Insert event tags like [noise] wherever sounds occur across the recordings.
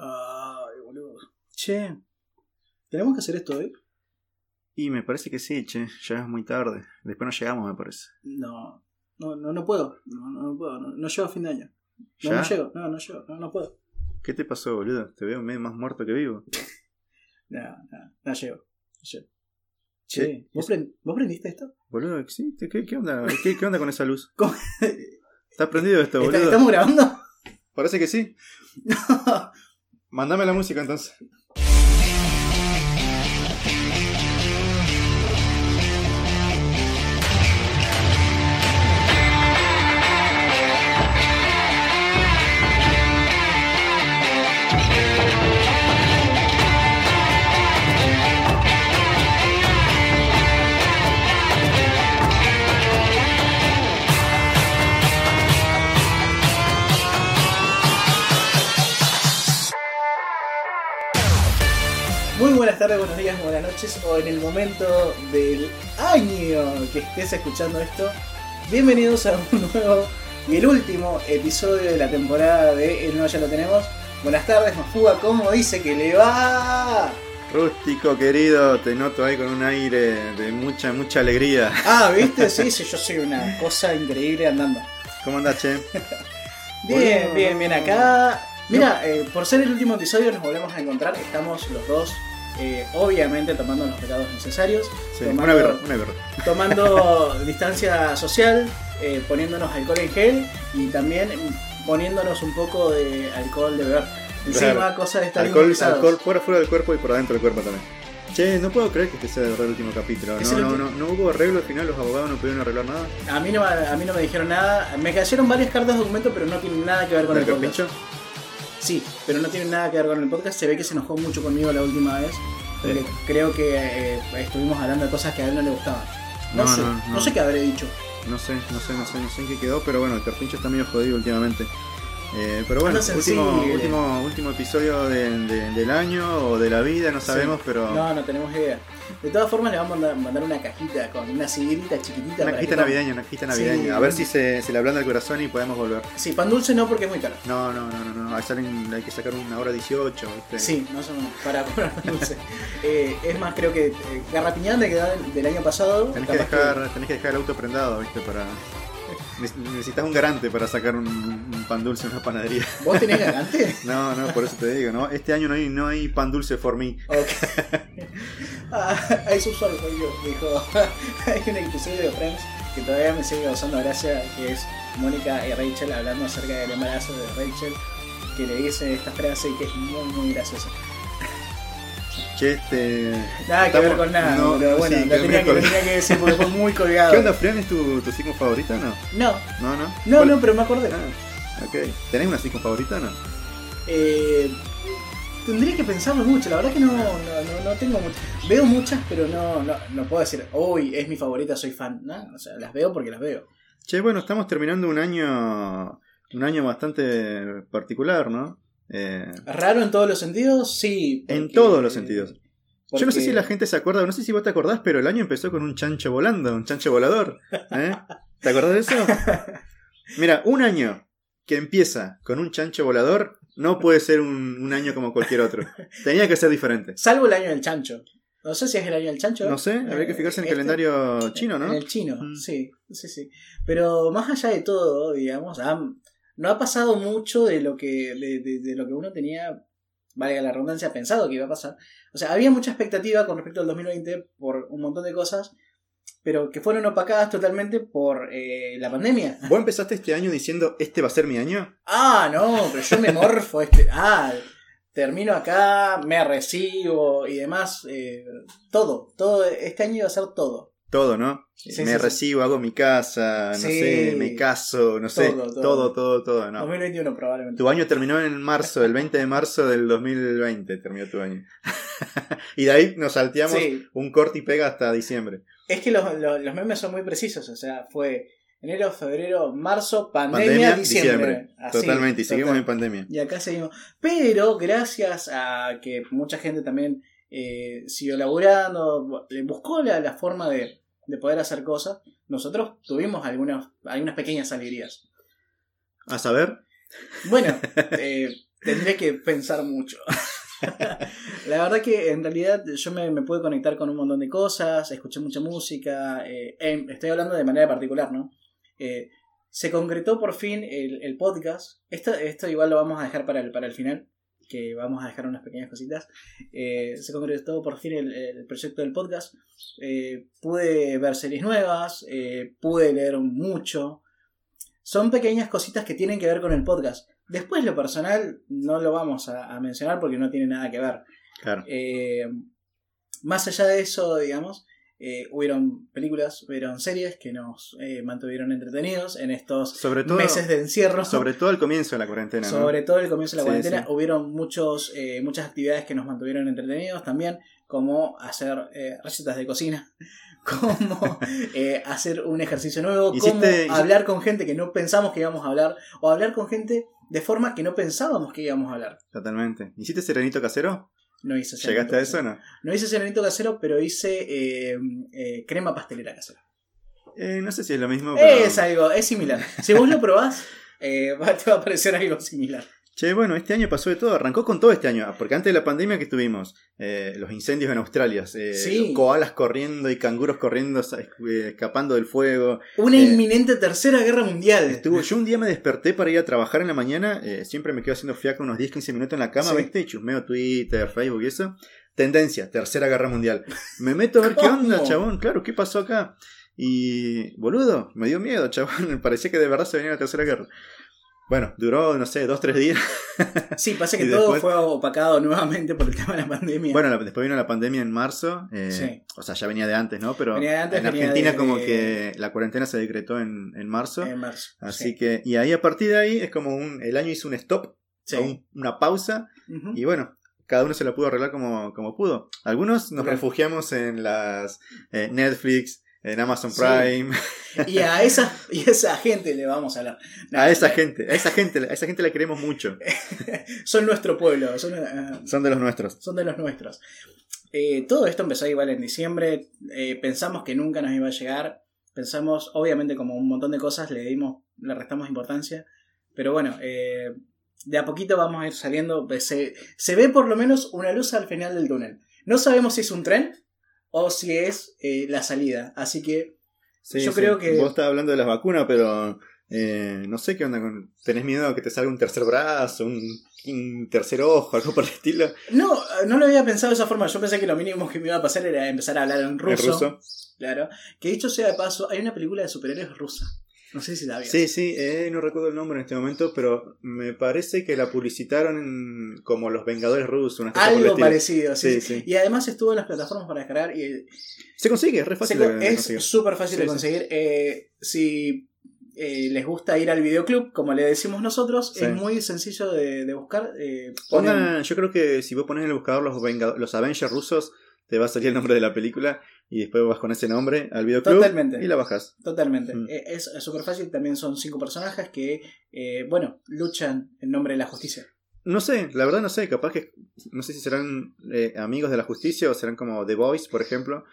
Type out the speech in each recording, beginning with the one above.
Ay, boludo. Che, ¿tenemos que hacer esto hoy? Y me parece que sí, che, ya es muy tarde. Después no llegamos, me parece. No, no, no, no puedo. No, no, no puedo. No, no llego a fin de año. No, ¿Ya? no llego. No, no llego. No, no puedo. ¿Qué te pasó, boludo? Te veo medio más muerto que vivo. [laughs] No, no, no llego. No llego. Che, ¿Qué? ¿vos, prend- ¿vos prendiste esto? Boludo, ¿sí? ¿Qué, qué onda? ¿Qué, qué onda con esa luz? [laughs] ¿Cómo? ¿Está prendido esto, ¿Está- boludo? ¿Estamos grabando? Parece que sí. [laughs] Mándame la música entonces. Tardes, buenos días, buenas noches o en el momento del año que estés escuchando esto. Bienvenidos a un [laughs] nuevo y el último episodio de la temporada de El No Ya Lo Tenemos. Buenas tardes, Mafuga, ¿cómo dice que le va? Rústico, querido, te noto ahí con un aire de mucha, mucha alegría. Ah, [laughs] ¿viste? Sí, sí, yo soy una cosa increíble andando. ¿Cómo andás, che? [laughs] Bien, bien, bien. Acá, mira, eh, por ser el último episodio nos volvemos a encontrar. Estamos los dos, eh, obviamente, tomando los recados necesarios. Sí, tomando- una birra, una birra. [laughs] tomando distancia social, eh, poniéndonos alcohol en gel y también poniéndonos un poco de alcohol de beber. Encima, Claro. cosa de estar Alcohol, alcohol fuera, fuera del cuerpo y por adentro del cuerpo también. Che, no puedo creer que este sea de verdad el último capítulo. No, no, no, no hubo arreglo al final, los abogados no pudieron arreglar nada. A mí, no, a mí no me dijeron nada. Me cayeron varias cartas de documento, pero no tienen nada que ver con ¿Con el el? Sí, pero no tienen nada que ver con el podcast. Se ve que se enojó mucho conmigo la última vez. Porque Sí. creo que eh, estuvimos hablando de cosas que a él no le gustaban. No, No, sé, no, no, no. sé qué habré dicho. No sé, no sé, no sé, no sé en qué quedó, pero bueno, el carpincho está medio jodido últimamente. Eh, pero bueno, último, último, último episodio de- de- del año o de la vida, no sabemos, Sí. pero No, no tenemos idea. De todas formas, le vamos a mandar, mandar una cajita con una sidrita chiquitita. una cajita navideña, una cajita Sí. navideña. A ver si se, se le ablanda el corazón y podemos volver. Sí, pan dulce no porque es muy caro. No, no, no, no, no, ahí salen- hay que sacar una hora 18. ¿viste? Sí, no son para comprar pan dulce. Eh, es más, creo que eh, que da del, del año pasado. Tenés que, dejar, tenés que dejar el auto prendado, ¿viste? Para... Ne- Necesitas un garante para sacar un, un pan dulce en una panadería. ¿Vos tenés garante? [laughs] No, no, por eso te digo, ¿no? Este año no hay, no hay pan dulce for me. Ok. [laughs] ah, [laughs] hay subsuelo, dijo. hay un episodio de Friends que todavía me sigue causando gracia, que es Mónica y Rachel hablando acerca del embarazo de Rachel, que le dice esta frase y que es muy, muy graciosa. Che, este... Nada que ver con nada, no, pero no, bueno, sí, tenía que, tenía que decir porque fue muy [laughs] colgado. ¿Qué onda, Fran? ¿Es tu, tu signo favorito o no? No, No, no. no, ¿Cuál- no, pero me acordé. Ah, ok. ¿Tenés una signo favorita o no? Eh, tendría que pensarlo mucho, la verdad que no, no, no, no tengo mucho. Veo muchas, pero no, no, no puedo decir, hoy es mi favorita, soy fan. ¿no? O sea, las veo porque las veo. Che, bueno, estamos terminando un año... Un año bastante particular, ¿no? Eh, ¿Raro en todos los sentidos? Sí. en todos los sentidos. Yo no sé si la gente se acuerda, no sé si vos te acordás, pero el año empezó con un chancho volando, un chancho volador. ¿eh? ¿Te acordás de eso? [laughs] Mira, un año que empieza con un chancho volador no puede ser un, un año como cualquier otro. Tenía que ser diferente. Salvo el año del chancho. No sé si es el año del chancho. No sé, habría que fijarse en el Este- calendario chino, ¿no? En el chino, Mm. sí, sí, sí. Pero más allá de todo, digamos, han- no ha pasado mucho de lo que de, de- de lo que uno tenía, valga la redundancia, pensado que iba a pasar. O sea, había mucha expectativa con respecto al 2020 por un montón de cosas, pero que fueron opacadas totalmente por eh, la pandemia. ¿Vos empezaste este año diciendo, este va a ser mi año? Ah, no, pero yo me morfo este. Ah, termino acá, me recibo y demás. eh, todo, todo. Este año iba a ser todo. Todo, ¿no? Sí, me sí, sí. recibo, hago mi casa, no sé, me caso, no sé, Todo, todo, todo. todo, todo, ¿no? 2021 probablemente. Tu año terminó en marzo, el 20 de marzo del 2020 terminó tu año. [laughs] y de ahí nos salteamos un corte y pega hasta diciembre. es que los, los, los memes son muy precisos. O sea, fue enero, febrero, marzo, pandemia, diciembre. Así, Totalmente, y seguimos en pandemia. Y acá seguimos. Pero gracias a que mucha gente también eh, siguió laburando, buscó la, la forma de, de poder hacer cosas, nosotros tuvimos algunas, algunas pequeñas alegrías. A saber, Bueno, [laughs] eh, tendría que pensar mucho. [laughs] la verdad que en realidad yo me, me, pude conectar con un montón de cosas, escuché mucha música, eh, estoy hablando de manera particular, ¿no? Eh, se concretó por fin el, el podcast, esto, esto, igual lo vamos a dejar para el, para el final, que vamos a dejar unas pequeñas cositas, eh, se concretó por fin el, el proyecto del podcast, pude ver series nuevas, pude leer mucho, son pequeñas cositas que tienen que ver con el podcast. Después lo personal no lo vamos a, mencionar porque no tiene nada que ver. Claro. Eh, más allá de eso, digamos, eh, hubieron películas, hubieron series que nos eh, mantuvieron entretenidos en estos meses de encierro. Sobre todo el comienzo de la cuarentena. Sobre todo el comienzo de la cuarentena. Hubieron muchos, muchas actividades que nos mantuvieron entretenidos también, como hacer recetas de cocina, [laughs] como hacer un ejercicio nuevo, como hablar con gente que no pensamos que íbamos a hablar, o hablar con gente de forma que no pensábamos que íbamos a hablar. Totalmente. ¿Hiciste serenito casero? No hice ¿Llegaste a eso o no? No hice casero, pero hice eh, eh, crema pastelera casera. Eh, no sé si es lo mismo. Pero... Es algo, es similar. Si vos lo probás, te va a parecer algo similar. Che, bueno, este año pasó de todo, arrancó con todo este año, porque antes de la pandemia que tuvimos, eh, los incendios en Australia, eh, koalas corriendo y canguros corriendo, eh, escapando del fuego. Una inminente tercera guerra mundial. Estuvo, yo un día me desperté para ir a trabajar en la mañana, siempre me quedo haciendo fiaca unos 10-15 minutos en la cama, ¿viste? Y chusmeo Twitter, Facebook y eso. Tendencia, tercera guerra mundial. Me meto a ver qué onda, chabón, claro, ¿qué pasó acá? Y, boludo, me dio miedo, chabón, [laughs] parecía que de verdad se venía la tercera guerra. Bueno, duró, no sé, dos, tres días. [laughs] Sí, pasa que todo fue opacado nuevamente por el tema de la pandemia. Bueno, después vino la pandemia en marzo. Eh, sí. O sea, ya venía de antes, ¿no? Pero venía de antes, en Argentina como que la cuarentena se decretó en, en marzo. En marzo. Así que, y ahí a partir de ahí es como un, el año hizo un stop, una pausa. Y bueno, cada uno se lo pudo arreglar como, como pudo. Algunos nos refugiamos en las eh, Netflix, en Amazon Prime. Y a esa, y esa gente le vamos a hablar. a esa gente, a esa gente, a esa gente la queremos mucho. [laughs] son nuestro pueblo, son, eh, son, de los nuestros. Son de los nuestros. Eh, todo esto empezó igual en diciembre. Eh, pensamos que nunca nos iba a llegar. Pensamos, obviamente, como un montón de cosas, le dimos, le restamos importancia. Pero bueno, de a poquito vamos a ir saliendo. Se, se ve por lo menos una luz al final del túnel. No sabemos si es un tren o si es eh, la salida. Así que yo creo que... Vos estás hablando de las vacunas, pero eh, no sé qué onda. Con... ¿Tenés miedo a que te salga un tercer brazo, un, tercer ojo, algo por el estilo? No, no lo había pensado de esa forma. Yo pensé que lo mínimo que me iba a pasar era empezar a hablar en ruso. ¿En ruso? Claro. Que dicho sea de paso, hay una película de superhéroes rusa. No sé si la vio. Sí, sí, eh, no recuerdo el nombre en este momento, pero me parece que la publicitaron como Los Vengadores Rusos. Algo parecido, sí, sí, Y además estuvo en las plataformas para descargar. Y... Se consigue, es re fácil. es súper fácil de conseguir. Eh, si eh, les gusta ir al videoclub, como le decimos nosotros, es muy sencillo de, buscar. yo creo que si vos pones en el buscador los, los Avengers rusos, te va a salir el nombre de la película y después vas con ese nombre al videoclub Totalmente. y la bajas. Totalmente. Mm. Eh, es súper fácil. También son cinco personajes que, eh, bueno, luchan en nombre de la justicia. No sé, la verdad no sé. Capaz que. No sé si serán eh, amigos de la justicia o serán como The Voice, por ejemplo.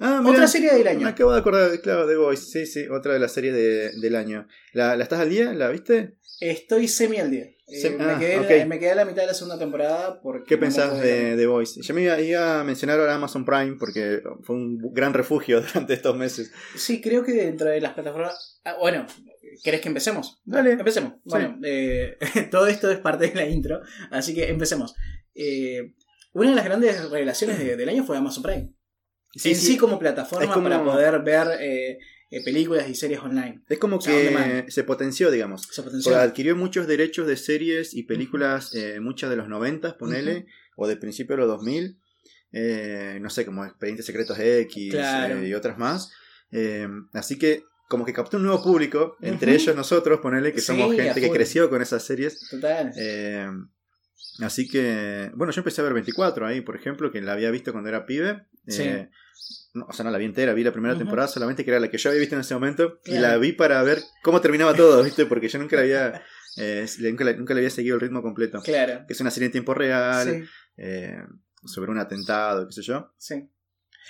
ah, otra serie del año. Me acabo de acordar, claro, The Voice. Sí, sí, otra de las series del año. ¿La, ¿La estás al día? ¿La viste? Estoy semi al día. Eh, me, ah, quedé, me, quedé, a la mitad de la segunda temporada. Porque ¿Qué pensás de The Voice? Yo me iba, a mencionar ahora Amazon Prime porque fue un gran refugio [laughs] durante estos meses. Sí, creo que dentro de las plataformas. Ah, bueno, ¿querés que empecemos? Dale. Empecemos. Bueno, eh, [laughs] todo esto es parte de la intro, así que empecemos. Eh, una de las grandes revelaciones del año fue Amazon Prime. Sí, en sí, como plataforma para poder ver películas y series online. Es como que se potenció, digamos. Se potenció. adquirió muchos derechos de series y películas, eh, muchas de los 90, ponele, o de principio de los 2000. Eh, no sé, como Expedientes Secretos X y otras más. así que como que captó un nuevo público, entre ellos nosotros, ponele, que somos gente que creció con esas series. Total. así que, bueno, yo empecé a ver 24 ahí, por ejemplo, que la había visto cuando era pibe. Sí o sea, no la vi entera, vi la primera temporada solamente, que era la que yo había visto en ese momento, y la vi para ver cómo terminaba todo, [laughs] ¿viste? Porque yo nunca la había, eh, nunca, le había seguido el ritmo completo. Claro. Que es una serie en tiempo real, eh, sobre un atentado, qué sé yo. Sí.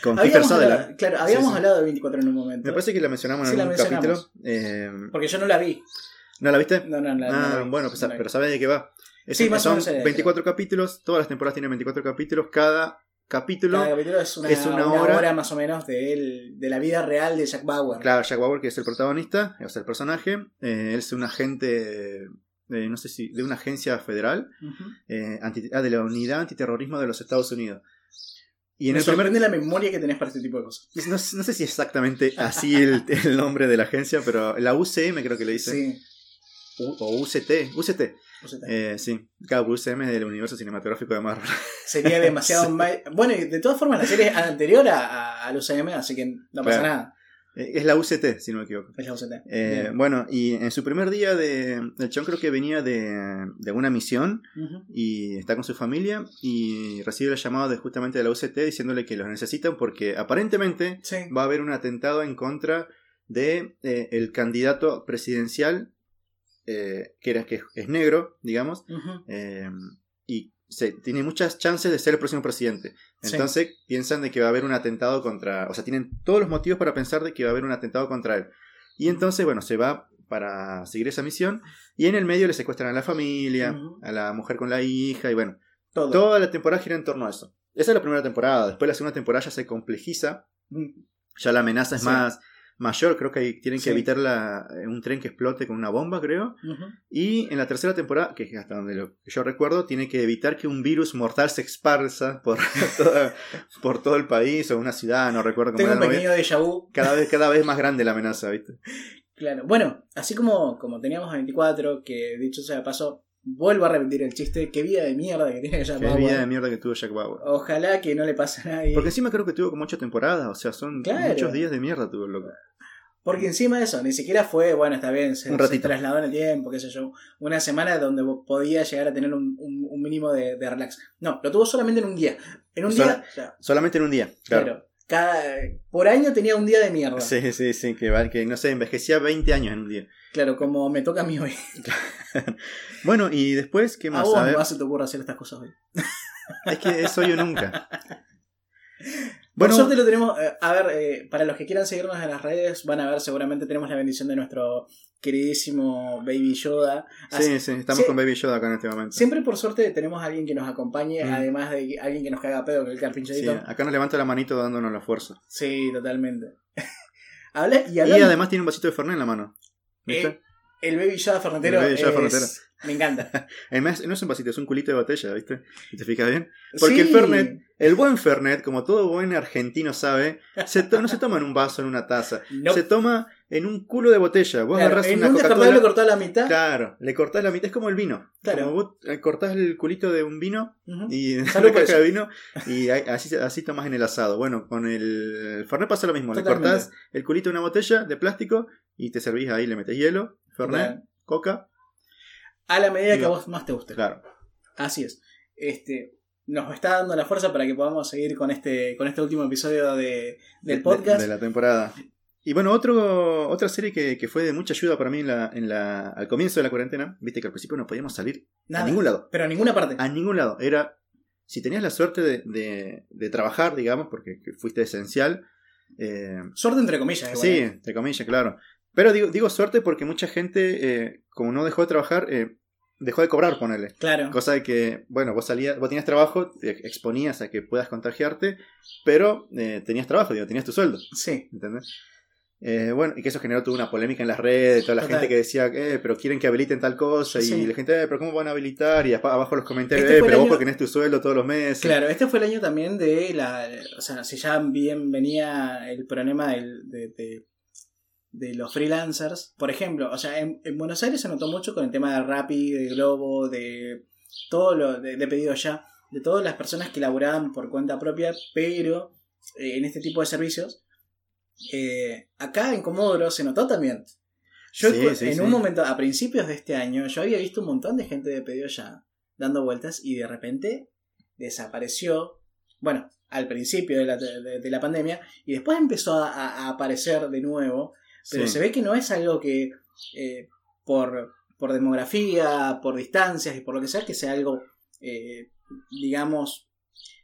Con Peter Sutherland. Claro, habíamos hablado de 24 en un momento. Me parece que la mencionamos en algún capítulo. Eh, Porque yo no la vi. ¿No la viste? No, no, no. ah, no la vi, bueno, pues, no la vi. pero sabes de qué va. Es Sí, un- más o son menos sé de qué 24 capítulos, todas las temporadas tienen 24 capítulos, cada capítulo... Cada capítulo es una, es una una hora- hora... más o menos de, él- de la vida real de Jack Bauer. Claro, Jack Bauer, que es el protagonista, o sea, el personaje, eh, él es un agente, eh, no sé si, de una agencia federal, Ujú. eh, anti- ah, de la Unidad Antiterrorismo de los Estados Unidos. Y en Me el primer... la memoria que tenés para este tipo de cosas. No, no sé si exactamente así el, [laughs] el nombre de la agencia, pero la UCM creo que le dicen. Sí. U- o UCT, UCT. Eh, sí, claro, UCM es del universo cinematográfico de Marvel. Sería [laughs] demasiado. ma- Bueno, de todas formas, la serie es anterior a, a, UCM, así que no pasa Claro. nada. Eh, es la UCT, si no me equivoco. Es la UCT. Eh, bueno, y en su primer día de. El chon creo que venía de, de una misión y está con su familia y recibe el llamado de justamente de la UCT diciéndole que los necesitan porque aparentemente Sí. va a haber un atentado en contra de eh, el candidato presidencial eh, que era que es- negro, digamos, eh, y se, tiene muchas chances de ser el próximo presidente. Sí. Entonces piensan de que va a haber un atentado contra, o sea, tienen todos los motivos para pensar de que va a haber un atentado contra él. Y entonces, bueno, se va para seguir esa misión y en el medio le secuestran a la familia, a la mujer con la hija y bueno, Todo. toda la temporada gira en torno a eso. Esa es la primera temporada, después la segunda temporada ya se complejiza, Mm. ya la amenaza es Sí. más mayor, creo que ahí tienen que Sí. evitar la- un tren que explote con una bomba, creo. Ujú. Y en la tercera temporada, que es hasta donde lo yo recuerdo, tiene que evitar que un virus mortal se esparza por, [laughs] toda- por todo el país o una ciudad, no recuerdo cómo Tengo era. un pequeño déjà vu. Cada vez, cada vez más grande la amenaza, ¿viste? Claro. Bueno, así como, como teníamos a 24, que dicho sea de paso, vuelvo a repetir el chiste. Qué vida de mierda que tiene Jack Qué Bauer. vida de mierda que tuvo Jack Bauer. Ojalá que no le pase a nadie. Porque encima creo que tuvo como ocho temporadas, o sea, son Claro. muchos días de mierda tuvo el loco. Porque encima de eso, ni siquiera fue, bueno, está bien, se, Un se ratito. trasladó en el tiempo, qué sé yo, una semana donde vos podía llegar a tener un, un- un mínimo de, de relax. No, lo tuvo solamente en un día. En un día, Solamente en un día, claro. Cada, por año tenía un día de mierda. Sí, sí, sí, que, que no sé, envejecía 20 años en un día. Claro, como me toca a mí hoy. [laughs] Bueno, y después, ¿qué A más? vos A ver, más se te ocurre hacer estas cosas hoy. es que eso yo nunca. [laughs] Por Bueno, suerte lo tenemos. eh, a ver, eh, para los que quieran seguirnos en las redes, van a ver, seguramente tenemos la bendición de nuestro queridísimo Baby Yoda. Así- sí, sí, estamos Sí. con Baby Yoda acá en este momento. Siempre por suerte tenemos a alguien que nos acompañe, Mm. además de alguien que nos caga pedo, que el Sí, carpinchadito. acá nos levanta la manito dándonos la fuerza. Sí, totalmente. [laughs] Habla, y Y además tiene un vasito de Fernet en la mano. ¿Viste? Eh, el Baby Yoda Fernández El Baby Yoda es-. Me encanta. [laughs] Además, no es un vasito, es un culito de botella, ¿viste? ¿Y te fijas bien? Porque el Sí. Fernet, el buen Fernet, como todo buen argentino sabe, se no se toma en un vaso, en una taza. No, Se toma en un culo de botella. Vos claro, agarrás en una un Coca-Cola. lo cortó a la mitad. Claro, le cortás la mitad, es como el vino. Claro. Como vos eh, cortás el culito de un vino Ujú. y [laughs] Salud una caja de vino y así, así tomás en el asado. Bueno, con el Fernet pasa lo mismo. Le Totalmente. cortás el culito de una botella de plástico y te servís ahí, le metes hielo, Fernet, coca. A la medida que a vos más te guste. Claro. Así es. Este, nos está dando la fuerza para que podamos seguir con este, con este último episodio de, del de- podcast. De, la temporada. Y bueno, otro, otra serie que, que fue de mucha ayuda para mí en la, en la, al comienzo de la cuarentena, viste que al principio no podíamos salir Nada. a ningún lado. Pero a ninguna parte. A ningún lado. Era, si tenías la suerte de, de, de trabajar, digamos, porque fuiste esencial. eh, Suerte entre comillas. igual, sí, ¿eh? entre comillas, claro. Pero digo, digo suerte porque mucha gente, eh, como no dejó de trabajar, eh, dejó de cobrar, ponele. Claro. Cosa de que, bueno, vos salías, vos tenías trabajo, te exponías a que puedas contagiarte, pero eh, tenías trabajo, digo, tenías tu sueldo, Sí. ¿entendés? Eh, bueno, y que eso generó toda una polémica en las redes, toda la Total. gente que decía, eh, pero quieren que habiliten tal cosa, y la gente, eh, pero ¿cómo van a habilitar? Y abajo los comentarios, Este eh, pero vos porque tenés tu sueldo todos los meses. Claro, este fue el año también de la. O sea, si ya bien venía el problema del- de, de, de los freelancers. Por ejemplo, o sea, en, en Buenos Aires se notó mucho con el tema de Rappi, de Globo, de todo lo de, de pedido ya, de todas las personas que laburaban por cuenta propia, pero eh, en este tipo de servicios. eh, acá en Comodoro se notó también. Yo Sí, sí, en sí. un momento, a principios de este año, yo había visto un montón de gente de pedido ya dando vueltas y de repente desapareció. Bueno, al principio de la, de- de la pandemia y después empezó a aparecer de nuevo. Pero Sí. se ve que no es algo que eh, por, por demografía, por distancias y por lo que sea, que sea algo, eh, digamos,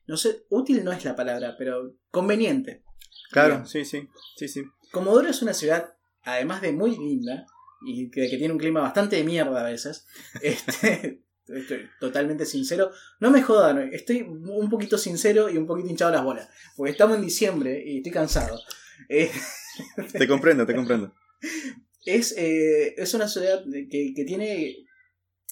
no sé, útil no es la palabra, pero conveniente. Claro, sí, sí, sí, sí. Comodoro es una ciudad, además de muy linda, y que, que tiene un clima bastante de mierda a veces. [laughs] Este, estoy totalmente sincero. No me jodan, estoy un poquito sincero y un poquito hinchado las bolas. Porque estamos en diciembre y estoy cansado. Eh, Te comprendo, te comprendo. es, eh, es una ciudad que, que tiene.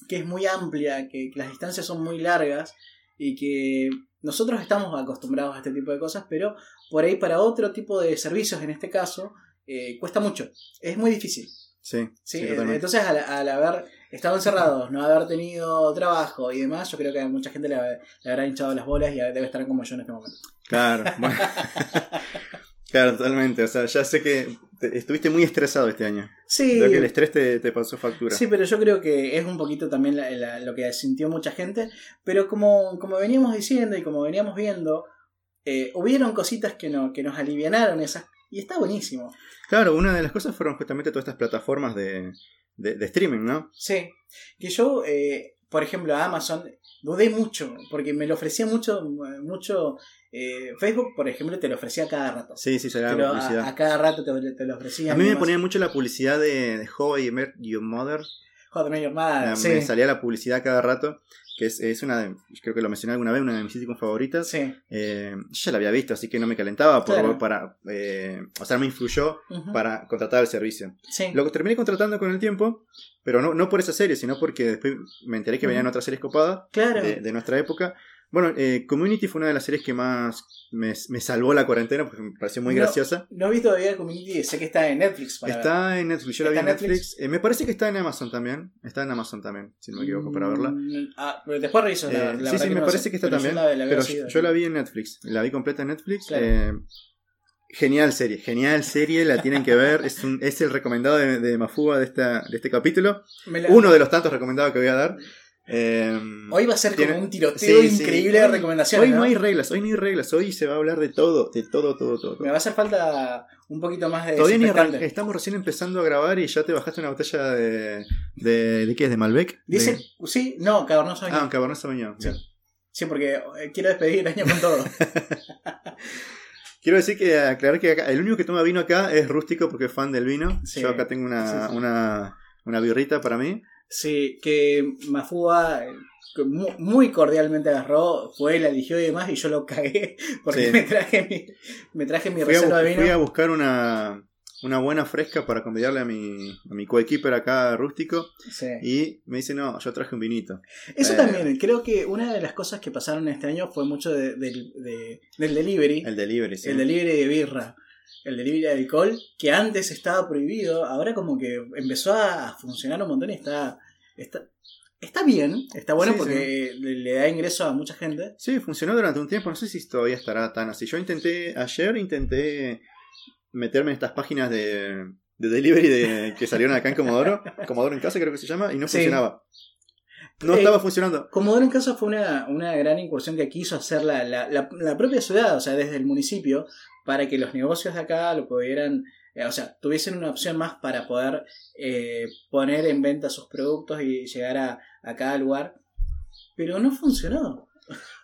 que es muy amplia, que, que las distancias son muy largas y que nosotros estamos acostumbrados a este tipo de cosas, pero por ahí para otro tipo de servicios, en este caso, eh, cuesta mucho. Es muy difícil. Sí, ¿sí? sí, totalmente. Entonces, al, al haber estado encerrados, no haber tenido trabajo y demás, yo creo que a mucha gente le, le habrá hinchado las bolas y debe estar como yo en este momento. Claro, bueno. [laughs] claro, totalmente. O sea, ya sé que te- estuviste muy estresado este año. Sí, Creo que el estrés te, te pasó factura. Sí, pero yo creo que es un poquito también la- la- lo que sintió mucha gente. Pero como, como veníamos diciendo y como veníamos viendo, eh, hubieron cositas que, no, que nos alivianaron esas. Y está buenísimo. Claro, una de las cosas fueron justamente todas estas plataformas de, de, de streaming, ¿no? Sí. Que yo, eh, por ejemplo, a Amazon dudé mucho. Porque me lo ofrecía mucho. mucho eh, Facebook, por ejemplo, te lo ofrecía cada rato. Sí, sí, Pero la a, publicidad. a cada rato te, te lo ofrecía. A mí me ponía mucho la publicidad de, de How I Met Your Mother. Joder, Major Mother, Ah, sí. Me salía la publicidad cada rato, que es, es una de, creo que lo mencioné alguna vez, una de mis sitcoms favoritas. Sí. Eh, yo ya la había visto, así que no me calentaba por, Claro. para, eh, o sea, me influyó para contratar el servicio. Sí. Lo terminé contratando con el tiempo, pero no, no por esa serie, sino porque después me enteré que venían otras series copadas Claro. de, de nuestra época. Bueno, eh, Community fue una de las series que más me, me salvó la cuarentena porque me pareció muy No, graciosa. No he visto todavía Community, sé que está en Netflix. Para ver. Está en Netflix, yo la vi ¿Está en Netflix. Eh, me parece que está en Amazon también. Está en Amazon también, si no me equivoco, para verla. Mm, Ah, pero después reviso. la- Eh, la sí, sí, me no parece sé, que está también. Yo la, la pero yo la vi en Netflix. La vi completa en Netflix. Claro. eh, genial serie, genial serie, la tienen que ver. Es, un, es el recomendado de, de Mafuba de, esta, de este capítulo. Uno de los tantos recomendados que voy a dar. Eh, Hoy va a ser tiene- como un tiroteo sí, sí. increíble de Hoy- recomendaciones. Hoy no ¿no? hay reglas, hoy no hay reglas. Hoy se va a hablar de todo, de todo, todo, todo. todo. Me va a hacer falta un poquito más de Todavía ni estamos recién empezando a grabar y ya te bajaste una botella de. ¿De, de qué es? ¿De Malbec? Dice, De- sí, no, Cabernet Sauvignon. Ah, Cabernet Sauvignon. Sí. Sí, porque eh, quiero despedir el año con todo. [laughs] Quiero decir que aclarar que acá- el único que toma vino acá es rústico porque es fan del vino. Sí. Yo acá tengo una, Sí, sí. una, una birrita para mí. Sí, que Mafúa muy cordialmente agarró, fue, la eligió y demás, y yo lo cagué [laughs] porque Sí. me traje mi, me traje mi Fui a, reserva bu- de vino. fui a buscar una, una buena fresca para convidarle a mi, a mi coequiper acá rústico. Sí. Y me dice, no, yo traje un vinito. Eso Eh, también, creo que una de las cosas que pasaron este año fue mucho de- del delivery. El delivery, sí. El delivery de birra, el delivery de alcohol, que antes estaba prohibido, ahora como que empezó a funcionar un montón y está, está, está bien, está bueno Sí, porque Le, le da ingreso a mucha gente. Sí, funcionó durante un tiempo. No sé si todavía estará tan así. Yo intenté, ayer intenté meterme en estas páginas de, de delivery de, que salieron acá en Comodoro. Comodoro en casa creo que se llama. Y no Sí. funcionaba. No Eh, estaba funcionando. Comodoro en Casa fue una, una gran incursión que quiso hacer la, la, la- la propia ciudad, o sea, desde el municipio, para que los negocios de acá lo pudieran, eh, o sea, tuviesen una opción más para poder eh, poner en venta sus productos y llegar a, a cada lugar. Pero no funcionó.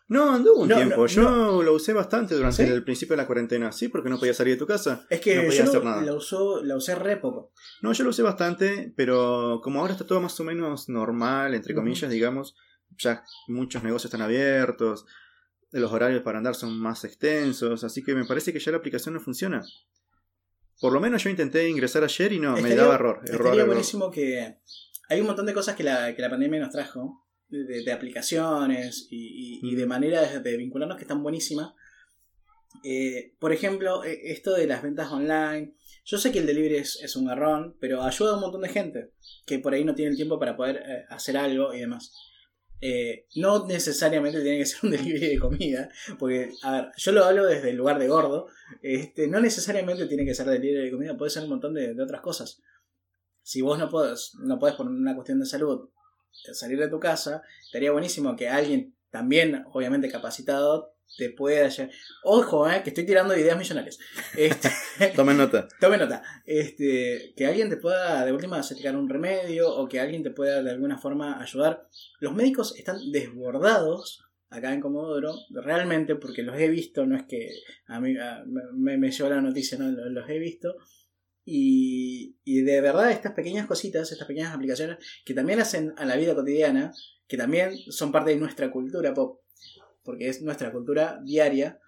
No, anduvo un No, tiempo. no, Yo lo usé bastante durante ¿Sí? el principio de la cuarentena. Sí, porque no podía salir de tu casa. Es que No podía yo hacer lo, nada. la, usó, la usé re poco. No, yo lo usé bastante, pero como ahora está todo más o menos normal, entre comillas, digamos, ya muchos negocios están abiertos, los horarios para andar son más extensos, así que me parece que ya la aplicación no funciona. Por lo menos yo intenté ingresar ayer y no, me daba error. Estaría error, error. buenísimo que hay un montón de cosas que la, que la pandemia nos trajo, de, de- aplicaciones y, y- y de maneras de vincularnos que están buenísimas. Eh, por ejemplo, eh, esto de las ventas online. Yo sé que el delivery es, es un garrón, pero ayuda a un montón de gente que por ahí no tiene el tiempo para poder eh, hacer algo y demás. Eh, no necesariamente tiene que ser un [laughs] delivery de comida, porque, a ver, yo lo hablo desde el lugar de gordo. Este, no necesariamente tiene que ser delivery de comida, puede ser un montón de, de otras cosas. Si vos no podés, no podés por una cuestión de salud salir de tu casa, estaría buenísimo que alguien también, obviamente capacitado, te pueda llevar. Ojo, eh, que estoy tirando ideas millonarias. Este, [laughs] Tomen nota. [laughs] Tome nota. Este, que alguien te pueda de última acercar un remedio o que alguien te pueda de alguna forma ayudar. Los médicos están desbordados acá en Comodoro, realmente, porque los he visto, no es que a mí a- me, me llevó la noticia, no, los, los he visto. Y, y de verdad estas pequeñas cositas, estas pequeñas aplicaciones que también hacen a la vida cotidiana, que también son parte de nuestra cultura pop, porque es nuestra cultura diaria,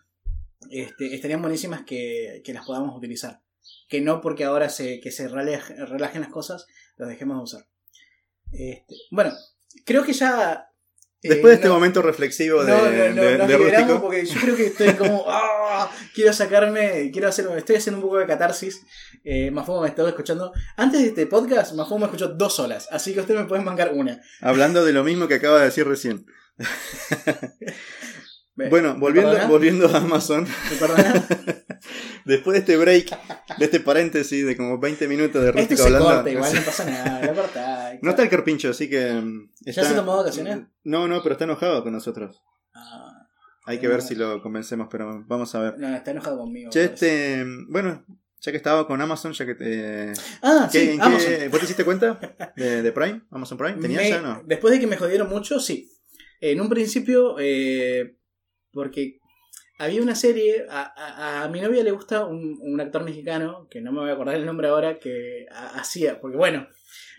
este, estarían buenísimas que, que las podamos utilizar. Que no porque ahora se, que se relaj- relajen las cosas, las dejemos de usar. Este, bueno, creo que ya... eh, Después de este momento reflexivo de, no, no, no, de- de rústico. porque yo creo que estoy como. [laughs] ¡ah! quiero sacarme. Quiero hacer. Estoy haciendo un poco de catarsis. Eh, Mafumo me estaba escuchando. Antes de este podcast, Mafumo me escuchó dos horas. Así que ustedes me pueden mancar una. Hablando de lo mismo que acaba de decir recién. [laughs] ¿Me- Bueno, volviendo, volviendo a Amazon. [laughs] Después de este break, de este paréntesis de como 20 minutos de Esto rústico se hablando. corta, igual [laughs] no pasa nada. Lo. No está el carpincho, así que. mm, ¿Ya está- se tomó vacaciones? No, no, pero está enojado con nosotros. Ah, Hay que ver si lo convencemos, pero vamos a ver. no, está enojado conmigo. Che, este. Bueno, ya que estaba con Amazon, ya que te. Ah, ¿Qué- sí, en Amazon. qué- ¿Vos te hiciste cuenta de, de Prime? ¿Amazon Prime? ¿Tenías Me- ya o no? Después de que me jodieron mucho, sí. En un principio, eh, porque había una serie, a, a- a mi novia le gusta un, un actor mexicano, que no me voy a acordar el nombre ahora, que ha- hacía, porque bueno,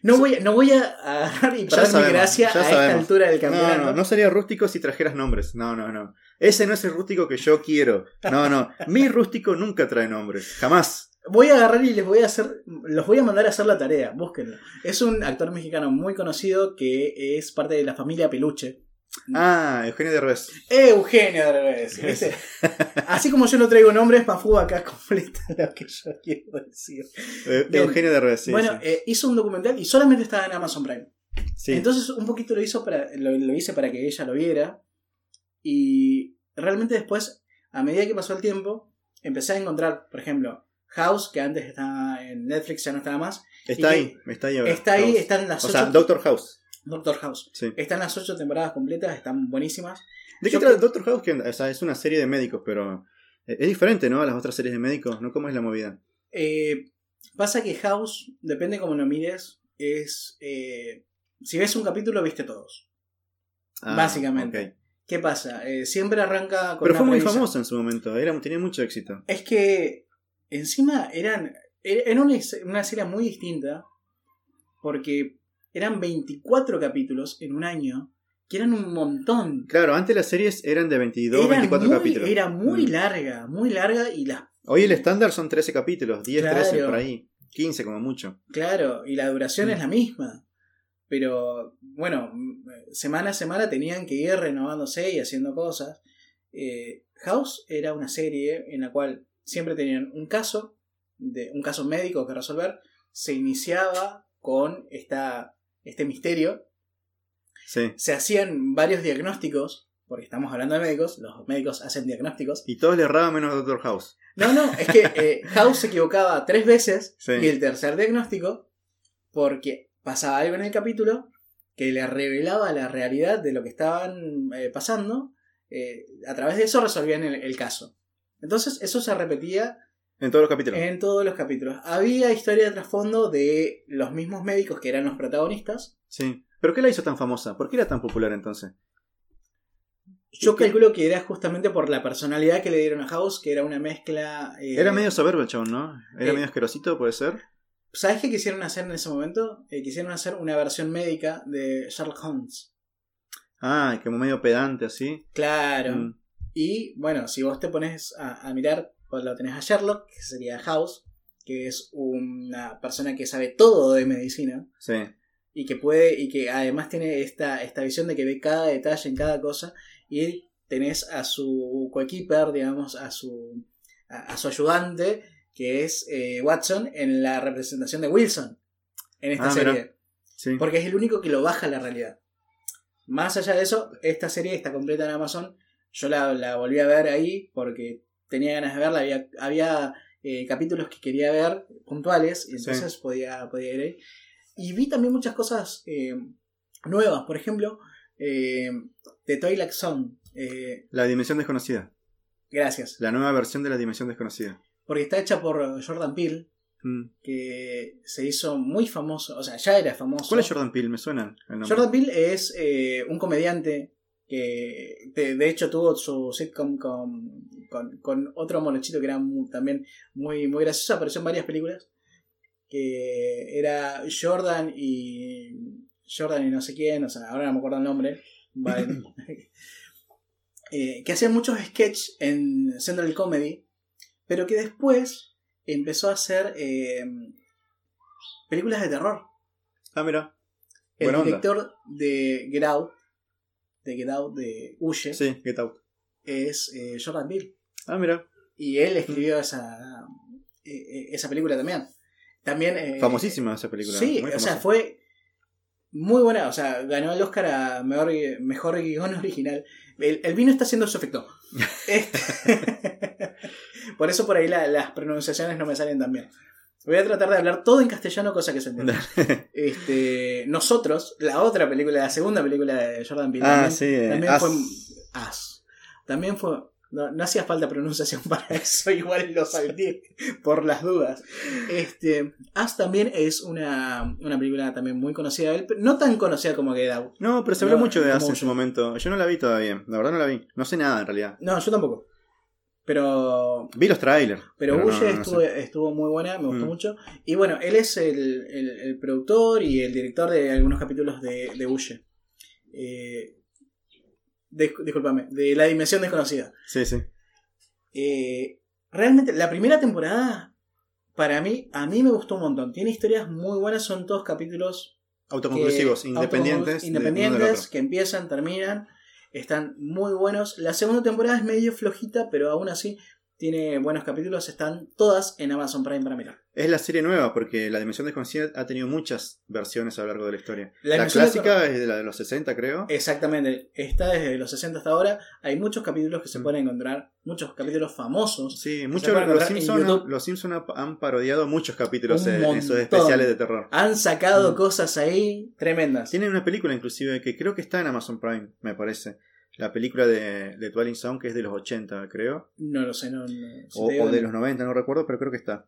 no voy, a- no voy a agarrar y perder mi gracia a esta altura del No, campeonato. no, no sería rústico si trajeras nombres. No, no, no. Ese no es el rústico que yo quiero. No, no. Mi rústico nunca trae nombres. Jamás. Voy a agarrar y les voy a hacer, los voy a mandar a hacer la tarea, búsquenlo. Es un actor mexicano muy conocido que es parte de la familia Peluche. Ah, Eugenio Derbez. Eugenio Derbez, ¿viste? Así como yo no traigo nombres, Mafu acá completa [laughs] lo que yo quiero decir. Eh. Eugenio Derbez, sí. bueno, sí. eh, hizo un documental y solamente estaba en Amazon Prime. Sí. Entonces un poquito lo hizo para, lo, lo hice para que ella lo viera. Y realmente después, a medida que pasó el tiempo, empecé a encontrar, por ejemplo, House, que antes estaba en Netflix, ya no estaba más. está ahí, está ahí ahora. Está ahí, House. están las O ocho. sea, Doctor House. Doctor House. Sí. Están las ocho temporadas completas, están buenísimas. ¿De qué trata Doctor House? Que, o sea, es una serie de médicos, pero eh, es diferente, ¿no? A las otras series de médicos, ¿no? ¿Cómo es la movida? Eh, pasa que House, depende cómo lo mires, es... eh, si ves un capítulo, viste todos. Ah, Básicamente. ¿Qué pasa? Eh, siempre arranca con Pero fue muy famoso en su momento, era, tenía mucho éxito. Es que encima eran. Era una, una serie muy distinta. Porque eran 24 capítulos en un año. Que eran un montón. Claro, antes las series eran de 22, Eran 24 muy- capítulos. Era muy Mm. larga, muy larga. Y las. Hoy el estándar son 13 capítulos, 10, Claro. 13 por ahí. 15 como mucho. Claro, y la duración Mm. es la misma. Pero bueno, semana a semana tenían que ir renovándose y haciendo cosas. Eh, House era una serie en la cual siempre tenían un caso, de, un caso médico que resolver. Se iniciaba con esta, este misterio. Sí. Se hacían varios diagnósticos, porque estamos hablando de médicos, los médicos hacen diagnósticos. Y todos le erraban menos a Doctor House. No, no, es que eh, [laughs] House se equivocaba tres veces Sí. y el tercer diagnóstico, porque pasaba algo en el capítulo que le revelaba la realidad de lo que estaban eh, pasando, eh, a través de eso resolvían el, el caso. Entonces eso se repetía En todos los capítulos. en todos los capítulos. Había historia de trasfondo de los mismos médicos que eran los protagonistas. Sí. ¿Pero qué la hizo tan famosa? ¿Por qué era tan popular entonces? Yo ¿Qué? calculo que era justamente por la personalidad que le dieron a House, que era una mezcla... eh, Era medio soberbio el chabón, ¿no? Era eh, medio asquerosito, puede ser. ¿Sabes qué quisieron hacer en ese momento? Eh, quisieron hacer una versión médica de Sherlock Holmes. Ah, como medio pedante así. Claro. Mm. Y bueno, si vos te pones a, a mirar, lo tenés a Sherlock, que sería House, que es una persona que sabe todo de medicina Sí. y que puede, y que además tiene esta, esta visión de que ve cada detalle en cada cosa. Y tenés a su coequiper, digamos, a su, a, a su ayudante, que es eh, Watson, en la representación de Wilson en esta Ah, serie. Sí. Porque es el único que lo baja a la realidad. Más allá de eso, esta serie está completa en Amazon. Yo la, la volví a ver ahí porque tenía ganas de verla. Había, había eh, capítulos que quería ver puntuales y Sí. entonces podía, podía ir ahí. Y vi también muchas cosas eh, nuevas. Por ejemplo, eh, The Twilight Zone. Eh, La dimensión desconocida. gracias. La nueva versión de la dimensión desconocida. Porque está hecha por Jordan Peele, Mm. que se hizo muy famoso. O sea, ya era famoso. ¿Cuál es Jordan Peele? Me suena el nombre. Jordan Peele es eh, un comediante que de, de hecho tuvo su sitcom con, con, con otro monochito que era mu- también muy, muy gracioso, apareció en varias películas. que era Jordan y. Jordan y no sé quién, o sea, ahora no me acuerdo el nombre. Vale. [laughs] [laughs] Eh, que hacían muchos sketches en Central Comedy, pero que después empezó a hacer eh, películas de terror. Ah, mira. El Buena onda. director de Get Out, de Get Out, de Huye, Sí, Get Out. es eh, Jordan Peele. Ah, mira. Y él escribió esa, eh, eh, esa película también. También. eh, Famosísima esa película. Sí, o sea, fue muy buena. O sea, ganó el Oscar a mejor, mejor guion original. El, el vino está haciendo su efecto. [laughs] Este- [laughs] por eso por ahí la- las pronunciaciones no me salen tan bien. Voy a tratar de hablar todo en castellano, cosa que se entienda. [laughs] Este, nosotros, la otra película, la segunda película de Jordan Peele, Ah, también, sí. eh, también As. fue As. También fue. No, no hacía falta pronunciación [laughs] para eso, igual lo salté por las dudas. Este, As también es una, una película también muy conocida de él, pero no tan conocida como Get Out. No, pero se habló No, mucho de As en su momento. Yo no la vi todavía. La verdad no la vi. No sé nada en realidad. No, yo tampoco. Pero Vi los trailers. Pero no, no estuvo, sé. estuvo muy buena, me gustó Mm. mucho. Y bueno, él es el, el- el productor y el director de algunos capítulos de, de Huye. Eh, de La Dimensión Desconocida. Sí, sí. Eh, realmente, la primera temporada, para mí, a mí me gustó un montón. Tiene historias muy buenas, son todos capítulos Autoconclusivos, que- independientes. autoconclusivos, independientes que empiezan, terminan, están muy buenos. La segunda temporada es medio flojita, pero aún así tiene buenos capítulos. Están todas en Amazon Prime para mirar. Es la serie nueva porque la Dimensión Desconocida ha tenido muchas versiones a lo largo de la historia. La clásica es de la de los 60, creo. Exactamente, está desde los 60 hasta ahora. Hay muchos capítulos que se Mm. pueden encontrar, muchos capítulos famosos. Sí, muchos los Simpsons los Simpson ha- han parodiado muchos capítulos en, montón. especiales de terror. Han sacado Mm. cosas ahí tremendas. Tienen una película inclusive que creo que está en Amazon Prime, me parece. La película de, de Dwelling Zone que es de los 80, creo. No lo sé, no. O, de los 90, no recuerdo, pero creo que está.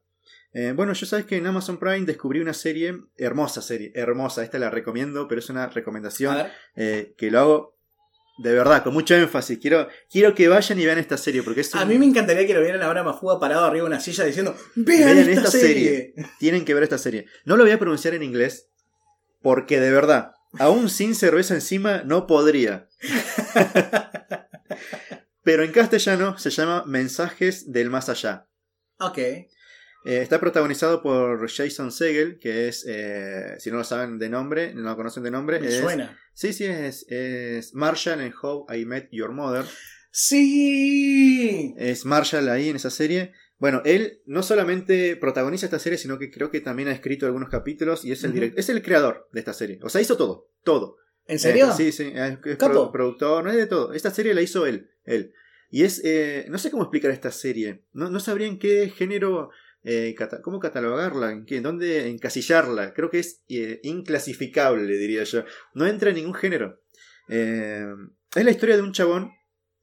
Eh, bueno, yo sabes que en Amazon Prime descubrí una serie, hermosa serie, hermosa, esta la recomiendo, pero es una recomendación eh, que lo hago de verdad, con mucho énfasis. Quiero, quiero que vayan y vean esta serie, porque es a mí me encantaría que lo vieran ahora Mafuga parado arriba de una silla diciendo: ¡Vean, Vean esta, esta serie! tienen que ver esta serie. No lo voy a pronunciar en inglés, porque de verdad, aún sin cerveza encima, no podría. Pero en castellano se llama Mensajes del Más Allá. Ok. Eh, está protagonizado por Jason Segel, que es, eh, si no lo saben de nombre, no lo conocen de nombre, Me es, suena. sí, sí, es, es Marshall en How I Met Your Mother. ¡Sí! Es Marshall ahí en esa serie. Bueno, él no solamente protagoniza esta serie, sino que creo que también ha escrito algunos capítulos y es el, Ujú. direct- es el creador de esta serie. O sea, hizo todo, todo. ¿En serio? Eh, sí, sí, es, es Capo. produ- productor, no es de todo. Esta serie la hizo él, él. Y es, eh, no sé cómo explicar esta serie. No, no sabría en qué género, eh, cata- cómo catalogarla, en qué, dónde encasillarla. Creo que es eh, inclasificable, diría yo. No entra en ningún género. Eh, es la historia de un chabón,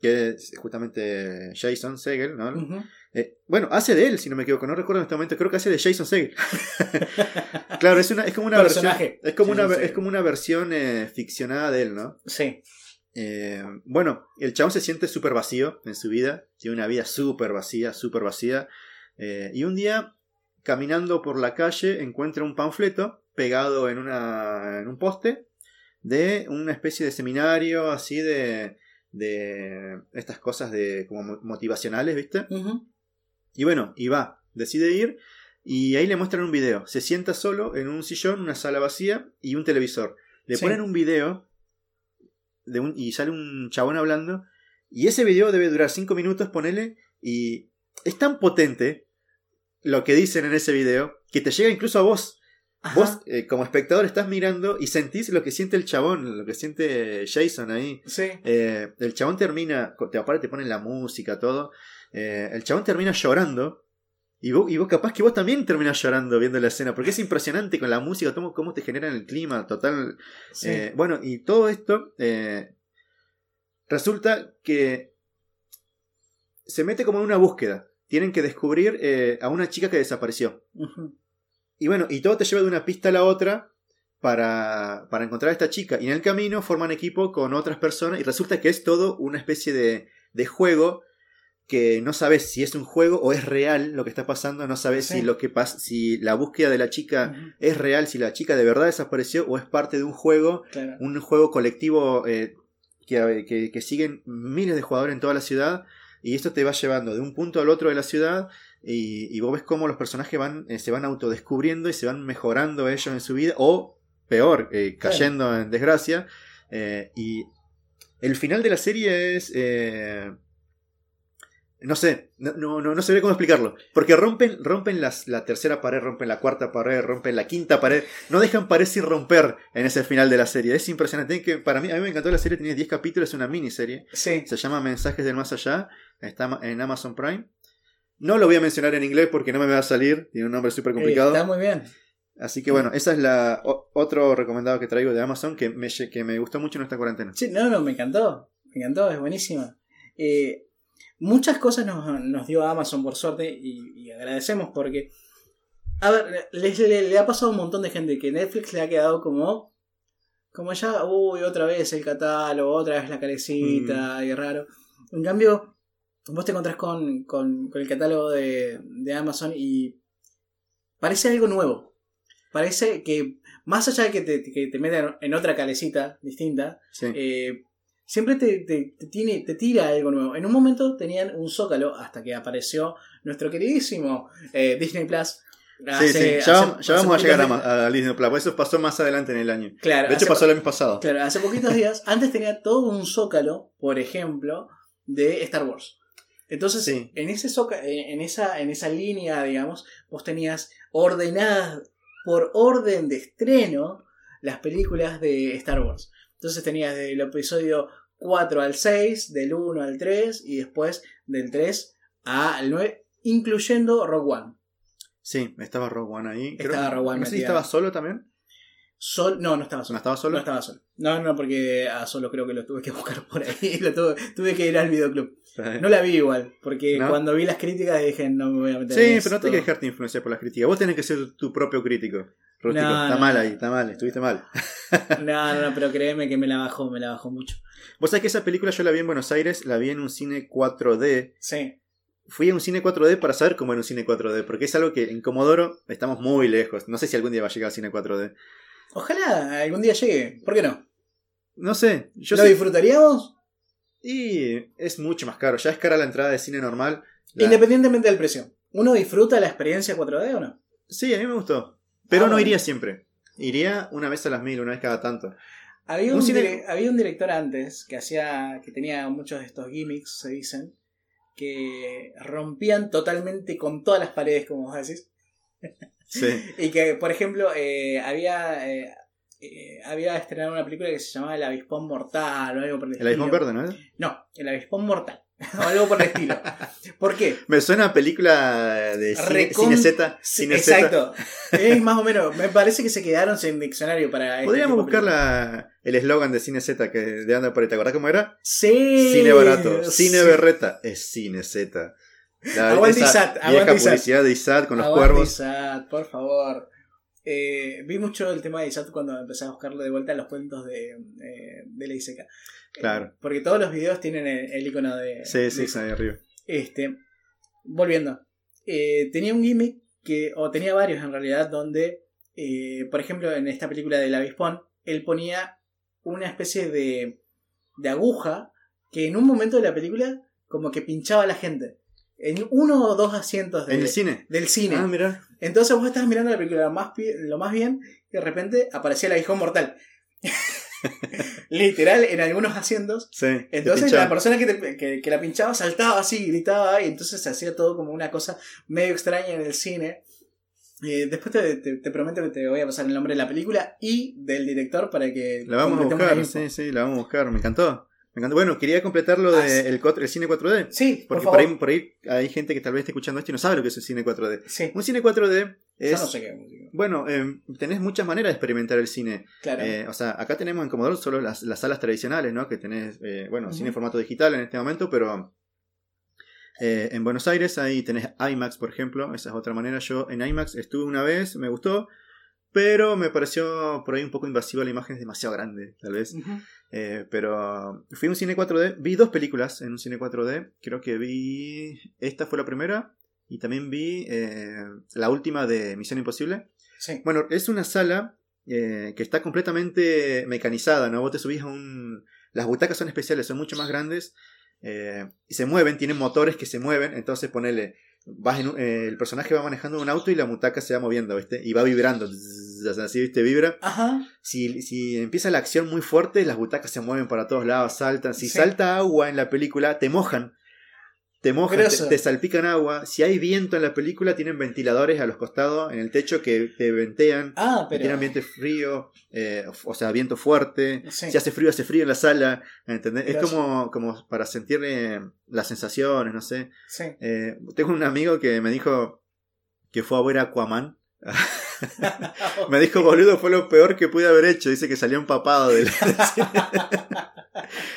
que es justamente Jason Segel, ¿no? Eh, bueno, hace de él, si no me equivoco, no recuerdo en este momento, creo que hace de Jason Segel. [laughs] claro, es, una, es como una Personaje. versión. Es como, una, es como una versión eh, ficcionada de él, ¿no? Sí. Eh, bueno, el chabón se siente súper vacío en su vida. Tiene una vida súper vacía, súper vacía. Y un día, caminando por la calle, encuentra un panfleto pegado en, una, en un poste de una especie de seminario así de, de estas cosas de como mo- motivacionales, ¿viste? Y bueno, y va, decide ir y ahí le muestran un video. Se sienta solo en un sillón, una sala vacía y un televisor. Le Sí. ponen un video de un, y sale un chabón hablando y ese video debe durar 5 minutos, ponele, y es tan potente lo que dicen en ese video que te llega incluso a vos. Ajá. Vos, eh, como espectador, estás mirando y sentís lo que siente el chabón, lo que siente Jason ahí. Sí. Eh, el chabón termina, te aparte te ponen la música, todo. eh, el chabón termina llorando. Y vos, y vos capaz que vos también terminás llorando viendo la escena, porque es impresionante con la música, cómo, cómo te generan el clima total. sí. Bueno, y todo esto resulta que se mete como en una búsqueda. Tienen que descubrir a una chica que desapareció. Y bueno, y todo te lleva de una pista a la otra para, para encontrar a esta chica. Y en el camino forman equipo con otras personas y resulta que es todo una especie de, de juego que no sabes si es un juego o es real lo que está pasando, no sabes Sí. si lo que pasa, si la búsqueda de la chica es real, si la chica de verdad desapareció o es parte de un juego, Claro. un juego colectivo eh, que, que- que siguen miles de jugadores en toda la ciudad y esto te va llevando de un punto al otro de la ciudad y, y vos ves cómo los personajes van, eh, se van autodescubriendo y se van mejorando ellos en su vida o peor, eh, cayendo en desgracia eh, y el final de la serie es... no sé, no, no, no, no sabría cómo explicarlo. Porque rompen, rompen las, la tercera pared, rompen la cuarta pared, rompen la quinta pared. No dejan pared sin romper en ese final de la serie. Es impresionante. Que para mí, a mí me encantó la serie, tiene 10 capítulos, es una miniserie. Sí. Se llama Mensajes del Más Allá. Está en Amazon Prime. No lo voy a mencionar en inglés porque no me va a salir. Tiene un nombre súper complicado. está muy bien. Así que bueno, esa es la o- otro recomendado que traigo de Amazon que me, que me gustó mucho en esta cuarentena. Sí, no, no, me encantó. Me encantó, es buenísima. Eh, muchas cosas nos, nos dio Amazon por suerte y, y agradecemos porque. A ver, le, le ha pasado a un montón de gente que Netflix le ha quedado como. Como ya, uy, otra vez el catálogo, otra vez la carecita y raro. En cambio, vos te encontrás con, con, con el catálogo de, de Amazon y parece algo nuevo. Parece que, más allá de que te, que te metan en otra calecita distinta, Sí. eh, siempre te, te- te tiene, te tira algo nuevo. En un momento tenían un zócalo hasta que apareció nuestro queridísimo eh, Disney Plus. Sí, Hace- sí, ya, hace- vamos, ya vamos a llegar a, Disney Plus. Eso pasó más adelante en el año. Claro, De hecho, hace- pasó el año pasado. claro, hace poquitos días. Antes tenía todo un zócalo, por ejemplo, de Star Wars. Entonces, Sí. en, ese eh, en, esa, en esa línea, digamos, vos tenías ordenadas por orden de estreno las películas de Star Wars. Entonces tenías del episodio 4 al 6, del 1 al 3 y después del 3 al 9, incluyendo Rogue One. Sí, estaba Rogue One ahí. Creo- Estaba Rogue One No sé si estaba solo también. Sol, no, no estaba ¿No solo. estaba solo? No estaba solo. No, no, porque a solo creo que lo tuve que [laughs] buscar por ahí. Lo tuve, tuve que ir al videoclub. No la vi igual, porque ¿No? cuando vi las críticas dije, no me voy a meter Sí, en pero no te hay que dejarte influenciar por las críticas. Vos tenés que ser tu propio crítico. Rústico. No, está no, mal no. ahí, está mal, estuviste mal. No, no, no, pero créeme que me la bajó, me la bajó mucho. Vos sabés que esa película yo la vi en Buenos Aires, la vi en un cine 4D. Sí. Fui a un cine 4D para saber cómo era un cine 4D, porque es algo que en Comodoro estamos muy lejos. No sé si algún día va a llegar al cine 4D. Ojalá algún día llegue. ¿Por qué no? No sé, yo ¿Lo sé. disfrutaríamos? Y es mucho más caro. Ya es cara la entrada de cine normal. La- Independientemente del precio. ¿Uno disfruta la experiencia 4D o no? Sí, a mí me gustó. Pero Ah, no bueno. iría siempre. Iría una vez a las mil, una vez cada tanto. Había Un un, cine- dire- había un director antes que hacía. que tenía muchos de estos gimmicks, se dicen. Que rompían totalmente con todas las paredes, como vos decís. Sí. [laughs] Y que, por ejemplo, eh, había. eh, eh, había estrenado una película que se llamaba El Avispón Mortal o algo por el, El estilo. iPhone verde, ¿no? es? No, El Avispón Mortal. [laughs] o algo por el estilo. ¿Por qué? Me suena a película de cine, Recon- cine Z. Sí, Cine Z. Exacto. Es más o menos. Me parece que se quedaron sin diccionario para. este Podríamos buscar la- el eslogan de Cine Z que de anda por ahí. ¿Te acordás cómo era? Sí. Cine barato. Sí. Cine berreta. Es Cine Z. La- [laughs] Aguante ISAT, aguante publicidad de ISAT con los Aguante cuervos. ISAT, por favor. Eh, vi mucho el tema de ISAT cuando empecé a buscarlo de vuelta en los cuentos de, eh, de la ISECA. Claro. Eh, porque todos los videos tienen el, el icono de. Sí, de sí, ISAT. ahí arriba. Este, volviendo. Eh, tenía un gimmick que, o tenía varios en realidad, donde, por ejemplo, en esta película del avispón, él ponía una especie de, de aguja que en un momento de la película como que pinchaba a la gente. En uno o dos asientos de- ¿En el cine? del cine. Ah, mira. Entonces vos estabas mirando la película lo más, pi- lo más bien y de repente aparecía el aguijón mortal. [laughs] Literal, en algunos asientos. Sí. Entonces la persona que, te- que- que la pinchaba saltaba así, gritaba y entonces se hacía todo como una cosa medio extraña en el cine. Eh, después te, te- te prometo que te voy a pasar el nombre de la película y del director para que La vamos a buscar, sí, sí, la vamos a buscar. Me encantó. Bueno, quería completar lo Ah, del el, el cine 4D. Sí, por Porque por ahí, por ahí hay gente que tal vez esté escuchando esto y no sabe lo que es el cine 4D. Sí, Un cine 4D yo es... no sé qué. Bueno, eh, tenés muchas maneras de experimentar el cine. Claro. Eh, o sea, acá tenemos en Commodore solo las, las salas tradicionales, ¿no? Que tenés, eh, bueno, cine en formato digital en este momento, pero eh, en Buenos Aires ahí tenés IMAX, por ejemplo. Esa es otra manera. Yo en IMAX estuve una vez, me gustó, pero me pareció por ahí un poco invasiva la imagen, es demasiado grande, tal vez. Ujú. Eh, pero fui a un cine 4D, vi dos películas en un cine 4D, creo que vi, esta fue la primera, y también vi eh, la última de Misión Imposible. Sí. Bueno, es una sala eh, que está completamente mecanizada, ¿no? Vos te subís a un... Las butacas son especiales, son mucho más grandes eh, y se mueven, tienen motores que se mueven, entonces ponele... Vas en un- eh, el personaje va manejando un auto y la butaca se va moviendo, ¿viste? Y va vibrando, zzz, así, ¿viste? Vibra. Ajá. Si, si empieza la acción muy fuerte, las butacas se mueven para todos lados, saltan. Si Sí. salta agua en la película, te mojan. Te mojan, te, te salpican agua. Si hay viento en la película, tienen ventiladores a los costados en el techo que te ventean. Ah, pero. Tiene ambiente frío, eh, o sea, viento fuerte. Sí. Si hace frío, hace frío en la sala. ¿entendés? Es como, como para sentir eh, las sensaciones, no sé. Sí. Eh, tengo un amigo que me dijo que fue a ver Aquaman. [laughs] Me dijo, boludo, fue lo peor que pude haber hecho. Dice que salió empapado cine. [laughs]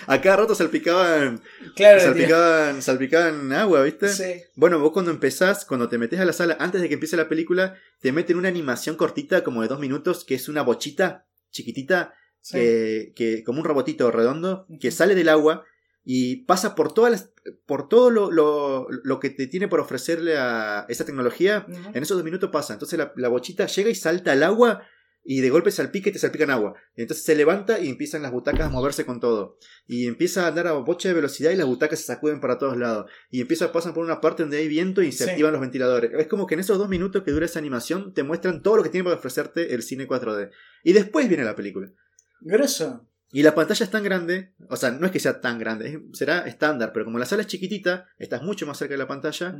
A cada rato salpicaban, claro, tío. salpicaban, salpicaban agua, ¿viste? Sí. Bueno, vos cuando empezás, cuando te metes a la sala, antes de que empiece la película, te meten una animación cortita, como de dos minutos, que es una bochita chiquitita, sí. que, que- como un robotito redondo, que sale del agua y pasa por todas las, por todo lo, lo, lo que te tiene por ofrecerle a esa tecnología. En esos dos minutos pasa. Entonces la, la bochita llega y salta al agua y de golpe salpica y te salpican agua. Entonces se levanta y empiezan las butacas a moverse con todo. Y empieza a andar a bocha de velocidad y las butacas se sacuden para todos lados. Y empieza pasan por una parte donde hay viento y se Sí. activan los ventiladores. Es como que en esos dos minutos que dura esa animación te muestran todo lo que tiene para ofrecerte el cine 4D. Y después viene la película. Grosso. Y la pantalla es tan grande, o sea, no es que sea tan grande, será estándar, pero como la sala es chiquitita, estás mucho más cerca de la pantalla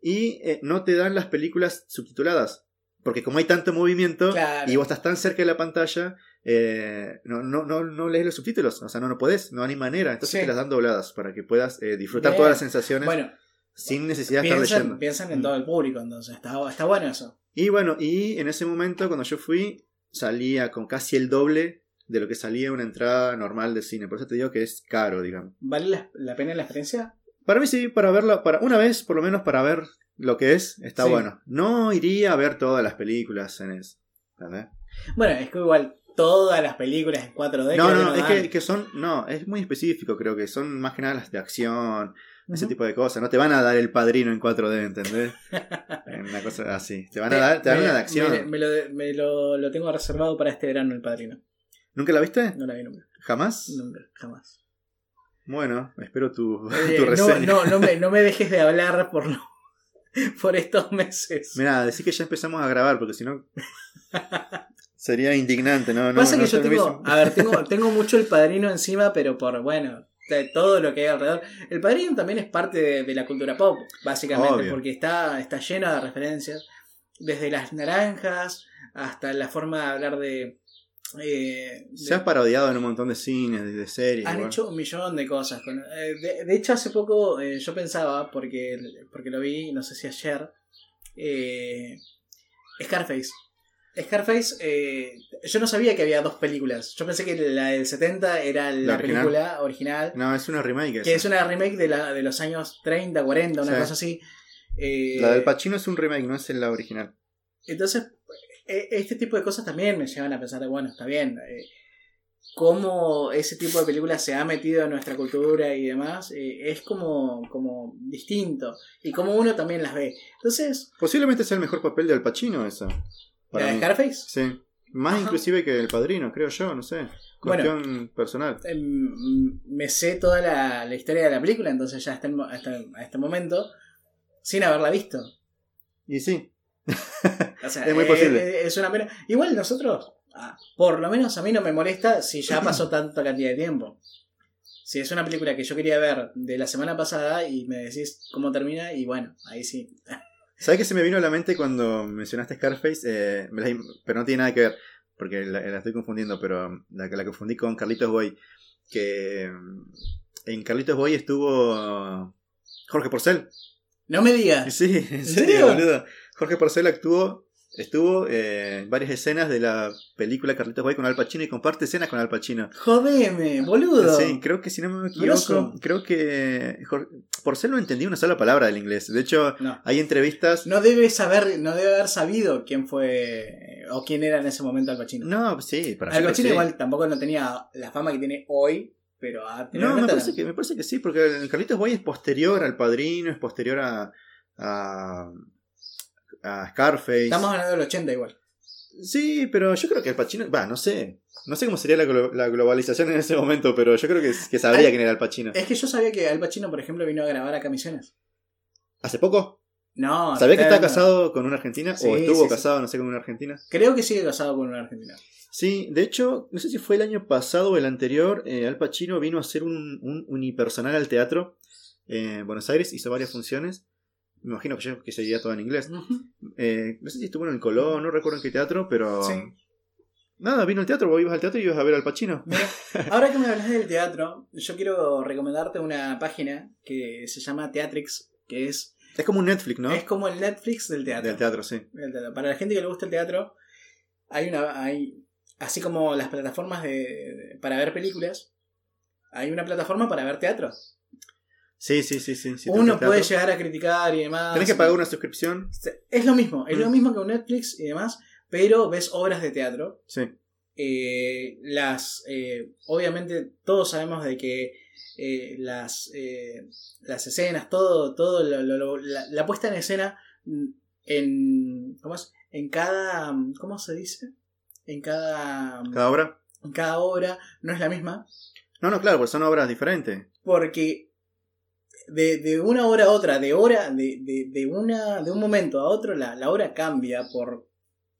y eh, no te dan las películas subtituladas. Porque como hay tanto movimiento Claro. y vos estás tan cerca de la pantalla, eh, no, no, no, no lees los subtítulos, o sea, no, no podés, no hay manera. Entonces Sí. te las dan dobladas para que puedas eh, disfrutar Bien. todas las sensaciones Bueno, sin necesidad de estar leyendo. piensan en Mm. todo el público, entonces. Está, está bueno eso. Y bueno, y en ese momento cuando yo fui, salía con casi el doble de lo que salía una entrada normal de cine. Por eso te digo que es caro, digamos. ¿Vale la, la pena la experiencia? Para mí sí, para verla, para una vez por lo menos para ver lo que es, está Sí. bueno. No iría a ver todas las películas en eso. ¿entendés? Bueno, es que igual todas las películas en 4D. No, no, no, es que, que son, no, es muy específico, creo que son más que nada las de acción, ese tipo de cosas. No te van a dar el padrino en 4D, ¿entendés? [laughs] Una cosa así. Te van a dar, te dan una de acción. Me, me lo, me lo, lo tengo reservado para este verano, el padrino. ¿Nunca la viste? No la vi nunca. ¿Jamás? Nunca, jamás. Bueno, espero tu, [laughs] Eh, tu no, reseña. no, no, me, no me dejes de hablar por, [laughs] por estos meses. Mira, decir que ya empezamos a grabar, porque si no. [laughs] sería indignante, ¿no? Pasa no que yo tengo, a ver, tengo, tengo mucho el padrino encima, pero por, bueno, de todo lo que hay alrededor. El padrino también es parte de, de la cultura pop, básicamente, Obvio. porque está, está lleno de referencias, desde las naranjas hasta la forma de hablar de... eh, Se ha parodiado en un montón de cines, de, series. Han igual. hecho un millón de cosas. con- eh, de, de hecho, hace poco eh, yo pensaba, porque, porque lo vi, no sé si ayer, eh, Scarface. Scarface, yo no sabía que había dos películas. Yo pensé que la del 70 era la, ¿La original? película original, No, es una remake. que esa. es una remake de, la, de los años 30, 40, una Sí. cosa así. La del Pacino es un remake, no es la original. entonces, este tipo de cosas también me llevan a pensar, bueno, está bien, eh, cómo ese tipo de películas se ha metido en nuestra cultura y demás, eh, es como, como distinto, y como uno también las ve. Entonces, Posiblemente sea el mejor papel de Al Pacino, esa. ¿la Para de mí. Scarface? Sí. Más Ajá. inclusive que el padrino, creo yo, no sé. Bueno. Cuestión personal. Em, me sé toda la, la historia de la película, entonces ya hasta, el hasta a este momento, sin haberla visto. Y sí, [laughs] O sea, Es muy eh, posible. eh, es una. Igual nosotros, ah, por lo menos a mí no me molesta si ya pasó [clears throat] tanta cantidad de tiempo. Si es una película que yo quería ver de la semana pasada y me decís cómo termina, y bueno, ahí sí. [laughs] ¿Sabes qué se me vino a la mente cuando mencionaste Scarface? Eh, me la- pero no tiene nada que ver, porque la, la estoy confundiendo, pero la, la confundí con Carlitos Boy. Que mm, en Carlitos Boy estuvo Jorge Porcel. No me digas. Sí, [laughs] en serio, serio? boludo. Jorge Porcel actuó Estuvo eh, en varias escenas de la película Carlitos Way con Al Pacino y comparte escenas con Al Pacino. Jodeme, boludo. Sí, creo que si no me equivoco, Grosso. creo que Porcel no entendí una sola palabra del inglés. De hecho, No. hay entrevistas. No debe saber, no debe haber sabido quién fue o quién era en ese momento Al Pacino. No, sí, para Al Pacino sí. igual tampoco no tenía la fama que tiene hoy, pero No, me parece, que, me parece que sí, porque el Carlitos Way es posterior al Padrino, es posterior a, a, a Scarface. Estamos hablando del 80 igual. Sí, pero yo creo que el Pacino, va, no sé. No sé cómo sería la, glo- la globalización en ese momento, pero yo creo que, que sabría quién era el Pacino. Es que yo sabía que Al Pacino, por ejemplo, vino a grabar a Camisiones. ¿Hace poco? No, ¿Sabía que está- casado con una argentina? Sí, ¿O estuvo sí, sí. casado, no sé, con una argentina? Creo que sigue casado con una argentina. Sí, de hecho, no sé si fue el año pasado o el anterior, eh, Al Pacino vino a hacer un, un unipersonal al teatro en Buenos Aires, hizo varias funciones. Me imagino que, yo- que sería todo en inglés. Eh, no sé si estuvo en el Colón, no recuerdo en qué teatro, pero... Sí. Nada, vino al teatro, vos ibas al teatro y ibas a ver al Pacino. Mira, ahora que me hablas del teatro, yo quiero recomendarte una página que se llama Teatrix, que es, Es como un Netflix, ¿no? es como el Netflix del teatro. Del teatro, sí. Del teatro. Para la gente que le gusta el teatro, hay una, hay, así como las plataformas de, de- para ver películas, hay una plataforma para ver teatro. Sí, sí, sí, sí. te Uno puede llegar a criticar y demás. Tenés que pagar una suscripción. Es lo mismo, es Mm. lo mismo que un Netflix y demás, pero ves obras de teatro. Sí. Eh, las eh, obviamente todos sabemos de que eh, las eh, las escenas todo todo lo- lo- lo- la, la puesta en escena mm, en ¿cómo es? en cada cómo se dice en cada Cada obra. en cada obra no es la misma No, no, claro, porque son obras diferentes. porque de, de una hora a otra de hora de, de, de una de un momento a otro la, la hora cambia por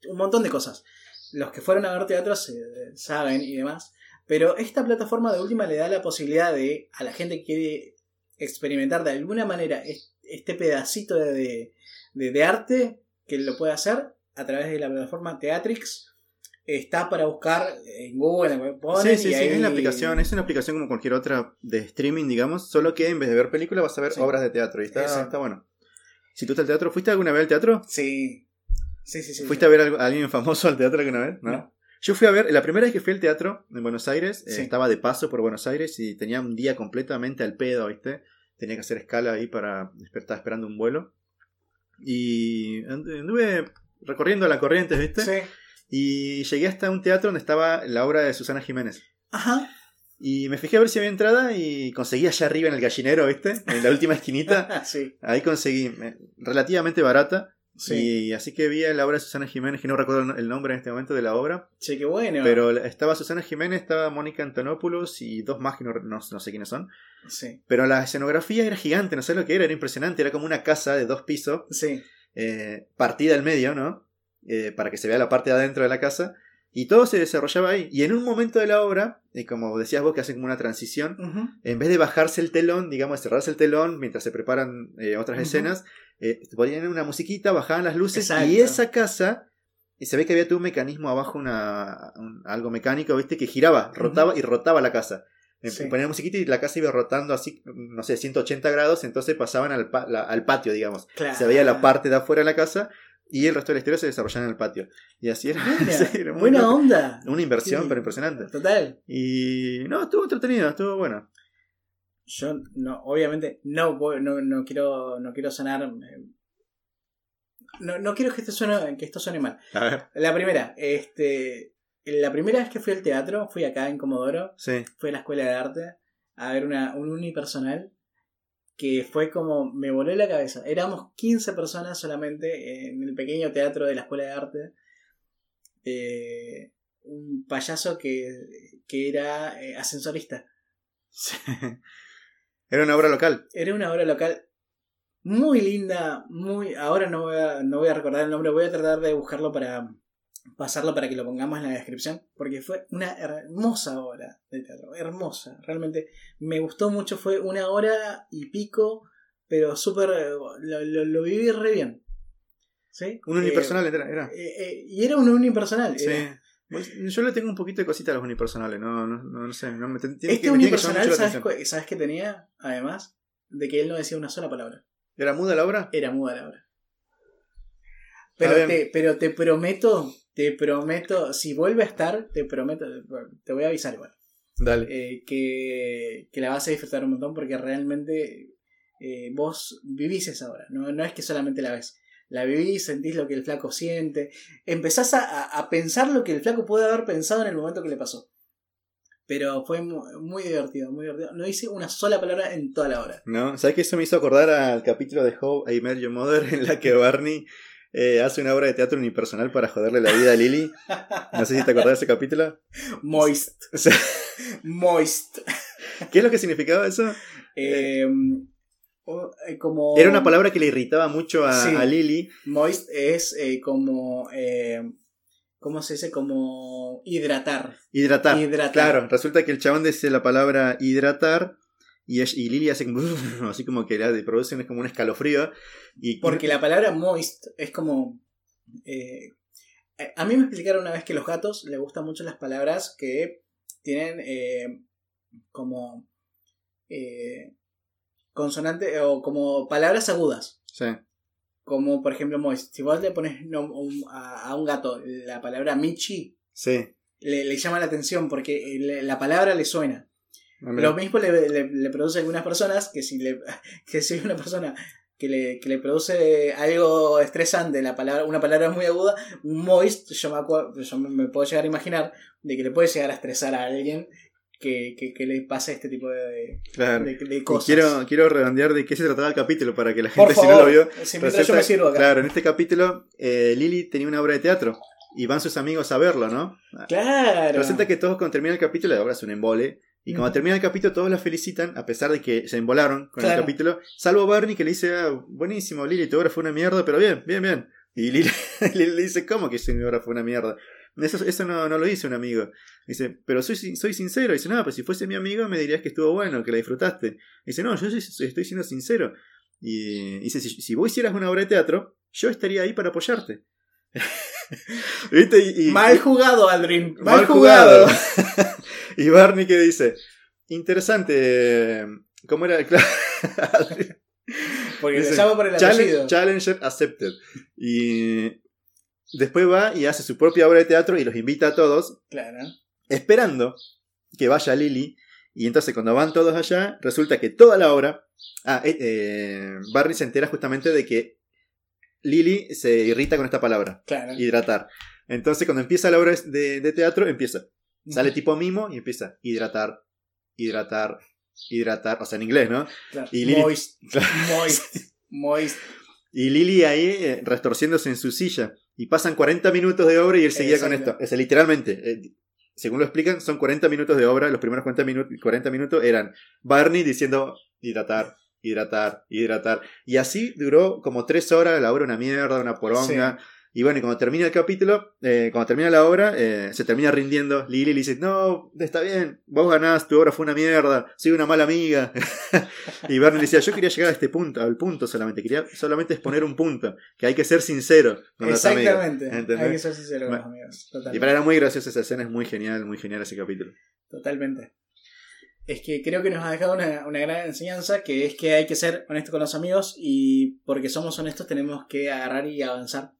un montón de cosas. Los que fueron a ver teatro se- saben y demás pero esta plataforma de última le da la posibilidad de a la gente que quiere experimentar de alguna manera es- este pedacito de, de, de arte que lo puede hacer a través de la plataforma Teatrix está para buscar en Google ponen sí, sí, y sí, ahí- es la aplicación, es una aplicación como cualquier otra de streaming, digamos, solo que en vez de ver películas vas a ver Sí. obras de teatro y está, Exacto. está bueno. Si tú estás al teatro, ¿fuiste alguna vez al teatro? sí sí sí sí ¿Fuiste a ver a alguien famoso al teatro alguna vez? ¿No? No. Yo fui a ver, la primera vez que fui al teatro en Buenos Aires, eh, estaba de paso por Buenos Aires y tenía un día completamente al pedo, ¿viste? Tenía que hacer escala ahí para estar esperando un vuelo. Y andu- anduve recorriendo la corriente, ¿viste? Sí. Y llegué hasta un teatro donde estaba la obra de Susana Jiménez. Ajá. Y me fijé a ver si había entrada y conseguí allá arriba en el gallinero, ¿viste? En la última esquinita. [laughs] sí. Ahí conseguí, relativamente barata. Sí. Y así que vi la obra de Susana Jiménez, que no recuerdo el nombre en este momento de la obra. Che, qué bueno. Pero estaba Susana Jiménez, estaba Mónica Antonopoulos y dos más que no, no- no sé quiénes son. Sí. Pero la escenografía era gigante, no sé lo que era, era impresionante. Era como una casa de dos pisos, Sí. eh, partida al medio, ¿no? Eh, para que se vea la parte de adentro de la casa. Y todo se desarrollaba ahí. Y en un momento de la obra, eh, como decías vos, que hacen como una transición, en vez de bajarse el telón, digamos, cerrarse el telón mientras se preparan eh, otras escenas, eh, ponían una musiquita, bajaban las luces Exacto. y esa casa, y se ve que había todo un mecanismo abajo, una, un- algo mecánico, ¿viste? Que giraba, rotaba y rotaba la casa. Sí. Ponían musiquita y la casa iba rotando así, no sé, 180 grados, entonces pasaban al, pa- la- al patio, digamos. Claro. Se veía la parte de afuera de la casa y el resto de la historia se desarrollaba en el patio. Y así era. [laughs] Buena, sí, era muy buena loco. onda. Una inversión, Sí. pero impresionante. Total. Y no, estuvo entretenido, estuvo bueno. Yo no, obviamente no, no, no quiero, no quiero sonar. eh, No, no quiero que esto suene, que esto suene mal. A ver. La primera, este. La primera vez que fui al teatro, fui acá en Comodoro, Sí. fui a la escuela de arte a ver una, un unipersonal que fue como. me voló la cabeza. Éramos 15 personas solamente en el pequeño teatro de la escuela de arte. Eh, un payaso que, que era eh, ascensorista. Era una obra local. Era una obra local muy linda, muy. Ahora no voy a, no voy a recordar el nombre, voy a tratar de buscarlo para pasarlo para que lo pongamos en la descripción, porque fue una hermosa obra de teatro, hermosa, realmente me gustó mucho, fue una hora y pico, pero súper, eh, lo, lo- lo viví re bien. ¿Sí? Un unipersonal era. era. Eh, eh, eh, y era un unipersonal. Sí. era- Pues, Yo le tengo un poquito de cosita a los unipersonales, no, no, no, no sé. No me, Este me que unipersonal, la ¿sabes, ¿sabes qué tenía? Además, de que él no decía una sola palabra. ¿Era muda la obra? Era muda la obra. Pero te, pero te prometo, te prometo, si vuelve a estar, te prometo, te voy a avisar igual. Dale. eh, que, que la vas a disfrutar un montón porque realmente eh, vos vivís esa hora. No, no es que solamente la ves. La vivís, sentís lo que el flaco siente. Empezás a, a- pensar lo que el flaco puede haber pensado en el momento que le pasó. Pero fue mu- muy, divertido, muy divertido. No hice una sola palabra en toda la hora. ¿No? ¿Sabes que eso me hizo acordar al capítulo de How I Met Your Mother en la que Barney eh, hace una obra de teatro unipersonal para joderle la vida a Lily? No sé si te acordás de ese capítulo. Moist. [laughs] O sea, Moist. ¿Qué es lo que significaba eso? Eh, eh, como Era una palabra que le irritaba mucho a, Sí. a Lily. Moist es eh, como. ¿Cómo se dice? Como hidratar. Hidratar. Hidratar. Claro, resulta que el chabón dice la palabra hidratar y, y Lily hace como, [laughs] así como que le produce un- como un escalofrío. Y, Porque la palabra moist es como. eh, a mí me explicaron una vez que a los gatos les gustan mucho las palabras que tienen eh, como. eh, consonante o como palabras agudas. Sí, Como por ejemplo moist. Si vos le pones a, un gato la palabra michi, sí. le, le llama la atención porque le- la palabra le suena. Lo mismo le, le- le produce a algunas personas que si le [laughs] que si hay una persona que le, que le produce algo estresante, la palabra, una palabra muy aguda, un moist, yo me, yo me, puedo llegar a imaginar de que le puede llegar a estresar a alguien que, que, que le pase este tipo de, Claro. de, de Y cosas. quiero, quiero redondear de qué se trataba el capítulo para que la gente, si no lo vio, si yo me sirvo acá. Claro, en este capítulo eh, Lily tenía una obra de teatro y van sus amigos a verlo, ¿no? Claro. Resulta que todos cuando termina el capítulo, ahora es un embole, y cuando termina el capítulo todos la felicitan, a pesar de que se embolaron con Claro. el capítulo, salvo Barney que le dice, ah, buenísimo Lily, tu obra fue una mierda, pero bien, bien, bien. Y Lily, [laughs] le dice, ¿cómo que mi obra fue una mierda? Eso, eso no, no lo hizo un amigo. Dice, pero soy, soy sincero. Dice, no, pero si fuese mi amigo me dirías que estuvo bueno, que la disfrutaste. Dice, no, yo estoy siendo sincero. Y dice, si, si vos hicieras una obra de teatro, yo estaría ahí para apoyarte. [laughs] ¿Viste? Y, y- Mal jugado, Aldrin. Mal, Mal jugado. jugado. [laughs] y Barney que dice, interesante, ¿cómo era? [laughs] Claro. Porque Dice, le llama por el Challenge-. Challenger accepted. Y después va y hace su propia obra de teatro y los invita a todos, Claro. esperando que vaya Lily. Y entonces cuando van todos allá, resulta que toda la obra... Ah, eh, eh, Barney se entera justamente de que Lily se irrita con esta palabra, Claro. hidratar. Entonces cuando empieza la obra de, de teatro, empieza. Sale tipo mimo y empieza hidratar, hidratar, hidratar, o sea, en inglés, ¿no? Claro. y Lily- Moist. [laughs] Moist. Moist. Y Lily ahí eh, restorciéndose en su silla. Y pasan 40 minutos de obra y él seguía con esto. O sea, literalmente, eh, según lo explican, son 40 minutos de obra. Los primeros 40, minutos 40 minutos eran Barney diciendo hidratar, hidratar, hidratar. Y así duró como 3 horas, la obra una mierda, una poronga. Y bueno, y cuando termina el capítulo, eh, cuando termina la obra, eh, se termina rindiendo. Lily le dice, no, está bien, vos ganás, tu obra fue una mierda, soy una mala amiga. [laughs] y Barney le decía, yo quería llegar a este punto, al punto solamente, quería solamente exponer un punto, que hay que ser sincero con los amigos. Exactamente. Hay que ser sincero con Bueno. los amigos. Y para era muy graciosa esa escena, es muy genial, muy genial ese capítulo. Totalmente. Es que creo que nos ha dejado una, una gran enseñanza, que es que hay que ser honesto con los amigos y porque somos honestos tenemos que agarrar y avanzar.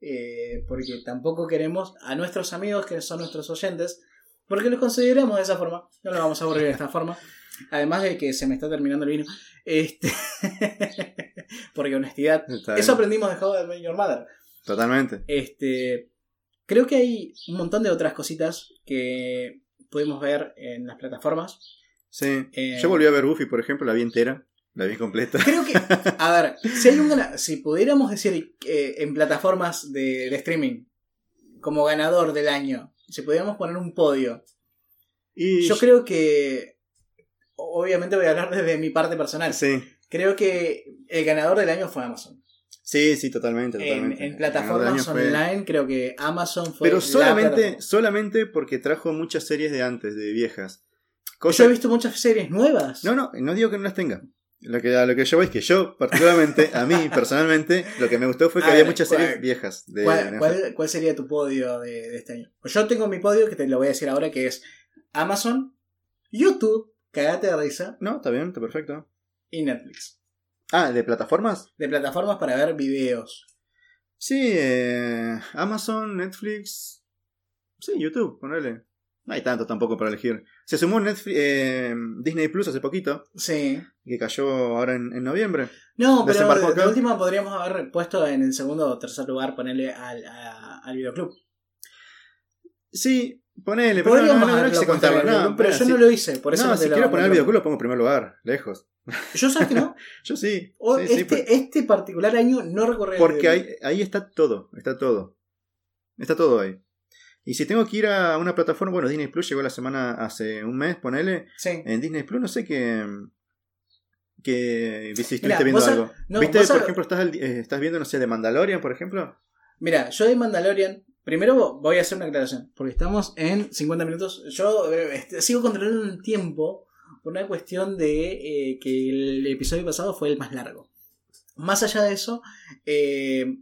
Eh, porque tampoco queremos a nuestros amigos, que son nuestros oyentes, porque los consideramos de esa forma. No los vamos a aburrir de esta [laughs] forma. Además de que se me está terminando el vino. Este... [laughs] porque honestidad. Eso aprendimos de How Met Your Mother. Totalmente. Este, creo que hay un montón de otras cositas que pudimos ver en las plataformas. Sí. Eh, Yo volví a ver Buffy, por ejemplo, la vi entera, la vi completa. Creo que, a ver, si hay un [laughs] gana- si pudiéramos decir eh, en plataformas de, de streaming como ganador del año, si pudiéramos poner un podio, Y yo creo que, obviamente voy a hablar desde mi parte personal, Sí. creo que el ganador del año fue Amazon. Sí, sí, totalmente. En, totalmente. en plataformas fue- online creo que Amazon fue... Pero la solamente, solamente porque trajo muchas series de antes, de viejas. Yo he visto muchas series nuevas. No, no, no digo que no las tenga. Lo que, a lo que yo voy es que yo, particularmente, a mí personalmente, lo que me gustó fue que A había ver, muchas ¿cuál- series viejas. De ¿Cuál, cuál- cuál sería tu podio de, de este año? Pues yo tengo mi podio que te lo voy a decir ahora, que es Amazon, YouTube, cagate de risa, No, está bien, está perfecto. y Netflix. Ah, ¿de plataformas? De plataformas para ver videos. Sí, eh, Amazon, Netflix. Sí, YouTube, ponele. No hay tanto tampoco para elegir. Se sumó Netflix, eh, Disney Plus hace poquito, Sí. que cayó ahora en, en noviembre. No, pero de, de última podríamos haber puesto en el segundo o tercer lugar, ponerle al, a- al videoclub. Sí, ponele, pero no, no, no, no quise contarlo. pero yo no lo hice, por eso no, si quiero poner el videoclub lo pongo en primer lugar, lejos. Yo sabes que no. [laughs] Yo sí. O sí, sí, este, este particular año no recorrí porque ahí, ahí está todo, está todo. Está todo ahí. Y si tengo que ir a una plataforma, bueno, Disney Plus llegó la semana hace un mes, ponele. Sí. En Disney Plus no sé qué. que si estuviste viendo sab- algo. no, ¿Viste, por sab- ejemplo, estás, al- eh, estás viendo, no sé, de Mandalorian, por ejemplo? Mira, yo de Mandalorian, primero voy a hacer una aclaración, porque estamos en 50 minutos. Yo eh, este, sigo controlando el tiempo por una cuestión de eh, que el episodio pasado fue el más largo. Más allá de eso, eh,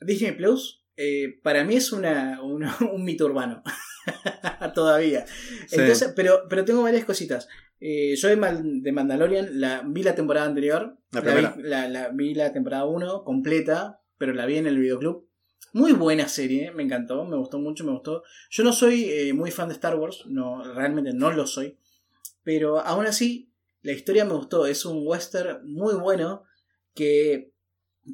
Disney Plus eh, para mí es una, una- [laughs] un mito urbano. [laughs] Todavía. Sí. Entonces, pero, pero tengo varias cositas. Eh, yo de, Mal- de Mandalorian la, vi la temporada anterior. La vi, la- vi la temporada 1 completa, pero la vi en el videoclub. Muy buena serie, me encantó, me gustó mucho, me gustó. Yo no soy eh, muy fan de Star Wars, no, realmente no lo soy. Pero aún así, la historia me gustó. Es un western muy bueno que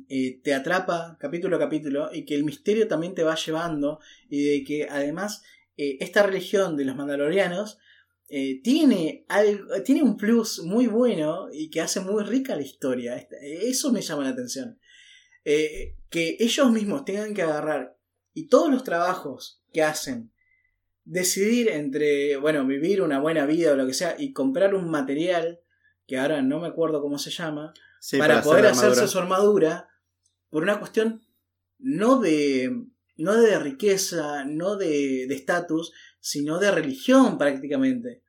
eh, te atrapa capítulo a capítulo y que el misterio también te va llevando y de que además eh, esta religión de los mandalorianos eh, tiene, algo, tiene un plus muy bueno y que hace muy rica la historia. Eso me llama la atención. Que ellos mismos tengan que agarrar y todos los trabajos que hacen, decidir entre, bueno, vivir una buena vida o lo que sea y comprar un material, que ahora no me acuerdo cómo se llama, Sí, para, poder hacerse su armadura por una cuestión no de no de riqueza, no de de estatus, sino de religión prácticamente.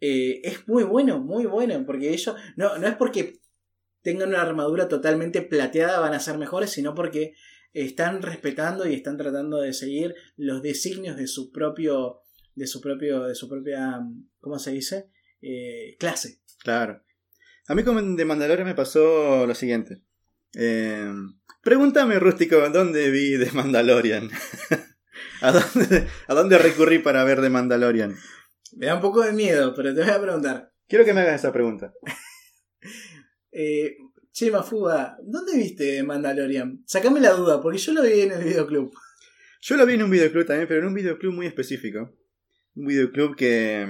Eh, es muy bueno, muy bueno, porque ellos no, no es porque tengan una armadura totalmente plateada van a ser mejores, sino porque están respetando y están tratando de seguir los designios de su propio de su propio de su propia ¿cómo se dice? Eh, clase. Claro. A mí con de Mandalorian me pasó lo siguiente. Eh, pregúntame, Rústico, ¿dónde vi de Mandalorian? [laughs] ¿A, dónde, ¿A dónde recurrí para ver de Mandalorian? Me da un poco de miedo, pero te voy a preguntar. Quiero que me hagas esa pregunta. [laughs] Eh, che, Mafuga, ¿dónde viste Mandalorian? Sacame la duda, porque yo lo vi en el videoclub. Yo lo vi en un videoclub también, pero en un videoclub muy específico. Un videoclub que...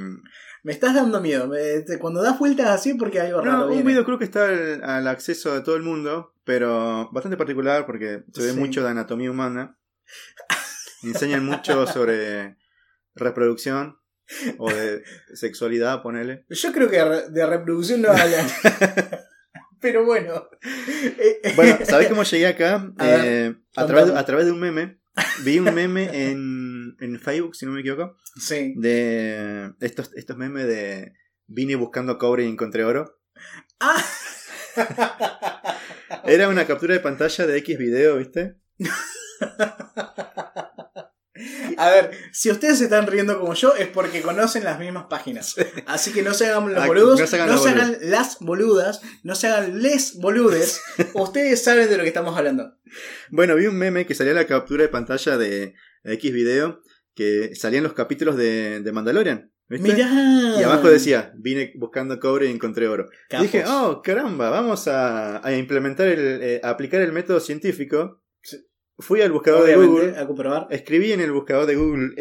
Me estás dando miedo. me- te- cuando das vueltas así, porque hay algo No, raro un viene. videoclub que está al, al acceso de todo el mundo, pero bastante particular porque se ve Sí. mucho de anatomía humana. Enseñan mucho [laughs] sobre reproducción o de sexualidad, ponele. Yo creo que de reproducción no hablan. [laughs] pero bueno. Bueno, ¿sabés cómo llegué acá? A ver, Eh, a, través, a través de un meme. Vi un meme en, [laughs] en Facebook, si no me equivoco, Sí. de estos, estos memes de vine buscando cobre y encontré oro. Ah. Era una captura de pantalla de X video, ¿viste? A ver, si ustedes se están riendo como yo, es porque conocen las mismas páginas. Así que no se hagan los Ah, boludos, no se hagan no los se hagan las boludas, no se hagan les boludes. [laughs] ustedes saben de lo que estamos hablando. Bueno, vi un meme que salía la captura de pantalla de X video que salían los capítulos de, de Mandalorian. ¿viste? Mirá. Y abajo decía, vine buscando cobre y encontré oro. Dije, oh, caramba, vamos a, a implementar el, eh, a aplicar el método científico. Fui al buscador de Google, a comprobar. escribí en el buscador de Google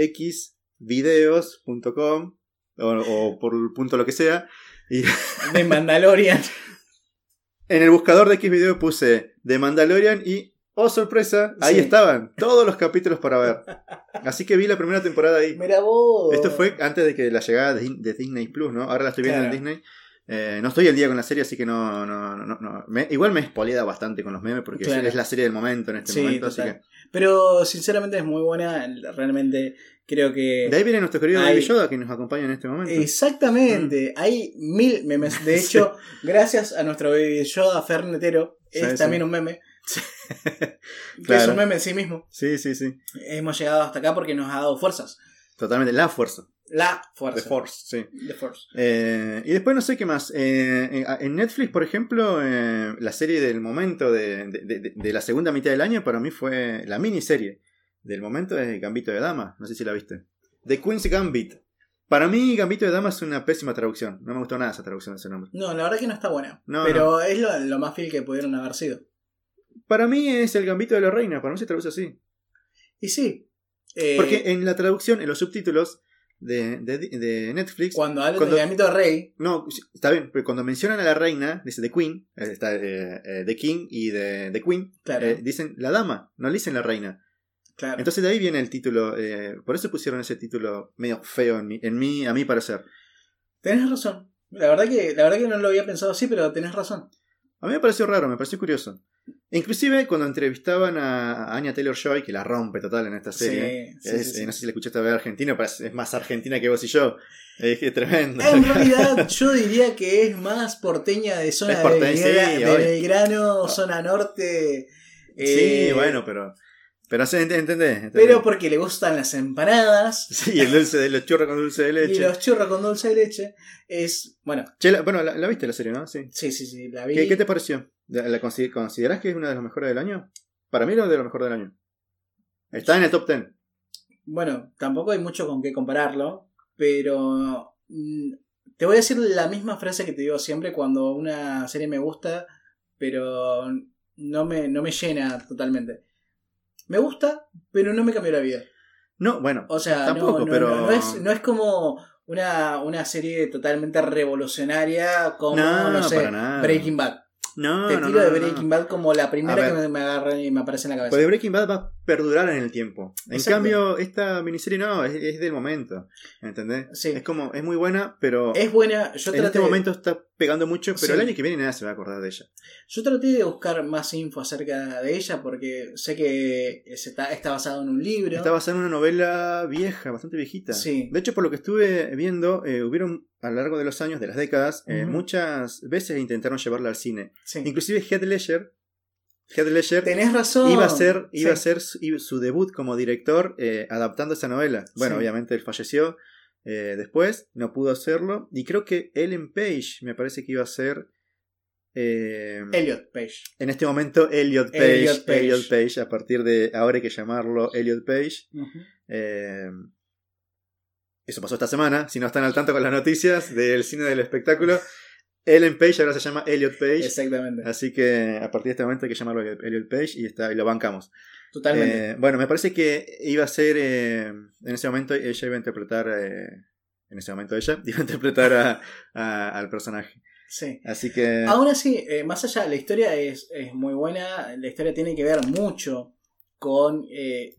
xvideos.com o, o por el punto lo que sea. Y De Mandalorian. [laughs] en el buscador de Xvideo puse de Mandalorian y, oh sorpresa, ahí Sí. estaban todos los capítulos para ver. [laughs] Así que vi la primera temporada ahí. Mira vos. Esto fue antes de que la llegada de, Disney Plus, ¿no? Ahora la estoy viendo Claro. en Disney. Eh, no estoy al día con la serie, así que no. no, no, no. Me- igual me he spoileado bastante con los memes porque Claro. es la serie del momento en este Sí, momento. total. Así que. Pero sinceramente es muy buena. Realmente creo que. De ahí viene nuestro querido Hay- Baby Yoda que nos acompaña en este momento. Exactamente, hay mil memes. De [laughs] Sí. hecho, gracias a nuestro baby Yoda Fernetero, es sí. también un meme. Claro. [laughs] es un meme en sí mismo. Sí, sí, sí. Hemos llegado hasta acá porque nos ha dado fuerzas. Totalmente, la fuerza. La fuerza. The Force, sí. The Force. Eh, y después no sé qué más. Eh, en- Netflix, por ejemplo, eh, la serie del momento de, de- de- de la segunda mitad del año para mí fue la miniserie del momento es Gambito de Dama. No sé si la viste. The Queen's Gambit. Para mí, Gambito de Dama es una pésima traducción. No me gustó nada esa traducción de ese nombre. No, la verdad que no está buena. No, pero es lo, lo más fiel que pudieron haber sido. Para mí es el Gambito de la Reina. Para mí se traduce así. Y sí. eh, Porque en la traducción, en los subtítulos de, de- de Netflix. cuando hablan del gambito de rey, No, está bien, pero cuando mencionan a la reina, dice The Queen, eh, está eh, eh, The King y The, The Queen, claro, eh, dicen la dama, no le dicen la reina. claro. Entonces de ahí viene el título, eh, por eso pusieron ese título medio feo en mí, en mí a mi parecer. tenés razón. La verdad que, la verdad que no lo había pensado así, pero tenés razón. A mí me pareció raro, me pareció curioso. Inclusive cuando entrevistaban a Anya Taylor Joy, que la rompe total en esta serie. Sí, sí, es- sí, sí. eh, No sé si la escuchaste hablar argentino, pero es, más argentina que vos y yo. Es tremendo. En [laughs] realidad, yo diría que es más porteña de zona Es porteña, de, de. Belgrano, zona norte. sí, eh, bueno, pero... Pero ent- entendés, entendés. Pero porque le gustan las empanadas [laughs] Sí, el dulce de los churros con dulce de leche. y los churros con dulce de leche. Es. Bueno, Che, la- bueno, la, la viste la serie, ¿no? Sí. sí, sí, sí, la vi. ¿Qué, qué te pareció? ¿La, la consi- ¿Considerás que es una de las mejores del año? Para mí era de lo mejor del año. Está en el top 10. Bueno, tampoco hay mucho con qué compararlo, pero mm, te voy a decir la misma frase que te digo siempre cuando una serie me gusta, pero no me, no me llena totalmente. Me gusta, pero no me cambió la vida. No, bueno. O sea, Tampoco, no, no, pero- no, no es, no es como una, una serie totalmente revolucionaria como, no, No, sé. Breaking Bad. No, Te tiro no, de Breaking. Bad como la primera que me, me agarra y me aparece en la cabeza. Porque Breaking Bad va a perdurar en el tiempo. En Exacto. cambio, esta miniserie no, es, es del momento. ¿Entendés? Sí. Es como, es muy buena, pero Es buena, yo en traté, este momento está pegando mucho, pero Sí. el año que viene nadie se va a acordar de ella. yo traté de buscar más info acerca de ella porque sé que está, está basado en un libro. Está basada en una novela vieja, bastante viejita. Sí. De hecho, por lo que estuve viendo, eh, hubieron a lo largo de los años, de las décadas, eh, Ujú. muchas veces intentaron llevarla al cine. Sí. Inclusive Heath Ledger, Heath Ledger Tenés razón. iba a ser, iba Sí. a ser su, su debut como director eh, adaptando esa novela. Bueno, Sí. obviamente él falleció eh, después, no pudo hacerlo. Y creo que Ellen Page me parece que iba a ser... eh, Elliot Page. en este momento Elliot Page, Elliot Page. Elliot Page, a partir de ahora hay que llamarlo Elliot Page. Eh, eso pasó esta semana. Si no están al tanto con las noticias del cine del espectáculo, Ellen Page ahora se llama Elliot Page. Exactamente. Así que a partir de este momento hay que llamarlo Elliot Page y, está, y lo bancamos. Totalmente. Eh, bueno, me parece que iba a ser. eh, en ese momento ella iba a interpretar. eh, en ese momento ella [laughs] iba a interpretar a- a- al personaje. sí. Así que. Aún así, más allá, la historia es, es muy buena. La historia tiene que ver mucho con eh,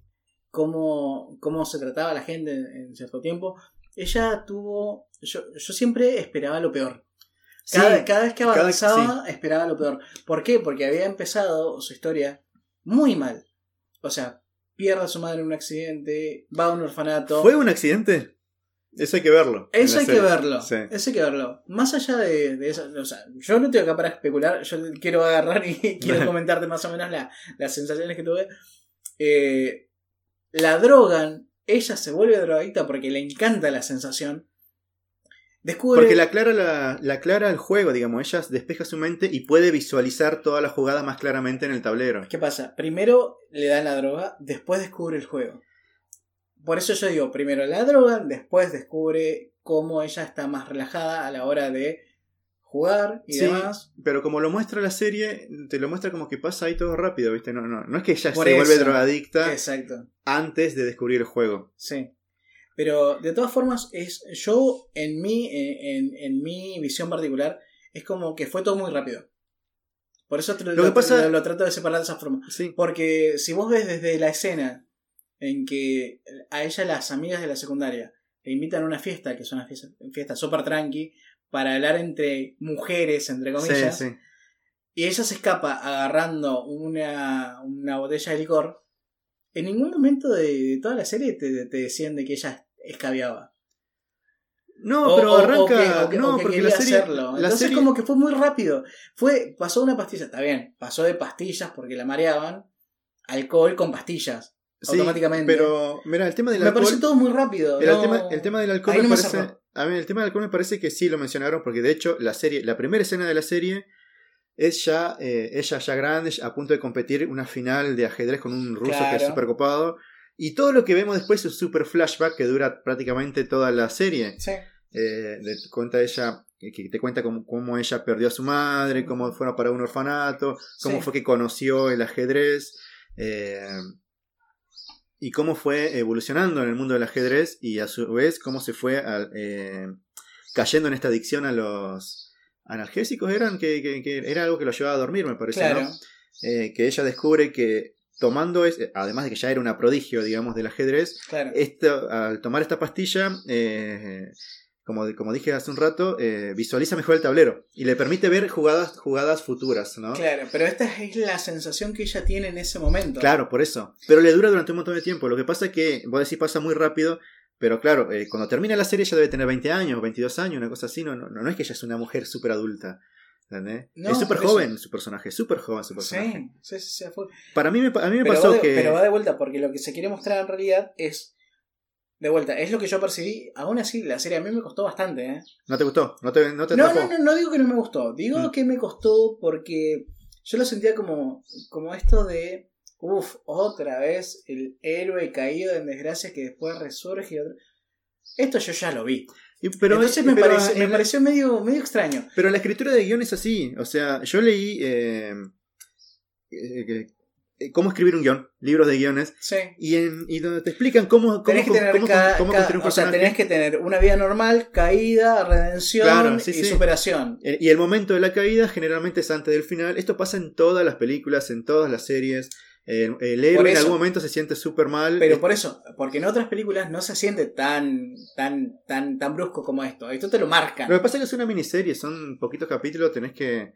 cómo, cómo se trataba la gente en, en cierto tiempo. Ella tuvo. Yo, yo siempre esperaba lo peor. sí, Cada, cada vez que cada- avanzaba, esperaba lo peor. ¿Por qué? Porque había empezado su historia muy mal. O sea, pierde a su madre en un accidente, va a un orfanato. ¿Fue un accidente? Eso hay que verlo. Eso hay que verlo. Sí. Eso hay que verlo. Más allá de, de eso, o sea, yo no estoy acá para especular, yo quiero agarrar y [laughs] quiero [laughs] comentarte más o menos la- las sensaciones que tuve. Eh, la drogan, ella se vuelve drogadicta porque le encanta la sensación. Descubre. Porque la aclara, la, la aclara el juego, digamos. Ella despeja su mente y puede visualizar toda la jugada más claramente en el tablero. ¿Qué pasa? Primero le dan la droga, después descubre el juego. Por eso yo digo, primero la droga, después descubre cómo ella está más relajada a la hora de jugar y Sí, demás. Pero como lo muestra la serie, te lo muestra como que pasa ahí todo rápido, ¿viste? No, no, no es que ella Por se vuelve eso. drogadicta Exacto. antes de descubrir el juego. Sí. Pero de todas formas, es yo en mi, en, en mi visión particular, es como que fue todo muy rápido. Por eso Lo lo, que pasa- lo- lo trato de separar de esa forma. Sí. Porque si vos ves desde la escena en que a ella las amigas de la secundaria le invitan a una fiesta, que es una fiesta, fiesta súper tranqui, para hablar entre mujeres, entre Sí, comillas, sí. y ella se escapa agarrando una, una botella de licor, en ningún momento de, toda la serie te, te decían de que ella escabiaba. No, O- pero arranca. o que- o que- no, que porque la serie. hacerlo. La Entonces serie como que fue muy rápido. Fue, pasó una pastilla, está bien, pasó de pastillas porque la mareaban, alcohol con pastillas. Sí, automáticamente. Pero, mira, el tema del me alcohol. parece todo muy rápido. No- el, tema, el tema del alcohol ahí me no me parece. A mí el tema del alcohol me parece que sí lo mencionaron, porque de hecho la serie, la primera escena de la serie es ya eh, ella ya grande, a punto de competir una final de ajedrez con un ruso que es súper copado. Y todo lo que vemos después es un super flashback que dura prácticamente toda la serie. Sí. Eh, cuenta ella, que que te cuenta cómo, cómo ella perdió a su madre, cómo fueron para un orfanato, cómo Sí. fue que conoció el ajedrez. eh, y cómo fue evolucionando en el mundo del ajedrez y a su vez cómo se fue eh, cayendo en esta adicción a los analgésicos eran que, que- que era algo que lo llevaba a dormir me parece Claro. ¿no? Eh, que ella descubre que tomando es, además de que ya era una prodigio digamos del ajedrez Claro. esto, al tomar esta pastilla, eh, como, como dije hace un rato, eh, visualiza mejor el tablero y le permite ver jugadas, jugadas futuras, ¿no? Claro, pero esta es la sensación que ella tiene en ese momento. Claro, por eso. Pero le dura durante un montón de tiempo. Lo que pasa es que, vos decís, pasa muy rápido, pero claro, eh, cuando termina la serie ella debe tener 20 años, 22 años, una cosa así. No, no, no es que ella es una mujer súper adulta. ¿entendés? No, es súper joven su personaje, súper joven su personaje. Sí, sí, sí, fue- Para mí me, a mí me pero, pasó de, que... pero va de vuelta, porque lo que se quiere mostrar en realidad es. De vuelta, es lo que yo percibí. Aún así, la serie a mí me costó bastante, ¿eh? ¿No te gustó? ¿No te, no te No, atrapó? no, no, no digo que no me gustó. Digo Mm. que me costó porque yo lo sentía como, como esto de. Uf, otra vez el héroe caído en desgracia que después resurge. Esto yo ya lo vi. Y- pero Entonces me, pero parece- en me la- pareció medio, medio extraño. Pero la escritura de guion es así. O sea, yo leí eh, eh, eh, cómo escribir un guion, libros de guiones, Sí. y, en, y donde te explican cómo, cómo, Tenés que cómo- tener cómo- cada- cómo cada- construir un o sea, tenés que tener una vida normal, caída, redención Claro, sí, y sí. superación. Eh, Y el momento de la caída generalmente es antes del final. Esto pasa en todas las películas, en todas las series. El, el héroe en algún momento se siente súper mal. Pero Eh, por eso, porque en otras películas no se siente tan, tan, tan, tan brusco como esto. Esto te lo marcan. Lo que pasa es que es una miniserie, son poquitos capítulos, tenés que,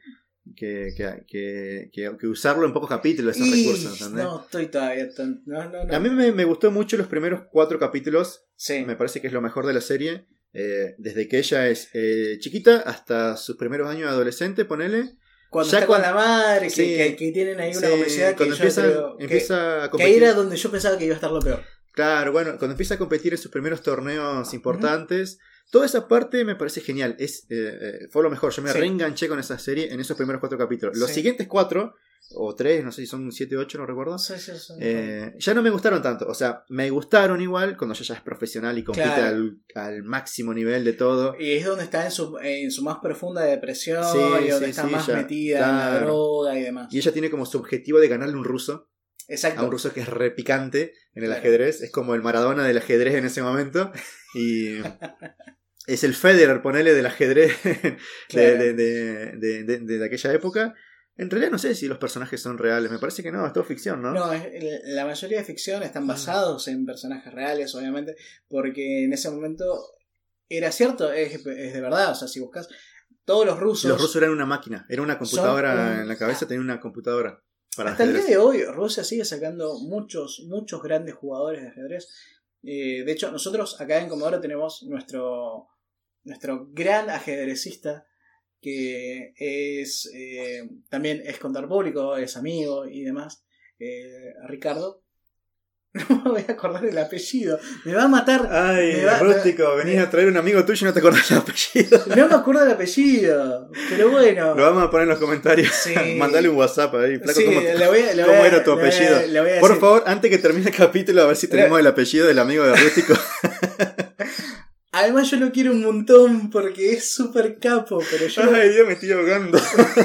que, que, que- que- que usarlo en pocos capítulos, esos Y recursos. ¿entendés? no estoy todavía tan. No, no, no. A mí me, me gustó mucho los primeros cuatro capítulos. Sí. Me parece que es lo mejor de la serie. Eh, desde que ella es eh, chiquita hasta sus primeros años de adolescente, ponele. Cuando ya está con la madre, que, Sí. que- que tienen ahí una Sí, complicidad que cuando yo empieza, creo empieza a que ahí competir. era donde yo pensaba que iba a estar lo peor. Claro, bueno, cuando empieza a competir en sus primeros torneos importantes, toda esa parte me parece genial. Es, eh, eh, fue lo mejor. Yo me Sí. reenganché con esa serie en esos primeros cuatro capítulos. Los siguientes cuatro, o tres, no sé si son siete o ocho, no recuerdo. Sí, sí, sí. eh, ya no me gustaron tanto. O sea, me gustaron igual cuando ella ya es profesional y compite Claro. al, al máximo nivel de todo. Y es donde está en su, en su más profunda depresión y donde está más ya, metida en la claro. droga y demás. Y ella tiene como su objetivo de ganarle un ruso. Exacto. a un ruso que es repicante en el Claro. ajedrez. Es como el Maradona del ajedrez en ese momento. Y es el Federer, ponele, del ajedrez [laughs] de, Claro. de, de, de- de- de aquella época. En realidad no sé si los personajes son reales. Me parece que no, es todo ficción, ¿no? No, la mayoría de ficción están basados en personajes reales, obviamente, porque en ese momento era cierto, es, es de verdad, o sea, si buscas todos los rusos, Los rusos eran una máquina. Era una computadora Son en la cabeza, tenía una computadora para hasta el día de hoy Rusia sigue sacando muchos, muchos grandes jugadores de ajedrez. Eh, de hecho, nosotros acá en Comodoro tenemos nuestro, nuestro gran ajedrecista que es eh, también es contador público, es amigo y demás, eh, Ricardo. [laughs] No me voy a acordar el apellido. Me va a matar. Ay, Me va- rústico, venís a traer un amigo tuyo y no te acordás el apellido. No me acuerdo el apellido. Pero bueno. Lo vamos a poner en los comentarios. Sí. [laughs] Mandale un WhatsApp ahí. Flaco, Sí, ¿cómo te- le voy a- le cómo voy a- era tu apellido? le voy a Por favor, antes que termine el capítulo, a ver si tenemos el apellido del amigo de Rústico. [laughs] Además yo lo quiero un montón porque es súper capo, pero yo... Ay, Dios, me estoy ahogando.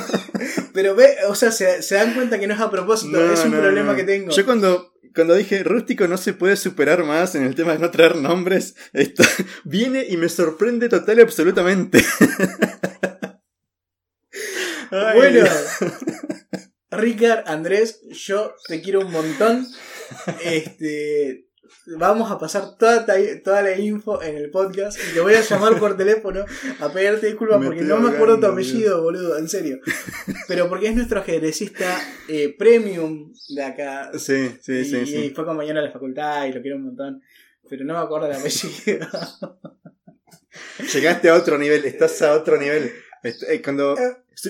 [laughs] Pero ve, o sea, se, se dan cuenta que no es a propósito, No, es un no, problema no. que tengo. Yo cuando, cuando dije Rústico no se puede superar más en el tema de no traer nombres, esto [laughs] viene y me sorprende total y absolutamente. [laughs] Ay, Bueno. Ricard, Andrés, yo te quiero un montón. Este, vamos a pasar toda, toda la info en el podcast y te voy a llamar por teléfono a pedirte disculpas Me porque no me acuerdo tu apellido, boludo, en serio. Pero porque es nuestro ajedrecista eh, premium de acá. Sí, sí, y, sí, y sí. fue compañero de la facultad y lo quiero un montón. Pero no me acuerdo el apellido. [laughs] Llegaste a otro nivel, estás a otro nivel. Eh, Cuando,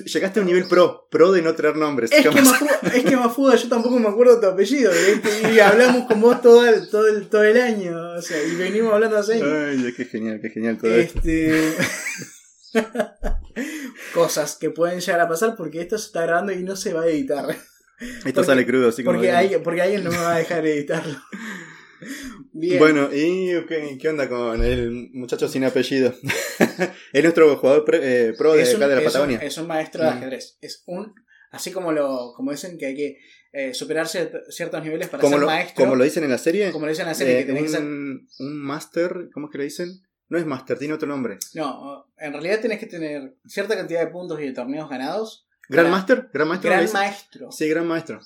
Llegaste a un nivel pro, pro de no traer nombres. Es que, Mafuda, es que Mafuda, yo tampoco me acuerdo tu apellido. Y hablamos con vos todo el, todo el, todo el año. O sea, y venimos hablando así. Ay, qué genial, qué genial todo esto. Este. [laughs] Cosas que pueden llegar a pasar porque esto se está grabando y no se va a editar. Esto porque- sale crudo, así como. Porque, alguien, porque alguien no me va a dejar editarlo. [laughs] Bien. Bueno, ¿y qué, qué onda con el muchacho sin apellido? [laughs] es nuestro jugador pre- eh, pro de un, acá de la es un- Patagonia. es un maestro de Mm. ajedrez. Es un. Así como lo como dicen que hay que eh, superar ciert- ciertos niveles para como, ser lo, maestro. como lo dicen en la serie, como lo dicen en la serie, eh, que tenés que ser. un, master, ¿cómo es que le dicen? No es master, tiene otro nombre. No, en realidad tenés que tener cierta cantidad de puntos y de torneos ganados. ¿Gran Para- master? ¿Gran maestro? Gran maestro. Sí, gran maestro.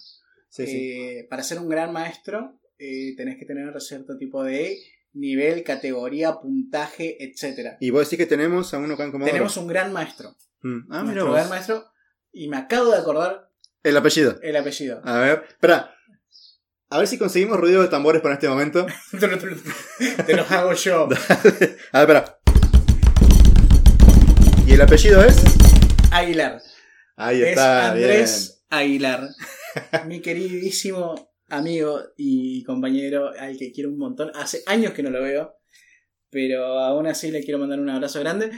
Sí, sí. Eh, para ser un gran maestro, eh, tenés que tener cierto tipo de nivel, categoría, puntaje, etcétera. Y vos decís que tenemos a uno acá en Comodoro. Tenemos un gran maestro. Mm. Ah, nuestro gran maestro. Y me acabo de acordar El apellido. el apellido. A ver, espera. A ver si conseguimos ruido de tambores para este momento. [laughs] Te los hago yo. [laughs] A ver, espera. ¿Y el apellido es? Aguilar. Ahí Es está, Andrés Aguilar. Mi queridísimo amigo y compañero al que quiero un montón. Hace años que no lo veo. Pero aún así le quiero mandar un abrazo grande.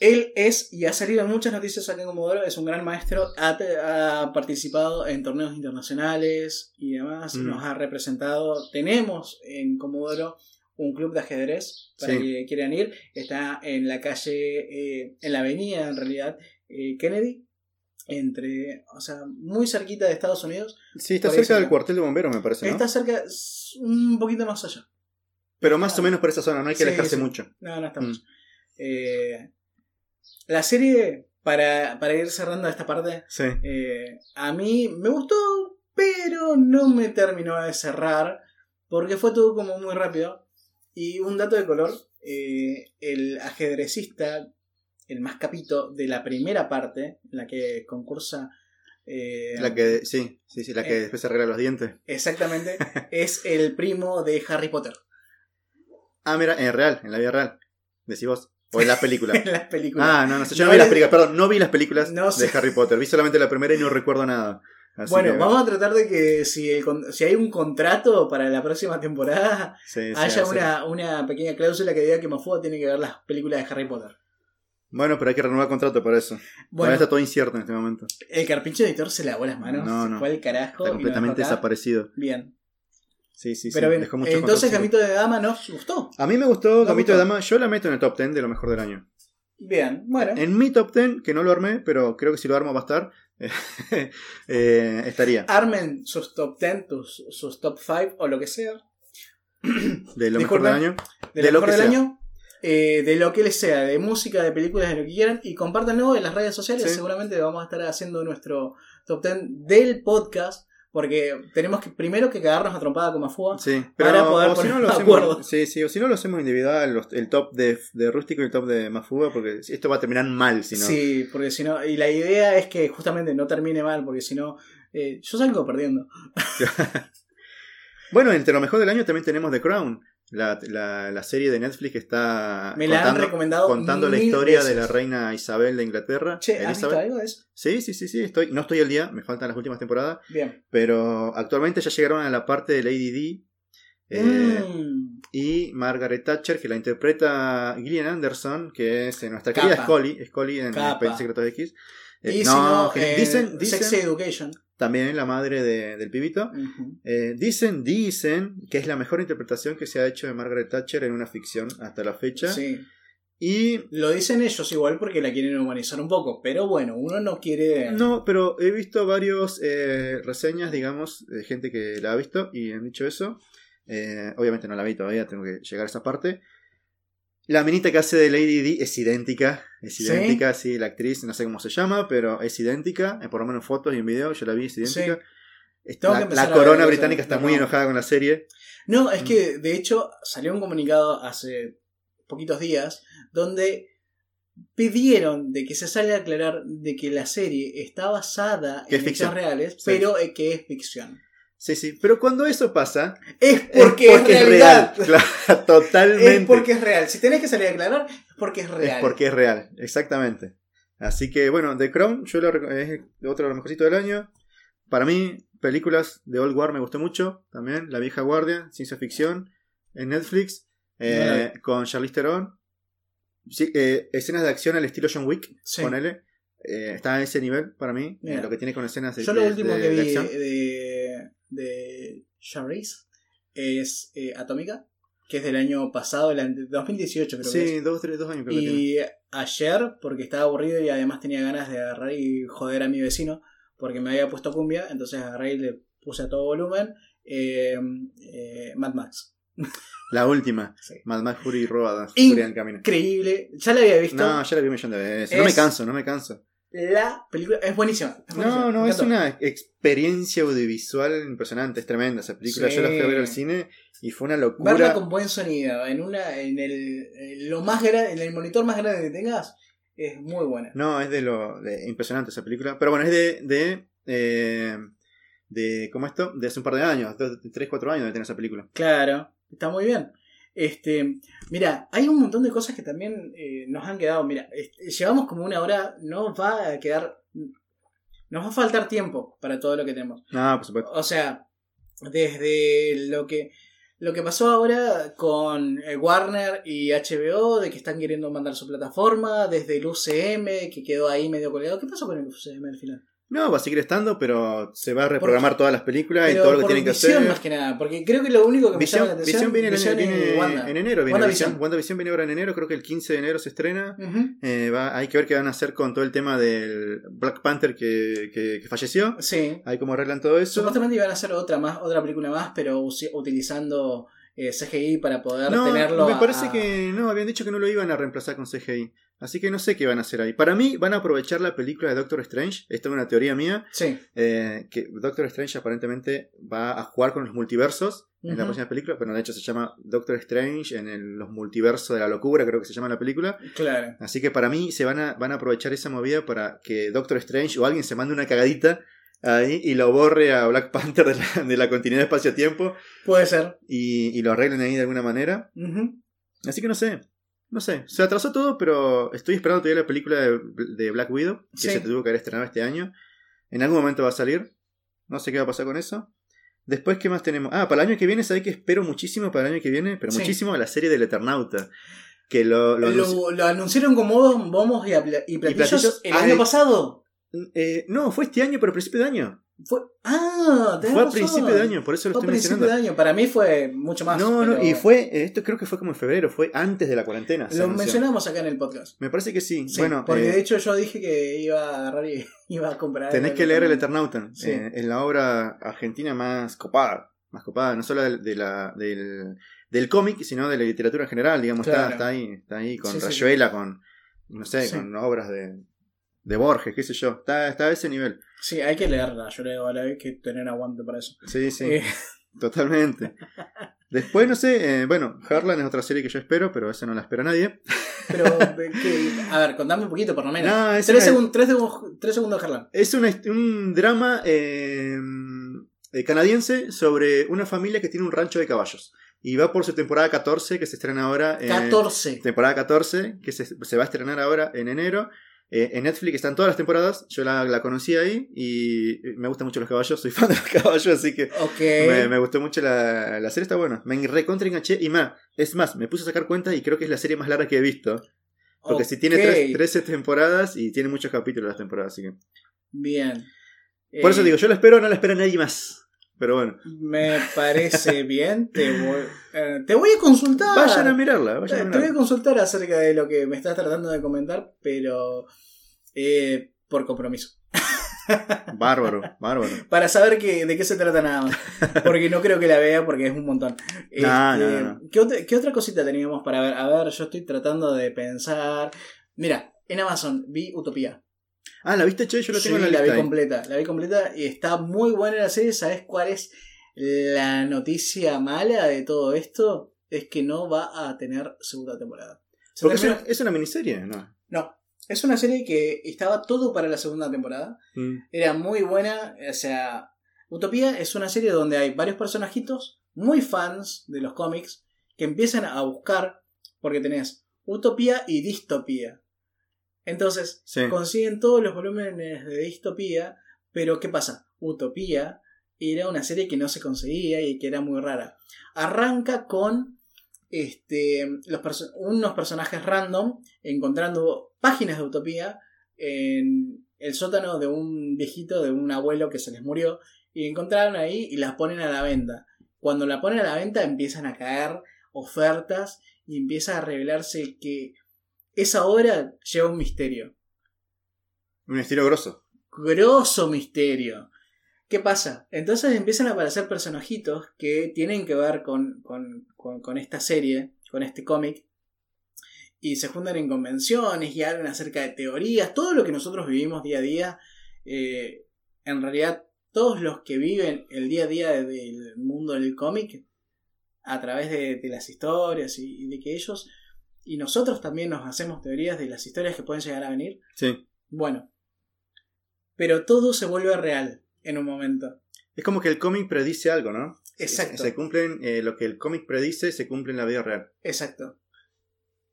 Él es, y ha salido en muchas noticias acá en Comodoro, es un gran maestro, ha, ha participado en torneos internacionales y demás, Mm. nos ha representado. Tenemos en Comodoro un club de ajedrez, para Sí. que quieran ir, está en la calle, eh, en la avenida en realidad, eh, Kennedy, entre, o sea, muy cerquita de Estados Unidos. Sí, está cerca del cuartel de bomberos, me parece, ¿no? Está cerca, un poquito más allá. Pero más o menos por esa zona, no hay que Sí, alejarse sí. mucho. No, no está Mm. mucho. Eh, la serie, para, para ir cerrando esta parte, Sí. eh, a mí me gustó, pero no me terminó de cerrar, porque fue todo como muy rápido. Y un dato de color, eh, el ajedrecista, el más capito de la primera parte, la que concursa... eh, La que, sí, sí, sí, la que Eh. después se arregla los dientes. Exactamente, [laughs] es el primo de Harry Potter Ah, mira, en real, en la vida real. Decís vos. O en la película. [laughs] en las películas. ah, no, no sé, yo no, No vi las películas, perdón, no vi las películas No de sé. Harry Potter. Vi solamente la primera y no recuerdo nada. Así bueno, que- vamos a tratar de que si, el si hay un contrato para la próxima temporada, sí, sí, haya sí. una, una pequeña cláusula que diga que Mafuda tiene que ver las películas de Harry Potter. Bueno, pero hay que renovar contrato para eso. Bueno, está todo incierto en este momento. el carpincho editor se lavó las manos. No, se no. fue al carajo. Está completamente desaparecido. Bien. Sí, sí, sí. Pero bien, dejó muchos entonces. Gamito de Dama nos gustó. A mí me gustó ¿Nos Gamito de? Dama. Yo la meto en el top 10 de lo mejor del año. Bien, bueno. En mi top 10, que no lo armé, pero creo que si lo armo va a estar, [laughs] eh, estaría. Armen sus top 10, tus- sus top 5 o lo que sea. De lo mejor del año. De, De lo mejor del sea. año. Eh, de lo que les sea, de música, de películas, de lo que quieran. Y compártanlo en las redes sociales. Sí. Seguramente vamos a estar haciendo nuestro top 10 del podcast. Porque tenemos que primero que cagarnos a trompada como a fuga. Sí, Para poder o si no lo hacemos, acuerdo. sí, sí, o si no lo hacemos individual, los- el top de, de Rústico y el top de Mafuga, porque esto va a terminar mal si no. Sí, porque si no. Y la idea es que justamente no termine mal. Porque si no. eh, yo salgo perdiendo. [laughs] Bueno, entre lo mejor del año también tenemos The Crown, la, la, la serie de Netflix que está Me la han contando, recomendado contando la historia veces. de la reina Isabel de Inglaterra. Che, ¿has visto algo de eso? Sí, sí, sí, sí, estoy, no estoy al día, me faltan las últimas temporadas, Bien. pero actualmente ya llegaron a la parte de Lady D. eh, Mm, Y Margaret Thatcher, que la interpreta Gillian Anderson, que es eh, nuestra querida. Scully, Scully en Secretos X. Eh, y no, si no, que- eh, dicen, Sex dicen Education. también la madre de- del pibito. Eh, dicen, dicen que es la mejor interpretación que se ha hecho de Margaret Thatcher en una ficción hasta la fecha. Sí. Y Lo dicen ellos igual porque la quieren humanizar un poco. Pero bueno, uno no quiere. no, pero he visto varios eh, reseñas, digamos, de gente que la ha visto y han dicho eso. Eh, obviamente no la vi todavía, tengo que llegar a esa parte. La minita que hace de Lady D es idéntica, es idéntica, sí, la actriz, no sé cómo se llama, pero es idéntica, eh, por lo menos en fotos y en video, yo la vi, es idéntica. Sí. La, corona británica está no. muy enojada con la serie. No, es Mm. que de hecho salió un comunicado hace poquitos días donde pidieron de que se salga a aclarar de que la serie está basada en hechos reales, Sí. pero eh, que es ficción. Sí, sí, pero cuando eso pasa, Es porque es, realidad. [laughs] Claro, totalmente. Es porque es real. Si tenés que salir a aclarar, es porque es real. Es porque es real, exactamente. Así que bueno, The Crown yo lo es otro de los mejorcitos del año. Para mí, películas de Old War me gustó mucho también. La vieja guardia, ciencia ficción, en Netflix, eh, con Charlize Theron. Sí, eh, escenas de acción al estilo John Wick, Sí. ponele. Eh, está a ese nivel para mí, lo que tiene con escenas de, Yo lo de- último de- que vi de, de Charlize es eh, Atómica, que es del año pasado, el ante- 2018 creo que Sí, es. dos, tres, dos años creo que. Y ayer, porque estaba aburrido y además tenía ganas de agarrar y joder a mi vecino, porque me había puesto cumbia, entonces agarré y le puse a todo volumen eh, eh, Mad Max. [laughs] La última, Sí. Mad Max Fury Road, In- Fury en el camino. Increíble, ya la había visto. No, ya la vi un millón de veces. No me canso, no me canso. La película es buenísima. es buenísima, No, no, es una experiencia audiovisual impresionante, es tremenda esa película. Sí. Yo la fui a ver al cine y fue una locura. Verla con buen sonido, en una, en el, en lo más gra- en el monitor más grande que tengas, es muy buena. No, es de lo de- impresionante esa película. Pero bueno, es de. de, eh, de ¿Cómo esto? De hace un par de años, dos, tres, cuatro años de tener esa película. Claro, está muy bien. Este, mira, hay un montón de cosas que también eh, nos han quedado. Mira, este, llevamos como una hora, nos va a quedar, nos va a faltar tiempo para todo lo que tenemos. No, por supuesto. O sea, desde lo que lo que pasó ahora con eh, Warner y HBO, de que están queriendo mandar su plataforma, desde el UCM, que quedó ahí medio colgado. ¿Qué pasó con el UCM al final? No, va a seguir estando, pero se va a reprogramar todas las películas y todo lo que tienen que visión hacer. más que nada, porque creo que lo único que me llama la Visión, atención Visión viene, en- Visión y viene Wanda. en enero. Viene WandaVision. Visión. WandaVision viene ahora en enero, creo que el 15 de enero se estrena. Ujú. Eh, va- hay que ver qué van a hacer con todo el tema del Black Panther que, que- que falleció. Sí. Ahí cómo arreglan todo eso. Supuestamente iban a hacer otra más, otra película más, pero utilizando eh, CGI para poder No, tenerlo. me parece a- que no, habían dicho que no lo iban a reemplazar con CGI. Así que no sé qué van a hacer ahí. Para mí van a aprovechar la película de Doctor Strange. Esta es una teoría mía. Sí. eh, que Doctor Strange aparentemente va a jugar con los multiversos en la próxima película. Pero de hecho se llama Doctor Strange en el- los multiversos de la locura, creo que se llama la película. Claro. Así que para mí se van a, van a aprovechar esa movida para que Doctor Strange o alguien se mande una cagadita ahí y lo borre a Black Panther de la, de la continuidad espacio-tiempo Puede ser. y, y lo arreglen ahí de alguna manera. Ujú. Así que no sé. No sé. Se atrasó todo, pero estoy esperando todavía la película de, de Black Widow, que Sí. se tuvo que haber estrenado este año. En algún momento va a salir. No sé qué va a pasar con eso. Después, ¿qué más tenemos? Ah, para el año que viene, ¿sabes que espero muchísimo para el año que viene? Pero Sí. muchísimo la serie del Eternauta. Que lo, lo anunci- Lo, lo anunciaron como bombos y, apla- y platillos, platillos. el año pasado. Eh, no, fue este año, pero a principio de año. Fue, ah, Fue a principio de año, por eso lo Fue a estoy principio mencionando. de año. Para mí fue mucho más. No, no, y fue, eh, esto creo que fue como en febrero, fue antes de la cuarentena. Lo mencionamos acá en el podcast. Me parece que sí. Sí, bueno, porque eh, de hecho yo dije que iba a agarrar y [laughs] iba a comprar. Tenés que leer El Eternauta. Sí. Eh, es la obra argentina más copada. Más copada, no solo del, de la- del, del cómic, sino de la literatura en general. Digamos, está, Claro. está ahí, está ahí con Sí, Rayuela, con, no sé, con obras de, de Borges, qué sé yo. Está, está a ese nivel. Sí, hay que leerla. Yo leo a la vez que tener aguante para eso. Sí, sí, Eh, [laughs] totalmente. Después, no sé, eh, bueno, Harlan es otra serie que yo espero, pero esa no la espera nadie. pero, que- a ver, contame un poquito por lo menos. No, es tres, una- segun- tres segun- tres segundos, Harlan. Es un drama eh, canadiense sobre una familia que tiene un rancho de caballos. Y va por su temporada 14, que se estrena ahora. eh, 14. temporada 14, que se, se va a estrenar ahora en enero. Eh, en Netflix están todas las temporadas. Yo la, la conocí ahí y me gustan mucho los caballos. Soy [laughs] fan de los caballos, así que me, me gustó mucho la, la serie. Está buena. Me recontra enganché. Y más, es más, me puse a sacar cuenta y creo que es la serie más larga que he visto. Porque si tiene tres- 13 temporadas y tiene muchos capítulos las temporadas. Así que. Bien. Por eso Eh, digo, yo la espero, no la espera nadie más. Pero bueno, Me parece [laughs] bien. Te voy, eh, te voy a consultar. vayan a mirarla. Eh, Vayan a Te voy a consultar acerca de lo que me estás tratando de comentar, pero eh, por compromiso. [laughs] Bárbaro, bárbaro. Para saber que, de qué se trata nada más. Porque no creo que la vea porque es un montón. [laughs] No, Este, no, no. ¿qué, otra, qué otra cosita teníamos para ver? A ver, yo estoy tratando de pensar. Mira, en Amazon vi Utopía. Ah, ¿la viste, Che? Yo lo tengo Sí, en la la vi ahí. completa. La vi completa y está muy buena la serie. ¿Sabes cuál es la noticia mala de todo esto? Es que no va a tener segunda temporada. Se Porque es terminó- una, es una miniserie, ¿no? No, es una serie que estaba todo para la segunda temporada. Mm. Era muy buena. O sea, Utopía es una serie donde hay varios personajitos muy fans de los cómics que empiezan a buscar, porque tenés Utopía y Distopía. Entonces, Sí. consiguen todos los volúmenes de distopía, pero ¿qué pasa? Utopía era una serie que no se conseguía y que era muy rara. Arranca con este, los perso- unos personajes random encontrando páginas de Utopía en el sótano de un viejito, de un abuelo que se les murió, y encontraron ahí y las ponen a la venta. Cuando la ponen a la venta empiezan a caer ofertas y empieza a revelarse que esa obra lleva un misterio. Un estilo grosso. Grosso misterio. ¿Qué pasa? Entonces empiezan a aparecer personajitos que tienen que ver con, con, con- con esta serie, con este cómic, y se juntan en convenciones y hablan acerca de teorías, todo lo que nosotros vivimos día a día, eh, en realidad todos los que viven el día a día del mundo del cómic, a través de, de las historias y, y de que ellos y nosotros también nos hacemos teorías de las historias que pueden llegar a venir, Sí. bueno, pero todo se vuelve real en un momento. Es como que el cómic predice algo, ¿no? Exacto. Se, cumplen, eh, lo que el cómic predice se cumple en la vida real. Exacto.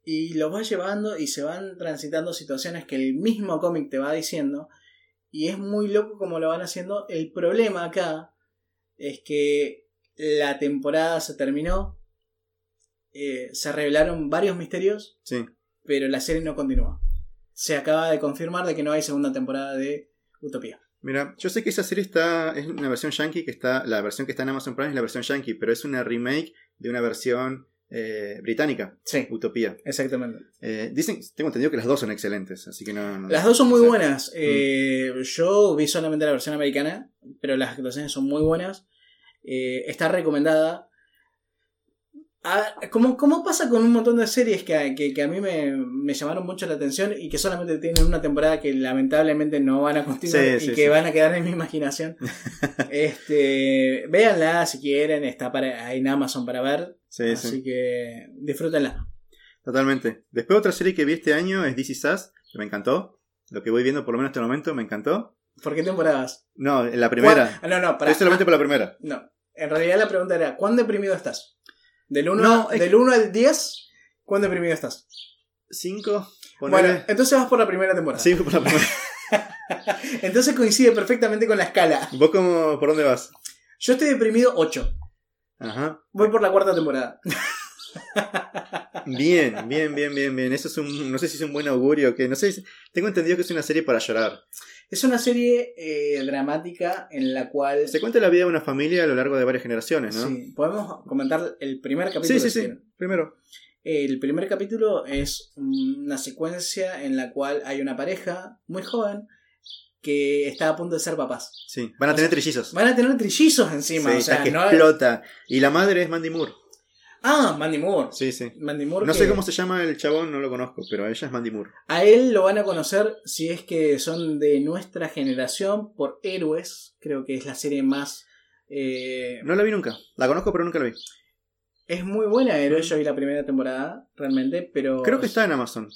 Y los va llevando y se van transitando situaciones que el mismo cómic te va diciendo. Y es muy loco como lo van haciendo. El problema acá es que la temporada se terminó. Eh, se revelaron varios misterios, Sí. pero la serie no continúa. Se acaba de confirmar de que no hay segunda temporada de Utopía. Mira, yo sé que esa serie está. Es una versión yankee que está. La versión que está en Amazon Prime es la versión yankee, pero es una remake de una versión eh, británica, Sí, Utopía. exactamente. Eh, dicen, tengo entendido que las dos son excelentes, así que no. no- Las dos son muy buenas. Eh, yo vi solamente la versión americana, pero las actuaciones son muy buenas. Está recomendada. Ah, como, como pasa con un montón de series que, que- que a mí me, me llamaron mucho la atención y que solamente tienen una temporada que lamentablemente no van a continuar Sí, y sí, que sí. van a quedar en mi imaginación. [laughs] este, véanla si quieren, está para, en Amazon para ver. Sí, así sí. que disfrútenla. Totalmente. Después otra serie que vi este año es This Is Us, que me encantó. Lo que voy viendo por lo menos hasta el momento me encantó. ¿Por qué temporadas? No, en la primera. ¿Cuál- Ah, No, no, para. Es solamente por la primera. No. En realidad la pregunta era, ¿cuán deprimido estás? Del 1 No, es- del 1 al 10, ¿cuán deprimido estás? Cinco. Bueno, Ponele. entonces vas por la primera temporada. Sí, por la primera. [laughs] Entonces coincide perfectamente con la escala. ¿Vos cómo, por dónde vas? Yo estoy deprimido 8. Ajá. Voy por la cuarta temporada. Bien, bien, bien, bien, bien. Eso es un, no sé si es un buen augurio o qué. No sé, tengo entendido que es una serie para llorar. Es una serie eh, dramática en la cual... Se cuenta la vida de una familia a lo largo de varias generaciones, ¿no? Sí, podemos comentar el primer capítulo. sí, sí. sí. Primero. El primer capítulo es una secuencia en la cual hay una pareja muy joven que está a punto de ser papás. Sí. Van a O tener sea, trillizos. Van a tener trillizos encima. Sí, o sea, que no- explota. Y la madre es Mandy Moore. Ah, Mandy Moore. Sí, sí. Mandy Moore No que sé cómo se llama el chabón, no lo conozco, pero ella es Mandy Moore. A él lo van a conocer si es que son de nuestra generación por Héroes. Creo que es la serie más... eh, No la vi nunca. La conozco, pero nunca la vi. Es muy buena Héroes. Yo vi la primera temporada realmente, pero... Creo que está en Amazon.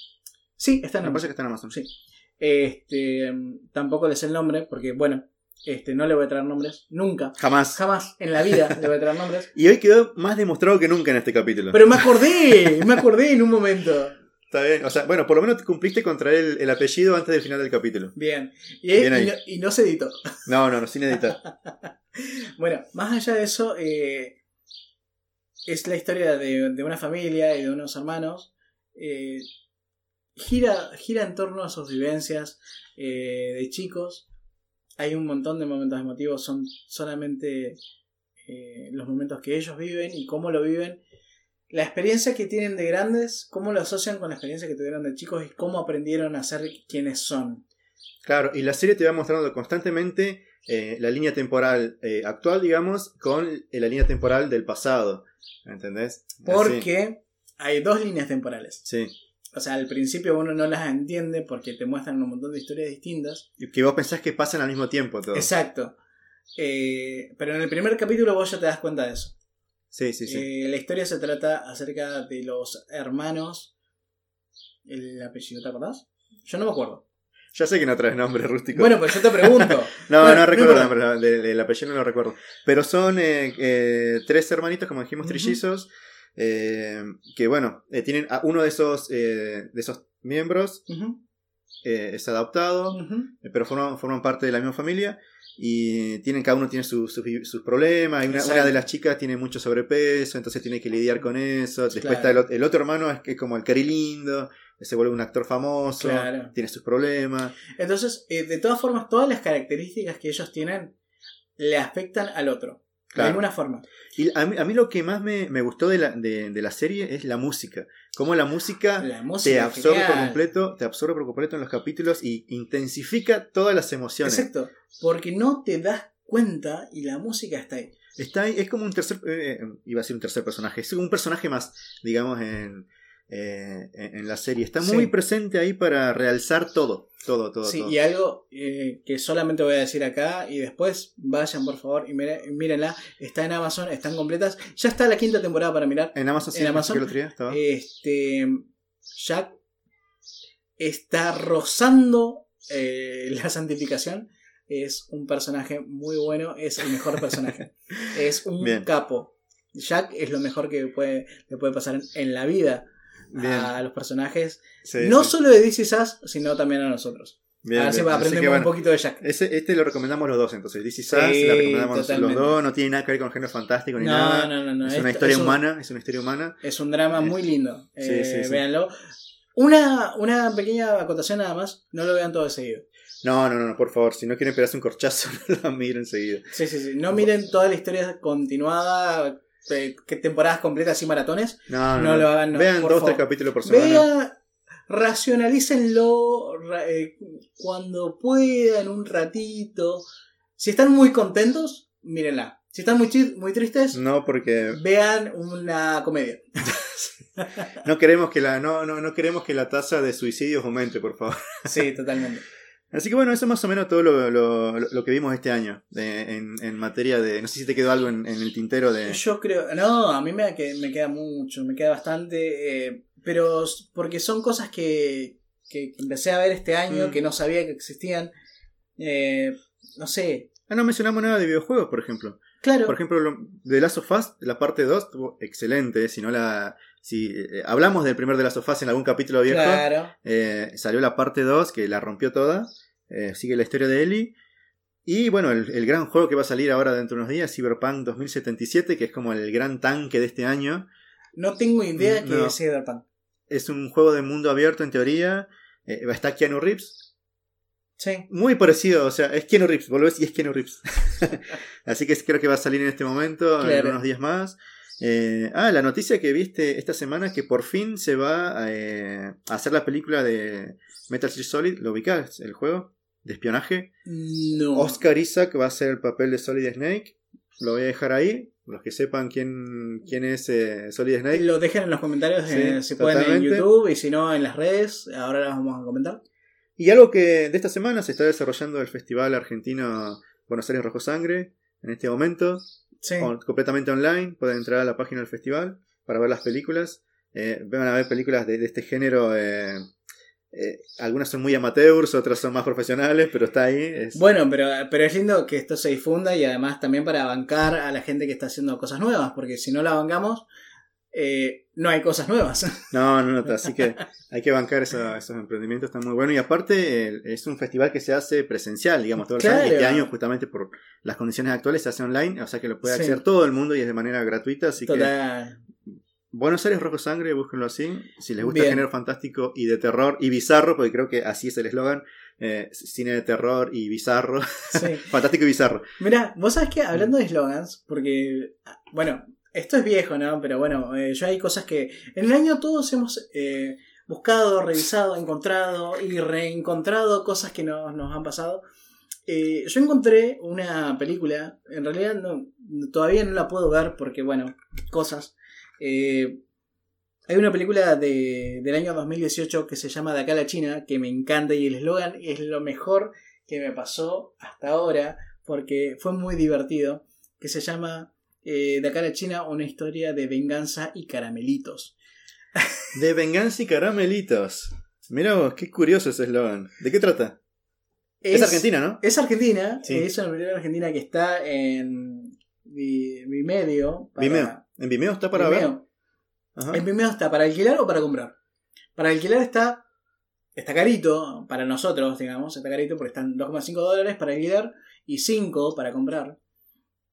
Sí, está en Me Amazon. parece que está en Amazon. Sí. Este, tampoco le sé el nombre porque, bueno, este, no le voy a traer nombres. Nunca. Jamás. Jamás en la vida le voy a traer nombres. [laughs] Y hoy quedó más demostrado que nunca en este capítulo. Pero me acordé, me acordé en un momento. Está bien. O sea, bueno, por lo menos cumpliste con traer el, el apellido antes del final del capítulo. Bien. Y, Bien ahí. y no, y no se editó. No, no, no, sin editar. [laughs] Bueno, más allá de eso, eh, es la historia de, de una familia y de unos hermanos. eh, gira, gira en torno a sus vivencias eh, de chicos. Hay un montón de momentos emotivos, son solamente eh, los momentos que ellos viven y cómo lo viven. La experiencia que tienen de grandes, cómo lo asocian con la experiencia que tuvieron de chicos y cómo aprendieron a ser quienes son. Claro, y la serie te va mostrando constantemente eh, la línea temporal eh, actual, digamos, con la línea temporal del pasado. ¿Entendés? Así. Porque hay dos líneas temporales. Sí. O sea, al principio uno no las entiende porque te muestran un montón de historias distintas. Y Que vos pensás que pasan al mismo tiempo todo. Exacto. Eh, pero en el primer capítulo vos ya te das cuenta de eso. Sí, sí, sí. Eh, la historia se trata acerca de los hermanos. ¿El apellido te acordás? Yo no me acuerdo. Ya sé que no traes nombre rústico. Bueno, pero yo te pregunto. [laughs] no, bueno, no no recuerdo el nombre, del del apellido no lo recuerdo. Pero son eh, eh, tres hermanitos, como dijimos, trillizos. Eh, que bueno, eh, tienen a uno de esos, eh, de esos miembros. Es adoptado, pero forman, forman parte de la misma familia y tienen, cada uno tiene su- su- sus problemas. Y una, una de las chicas tiene mucho sobrepeso, entonces tiene que lidiar con eso. Después Claro. está el, el otro hermano, es que es como el cari lindo, que se vuelve un actor famoso, Claro. tiene sus problemas. Entonces, de todas formas, todas las características que ellos tienen le afectan al otro. Claro. De alguna forma. Y a mí, a mí lo que más me, me gustó de la, de, de la serie es la música. Cómo la música La te música. absorbe por completo, te absorbe por completo en los capítulos y intensifica todas las emociones. Exacto. Porque no te das cuenta y la música está ahí. Está ahí, es como un tercer, eh, iba a ser un tercer personaje, es un personaje más, digamos, en, eh, en la serie. Está muy Sí. presente ahí para realzar todo, todo, todo. Sí, todo. y algo eh, que solamente voy a decir acá y después vayan por favor y mire- mírenla. Está en Amazon, están completas. Ya está la quinta temporada para mirar. En Amazon, sí, en Amazon, estaba. Este Jack está rozando eh, la santificación. Es un personaje muy bueno, es el mejor personaje. [laughs] es un Bien. capo. Jack es lo mejor que puede, le puede pasar en, en la vida Bien. a los personajes. Sí, no sí. solo de DC Sass, sino también a nosotros. Bien, Así bien. Así aprendemos bueno, un poquito de Jack. ese- este lo recomendamos los dos, entonces. DC Sass, Sí, la recomendamos los totalmente. dos, no tiene nada que ver con género fantástico ni No, nada. no, no, no. es una historia es un- humana, es una historia humana. Es un drama muy lindo. Sí, Eh. Véanlo. Una, una pequeña acotación nada más. No lo vean todo de seguido. No, no, no, no, por favor, si no quieren pegarse un corchazo, [laughs] no la miren enseguida. Sí, sí, sí. No miren toda la historia continuada. Eh, que temporadas completas y maratones. No, no, lo hagan, no, Vean por dos, favor. tres capítulos por semana. Vean, racionalícenlo ra- eh, cuando puedan, un ratito. Si están muy contentos, mírenla. Si están muy, muy tristes, No, porque vean una comedia. [laughs] no queremos que la, no, no, no queremos que la tasa de suicidios aumente, por favor. Sí, totalmente. Así que bueno, eso es más o menos todo lo, lo- lo que vimos este año. de- en, en materia de. No sé si te quedó algo en, en el tintero de. Yo creo, no, a mí me, que- me queda mucho, me queda bastante, eh, pero porque son cosas que, que empecé a ver este año, Mm. que no sabía que existían. Eh, no sé, Ah, no mencionamos nada de videojuegos, por ejemplo. claro, Por ejemplo, lo- de Last of Us, la parte 2 estuvo excelente. Si no la. Si eh, hablamos del primer de Last of Us en algún capítulo viejo, claro, eh, salió la parte 2 que la rompió toda. eh, sigue la historia de Ellie. Y bueno, el, el gran juego que va a salir ahora dentro de unos días, Cyberpunk 2077, que es como el gran tanque de este año. no tengo idea Mm, que no. es Cyberpunk. Es un juego de mundo abierto en teoría. Eh, va a estar Keanu Reeves. Sí, Muy parecido, o sea, es Keanu Reeves, volvés y es Keanu Reeves. [laughs] Así que creo que va a salir en este momento, en unos días más. Eh, ah, la noticia que viste esta semana es que por fin se va eh, a hacer la película de Metal Gear Solid. ¿Lo ubicás? El juego de espionaje. no. Oscar Isaac va a hacer el papel de Solid Snake. Lo voy a dejar ahí. Los que sepan quién, quién es eh, Solid Snake. Lo dejen en los comentarios, Sí, eh, si pueden en. YouTube y si no en las redes, ahora las vamos a comentar. Y algo que de esta semana se está desarrollando el Festival Argentino Buenos Aires Rojo Sangre. En este momento, Sí, on- completamente online. Pueden entrar a la página del festival para ver las películas. Eh, van a ver películas de, de este género. eh, eh, algunas son muy amateurs, otras son más profesionales, pero está ahí. es- Bueno, pero, pero es lindo que esto se difunda y además también para bancar a la gente que está haciendo cosas nuevas, porque si no la bancamos, eh, no hay cosas nuevas. [laughs] No, no, no, así que hay que bancar eso- esos emprendimientos, están muy buenos. Y aparte, el- es un festival que se hace presencial, digamos, todos los años. Y Claro. este año, justamente por las condiciones actuales, se hace online, o sea que lo puede Sí. acceder todo el mundo y es de manera gratuita. Así que. Buenos Aires Rojo Sangre, búsquenlo así. Si les gusta el género fantástico y de terror y bizarro, porque creo que así es el eslogan: eh, cine de terror y bizarro. Sí. [laughs] fantástico y bizarro. Mira, vos sabés que hablando de slogans, porque, ah, bueno, esto es viejo, ¿no? Pero bueno, eh, yo hay cosas que en el año todos hemos eh, buscado, revisado, encontrado y reencontrado cosas que nos, nos han pasado. Eh, yo encontré una película, en realidad todavía no la puedo ver porque, bueno, cosas. Eh, hay una película de, del año 2018 que se llama De acá a la China, que me encanta y el eslogan es lo mejor que me pasó hasta ahora porque fue muy divertido, que se llama eh, De acá a la China, una historia de venganza y caramelitos. De venganza y caramelitos. Mira vos, qué curioso ese eslogan. ¿De qué trata? Es, Argentina, ¿no? Es Argentina, Sí. es una película argentina que está en Vi- Vimeo. para- Vimeo. ¿En Vimeo está para Vimeo. ver? Ajá. En Vimeo está para alquilar o para comprar. Para alquilar está está carito para nosotros, digamos, está carito porque están 2,5 dólares para alquilar y 5 para comprar.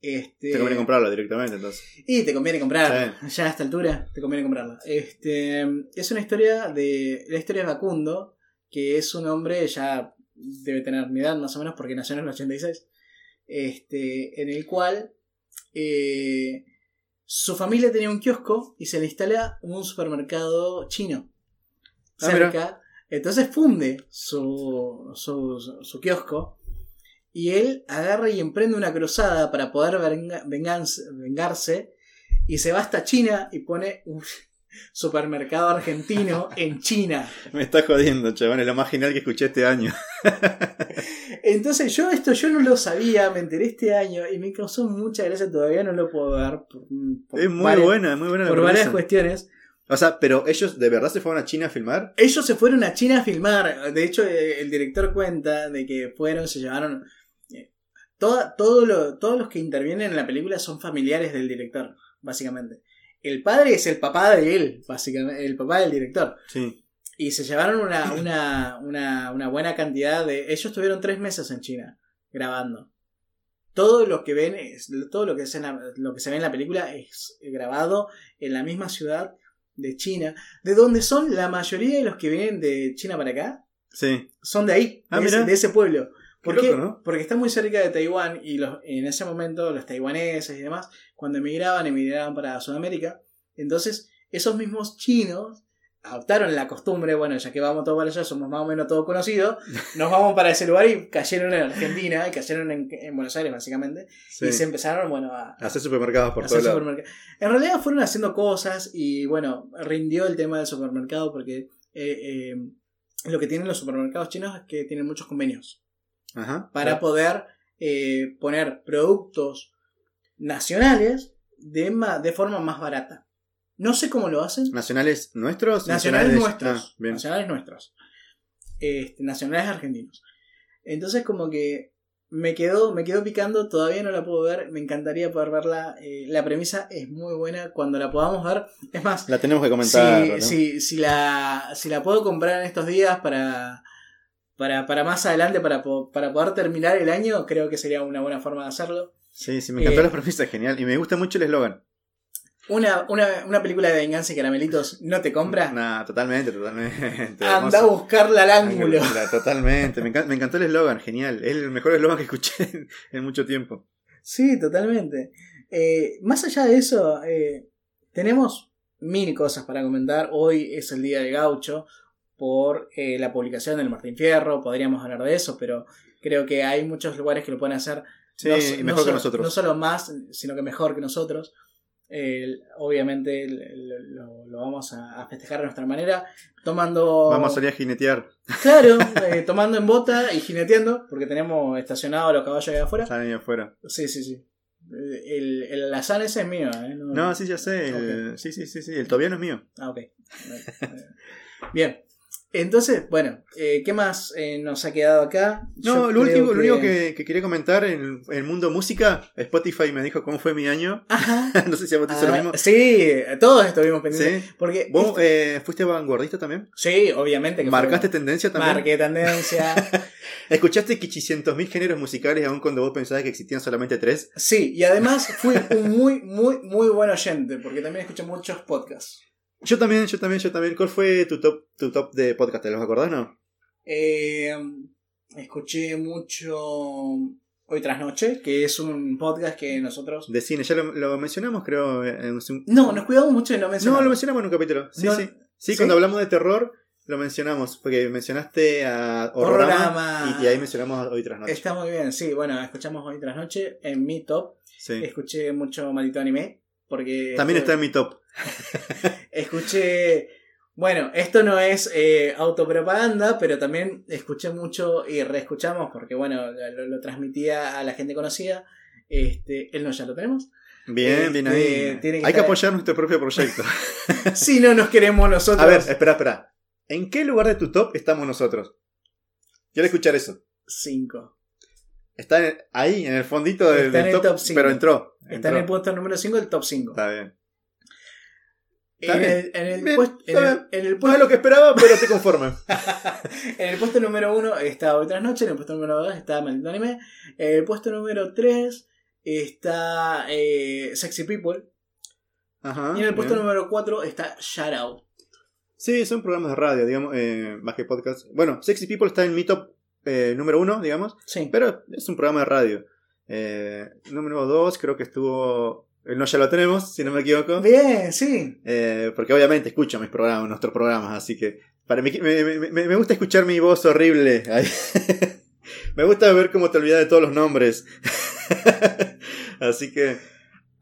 Este, Te conviene comprarlo directamente, entonces. Y te conviene comprarla. Ya a esta altura te conviene comprarla. Este, es una historia de. La historia de Facundo, que es un hombre ya debe tener mi edad más o menos porque nació en el 86. Este, en el cual eh, su familia tenía un kiosco y se le instala un supermercado chino Ah, cerca. Entonces funde su, su, su kiosco y él agarra y emprende una cruzada para poder venga- venganse- vengarse y se va hasta China y pone un [laughs] supermercado argentino en China. [laughs] Me está jodiendo, chabón, es lo más genial que escuché este año. [laughs] Entonces yo esto yo no lo sabía, me enteré este año y me causó mucha gracia, todavía no lo puedo ver por, por Es muy varias- buena, muy buena por varias cuestiones. O sea, pero ellos de verdad se fueron a China a filmar. Ellos se fueron a China a filmar. De hecho, eh, el director cuenta de que fueron, se llevaron. Toda- todo lo- todos los que intervienen en la película son familiares del director, básicamente. El padre es el papá de él, básicamente, el papá del director. Sí. Y se llevaron una, una, una, una buena cantidad de. Ellos tuvieron tres meses en China grabando. Todo lo que ven, todo lo que, es la- lo que se ve en la película es grabado en la misma ciudad de China, de donde son la mayoría de los que vienen de China para acá, Sí. son de ahí, Ah, de, ese, de ese pueblo. ¿Por Qué loco, ¿no? Porque está muy cerca de Taiwán y los, en ese momento los taiwaneses y demás, cuando emigraban, emigraban para Sudamérica. Entonces, esos mismos chinos adoptaron la costumbre, bueno, ya que vamos todos para allá, somos más o menos todos conocidos, [laughs] nos vamos para ese lugar y cayeron en Argentina y cayeron en, en Buenos Aires, básicamente. sí. Y se empezaron, bueno, a, Hacer supermercados por lados. supermercado. En realidad fueron haciendo cosas y bueno, rindió el tema del supermercado porque eh, eh, lo que tienen los supermercados chinos es que tienen muchos convenios Ajá. para poder eh, poner productos nacionales de, de forma más barata. No sé cómo lo hacen. ¿Nacionales nuestros? Nacionales nuestros. Ah, nacionales nuestros. Este, nacionales argentinos. Entonces como que me quedó, me quedó picando, todavía no la puedo ver, me encantaría poder verla. eh, la premisa es muy buena cuando la podamos ver. Es más, La tenemos que comentar. si, ¿no? si, si la, si la puedo comprar en estos días para, para, para más adelante, para, para poder terminar el año, creo que sería una buena forma de hacerlo. Sí, sí, me encantó Eh, la premisa, genial. Y me gusta mucho el eslogan. Una, una, una película de venganza y caramelitos no te compra. Nah, totalmente, totalmente. [laughs] Anda a buscarla al ángulo. [laughs] Totalmente. Me, encan- me encantó el eslogan, genial. Es el mejor eslogan que escuché en, en mucho tiempo. Sí, totalmente. Eh, más allá de eso, eh, tenemos mil cosas para comentar. Hoy es el día del gaucho por eh, la publicación del Martín Fierro. Podríamos hablar de eso, pero creo que hay muchos lugares que lo pueden hacer. Sí, no, mejor no que nosotros. No solo más, sino que mejor que nosotros. Eh, obviamente lo, vamos a, a festejar de nuestra manera, tomando... Vamos a salir a jinetear. Claro, [laughs] eh, tomando en bota y jineteando, porque tenemos estacionados los caballos ahí afuera. Salen ahí afuera. Sí, sí, sí. El, el alazán ese es mío, ¿eh? No, No, sí, ya sé. el- Sí, sí, sí, sí. El tobiano es mío. Ah, ok. [laughs] Bien. Entonces, bueno, eh, ¿qué más eh, nos ha quedado acá? No, Yo lo, último, lo único que, que quería comentar en el mundo música, Spotify me dijo cómo fue mi año. Ajá. [laughs] no sé si a vos te hizo lo Ah, mismo. sí, todos estuvimos pendientes. Sí. Porque ¿Vos este- eh, fuiste vanguardista también? sí, obviamente que ¿Marcaste fue- tendencia también? marqué tendencia. [laughs] ¿Escuchaste 500.000 géneros musicales aún cuando vos pensabas que existían solamente tres? sí, y además fui un muy, muy, muy buen oyente, porque también escuché muchos podcasts. Yo también, yo también, yo también. ¿Cuál fue tu top, tu top de podcast? ¿Te los acordás, no? Eh, escuché mucho Hoy tras Noche, que es un podcast que nosotros... De cine, ya lo, lo mencionamos, creo. En un... No, nos cuidamos mucho de no mencionar. No, lo mencionamos en un capítulo. Sí, No, sí. Sí, ¿sí? cuando hablamos de terror, lo mencionamos. Porque mencionaste a Horrorama. Y ahí mencionamos Hoy tras Noche. Está muy bien, sí, bueno, escuchamos Hoy tras Noche en mi top. Sí. Escuché mucho Maldito Anime, porque... También está en mi top. [laughs] Escuché... Bueno, esto no es eh, autopropaganda, pero también escuché mucho y reescuchamos porque, bueno, lo, lo transmitía a la gente conocida. Este, él no ya lo tenemos. Bien, bien Este, ahí. que Hay que apoyar nuestro propio proyecto. [laughs] Si no nos queremos nosotros. A ver, espera, espera. ¿En qué lugar de tu top estamos nosotros? Quiero escuchar eso. Cinco. Está en- ahí, en el fondito del, Está en del el top, top cinco. pero entró. Está entró. en el puesto número 5 del top 5. Está bien. En el, en el Bien, puest- en el- en el No es puesto, lo que esperaba, pero estoy conforme. [laughs] en el puesto número 1 está Hoy Tras Noche, en el puesto número 2 está Maldito Anime, en el puesto número 3 está eh, Sexy People, Ajá. y en el puesto bien. número 4 está Shout Out. Sí, son programas de radio, digamos, eh, más que podcast. Bueno, Sexy People está en mi top eh, número uno, digamos, Sí. pero es un programa de radio. Eh, número dos, creo que estuvo. No Ya lo tenemos, si no me equivoco. Bien, sí. Eh, porque obviamente escucho mis programas, nuestros programas, así que para mí me, me- me- gusta escuchar mi voz horrible. [laughs] me gusta ver cómo te olvidas de todos los nombres. [laughs] así que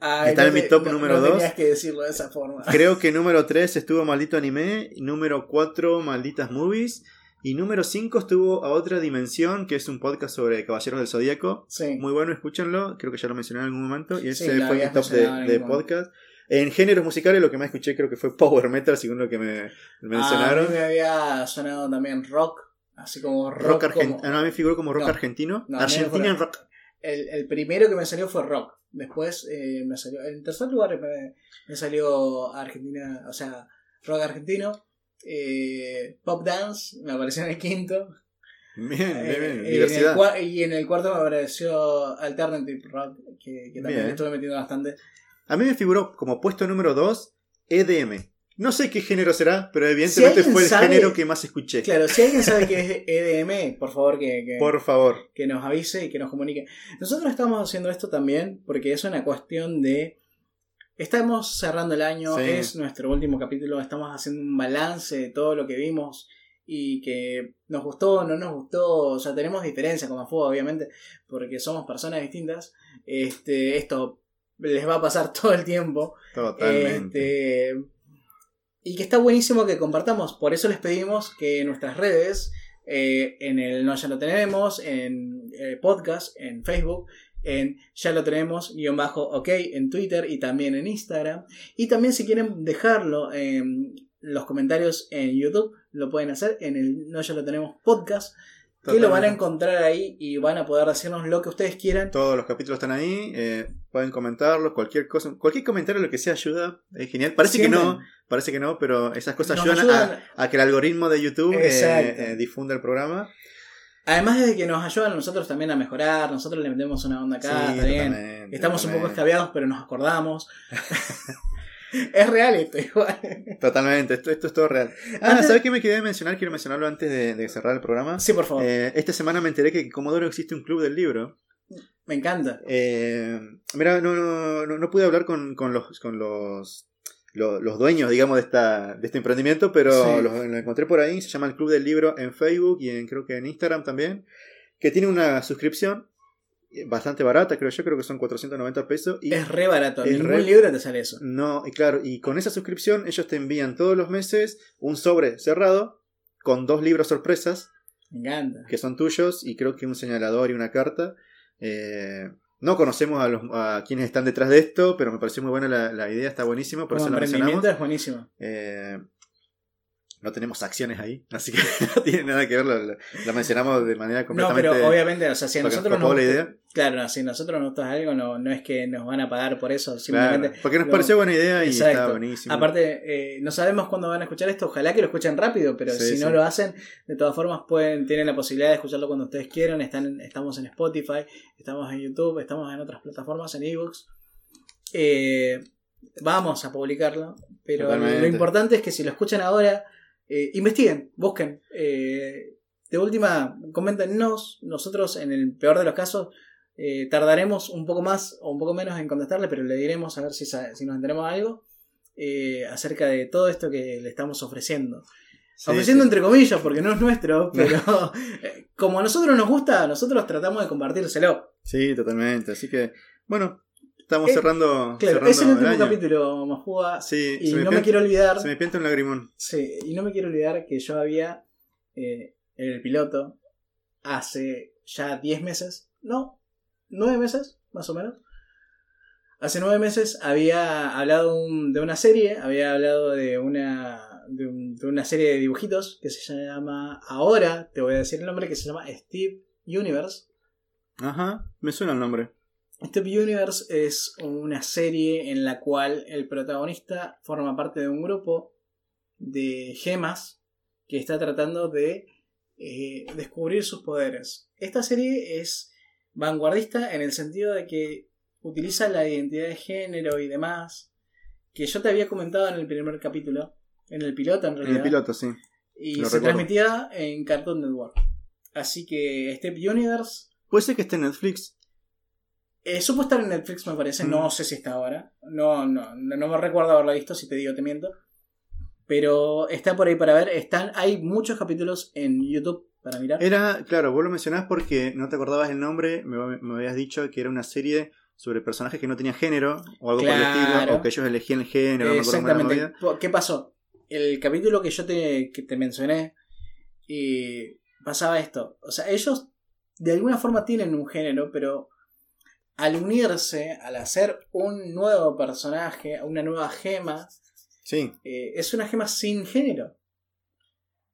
Ay, Está no en mi top no- número no dos. tenías que decirlo de esa forma. creo que número 3 estuvo Maldito Anime, número 4 Malditas Movies, y número 5 estuvo A Otra Dimensión, que es un podcast sobre Caballeros del Zodíaco. Sí. Muy bueno, escúchenlo, creo que ya lo mencioné en algún momento, y ese Sí, fue mi top de, en podcast. En géneros musicales lo que más escuché creo que fue Power Metal, según lo que me mencionaron. A mí me había sonado también rock, así como rock. rock argentino. como- a mí me figuró como rock No. argentino. No, a mí me Argentinian fue- rock. El, el primero que me salió fue rock. Después eh, me salió. En tercer lugar me, me salió Argentina, o sea, rock argentino. Eh, pop dance me apareció en el quinto. Bien, bien, bien. Eh, en el y en el cuarto me apareció Alternative Rock, que, que también Bien. estuve metiendo bastante. A mí me figuró como puesto número 2 EDM. No sé qué género será, pero evidentemente fue el sabe- género que más escuché. Claro, si alguien sabe qué es [laughs] EDM, por favor que, que, Por favor. que nos avise y que nos comunique. Nosotros estamos haciendo esto también porque es una cuestión de... Estamos cerrando el año, Sí. es nuestro último capítulo, estamos haciendo un balance de todo lo que vimos y que nos gustó no nos gustó, o sea, tenemos diferencia como fuego, obviamente, porque somos personas distintas. Este, esto les va a pasar [laughs] todo el tiempo. Totalmente. Este, y que está buenísimo que compartamos. Por eso les pedimos que en nuestras redes, eh, en el No Ya Lo Tenemos, en eh, podcast, en Facebook, en Ya Lo Tenemos, guion bajo, ok, en Twitter y también en Instagram. Y también si quieren dejarlo en los comentarios en YouTube, lo pueden hacer en el No Ya Lo Tenemos podcast. Que lo van a encontrar ahí y van a poder decirnos lo que ustedes quieran. Todos los capítulos están ahí. eh, pueden comentarlos. Cualquier cosa. Cualquier comentario, lo que sea, ayuda. Es genial. Parece Siempre. que no. Parece que no, pero esas cosas ayudan, ayudan. A, a que el algoritmo de YouTube eh, eh, difunda el programa. Además de que nos ayudan a nosotros también a mejorar, nosotros le metemos una onda acá, Sí, está bien. totalmente, Estamos un poco escabeados, pero nos acordamos. [laughs] es real esto, igual. Totalmente, esto, esto es todo real. Ah, Antes- ¿sabes qué me quedé de mencionar? Quiero mencionarlo antes de, de cerrar el programa. Sí, por favor. Eh, esta semana me enteré que en Comodoro existe un club del libro. Me encanta. Eh, mira, no, no, no, no pude hablar con, con los, con los, lo- los, dueños, digamos, de, esta, de este emprendimiento, pero Sí. lo, lo encontré por ahí. Se llama el Club del Libro en Facebook y en, creo que en Instagram también. Que tiene una suscripción bastante barata, creo yo, creo que son 490 pesos. Y Es re barato. es En ningún re- libro te sale eso. no, y claro, y con esa suscripción ellos te envían todos los meses un sobre cerrado con dos libros sorpresas Me encanta. que son tuyos y creo que un señalador y una carta. Eh, no conocemos a, los, a quienes están detrás de esto, pero me pareció muy buena la, la idea, está buenísimo, por eso la mencionamos. es buenísimo. Eh, no tenemos acciones ahí, [laughs] así que no tiene nada que ver, la mencionamos de manera No, completamente... pero obviamente, o sea, si a nosotros nos gusta- idea. Claro, no, si a nosotros nos gusta algo, no, no es que nos van a pagar por eso, Claro, simplemente. porque nos lo- pareció buena idea y Exacto. está buenísimo. Aparte, eh, no sabemos cuándo van a escuchar esto, ojalá que lo escuchen rápido, pero Sí, si no lo hacen, de todas formas pueden, tienen la posibilidad de escucharlo cuando ustedes quieran. Están, estamos en Spotify, estamos en YouTube, estamos en otras plataformas, en ebooks. Eh, vamos a publicarlo, pero Totalmente. lo importante es que si lo escuchan ahora, eh, investiguen, busquen. eh, de última, coméntenos. Nosotros, en el peor de los casos, eh, tardaremos un poco más o un poco menos en contestarle, pero le diremos a ver si, si nos enteramos algo eh, acerca de todo esto que le estamos ofreciendo. Sí, ofreciendo sí. entre comillas, porque no es nuestro, [laughs] pero como a nosotros nos gusta, nosotros tratamos de compartírselo. Sí, totalmente. Así que, bueno, estamos Eh, cerrando, Claro, cerrando es el último capítulo, Majúa, Sí, y me, no me quiero olvidar. se me pienta un lagrimón. Sí, y no me quiero olvidar que yo había eh, en el piloto hace ya 10 meses, no, 9 meses, más o menos. Hace 9 meses había hablado un- de una serie, había hablado de una, de, un- de una serie de dibujitos que se llama, ahora te voy a decir el nombre, que se llama Steve Universe. Ajá, me suena el nombre. Step Universe es una serie en la cual el protagonista forma parte de un grupo de gemas que está tratando de eh, descubrir sus poderes. Esta serie es vanguardista en el sentido de que utiliza la identidad de género y demás, que yo te había comentado en el primer capítulo, en el piloto en realidad. En el piloto, sí. Y Lo se recuerdo. transmitía en Cartoon Network. Así que Step Universe Puede ser que esté en Netflix. Eh, supo estar en Netflix, me parece. Mm. No sé si está ahora. No, no, no, no me recuerdo haberla visto, si te digo te miento. Pero está por ahí para ver. Están, hay muchos capítulos en YouTube para mirar. Era, claro, vos lo mencionás porque no te acordabas el nombre, me, me habías dicho que era una serie sobre personajes que no tenían género o algo por el estilo, o que ellos elegían el género, no me Exactamente. ¿Qué pasó? El capítulo que yo te, que te mencioné, y pasaba esto. O sea, ellos de alguna forma tienen un género, pero al unirse, al hacer un nuevo personaje, una nueva gema, Sí, eh, es una gema sin género.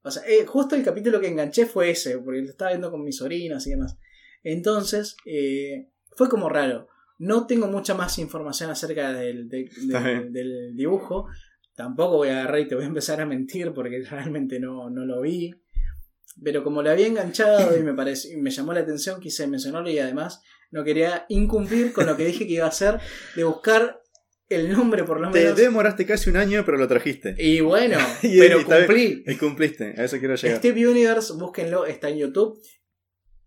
O sea, eh, justo el capítulo que enganché fue ese, porque lo estaba viendo con mis sobrinos y demás. Entonces, eh, fue como raro. No tengo mucha más información acerca del, del dibujo. Tampoco voy a agarrar y te voy a empezar a mentir porque [laughs] realmente no, no lo vi. Pero como lo había enganchado y me, pareció, y me llamó la atención, quise mencionarlo y además no quería incumplir con lo que dije que iba a hacer de buscar el nombre por lo te menos. demoraste casi un año, pero lo trajiste. Y bueno, [laughs] Y pero bien. cumplí. Y cumpliste, a eso quiero llegar. Steve Universe, búsquenlo, está en YouTube.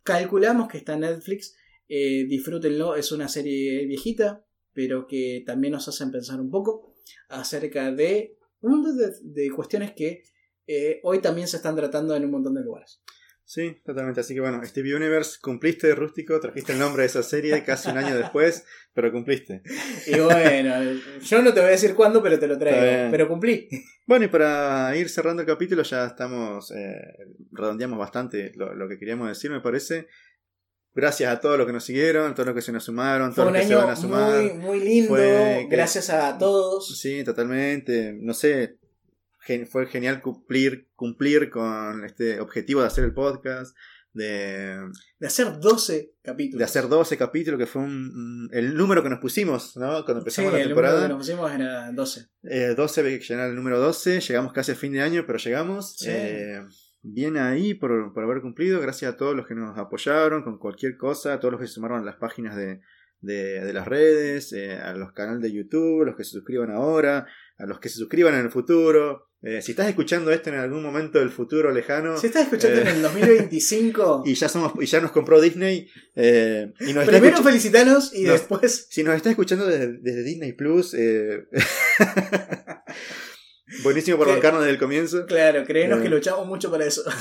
Calculamos que está en Netflix. eh, disfrútenlo, es una serie viejita, pero que también nos hacen pensar un poco acerca de un montón de, de cuestiones que eh, hoy también se están tratando en un montón de lugares. Sí, totalmente. Así que bueno, Steve Universe, cumpliste, Rústico, trajiste el nombre de esa serie casi un año después, pero cumpliste. [laughs] Y bueno, yo no te voy a decir cuándo, pero te lo traigo. Pero cumplí. [laughs] Bueno, y para ir cerrando el capítulo, ya estamos, eh, redondeamos bastante lo, lo que queríamos decir, me parece. Gracias a todos los que nos siguieron, todos los que se nos sumaron, todos los que se van a sumar. muy, muy lindo. Fue- Gracias a todos. Sí, totalmente. No sé, gen- fue genial cumplir, cumplir con este objetivo de hacer el podcast, de, De hacer 12 capítulos. de hacer 12 capítulos, que fue un- el número que nos pusimos, ¿no? Cuando Sí, empezamos la el número que temporada. nos pusimos era 12. Eh, 12 había que llenar el número 12, llegamos casi a fin de año, pero llegamos. Sí. Eh, bien ahí por, por haber cumplido, gracias a todos los que nos apoyaron con cualquier cosa, a todos los que se sumaron a las páginas de, de, de las redes, eh, a los canales de YouTube, a los que se suscriban ahora, a los que se suscriban en el futuro. Eh, si estás escuchando esto en algún momento del futuro lejano Si estás escuchando Eh. en el 2025, [laughs] y ya somos y ya nos compró Disney eh, y nos está primero felicitanos y después. si nos está escuchando desde, desde Disney Plus, eh, [laughs] buenísimo por bancarnos desde el comienzo. Claro, créenos que luchamos mucho para eso. [laughs]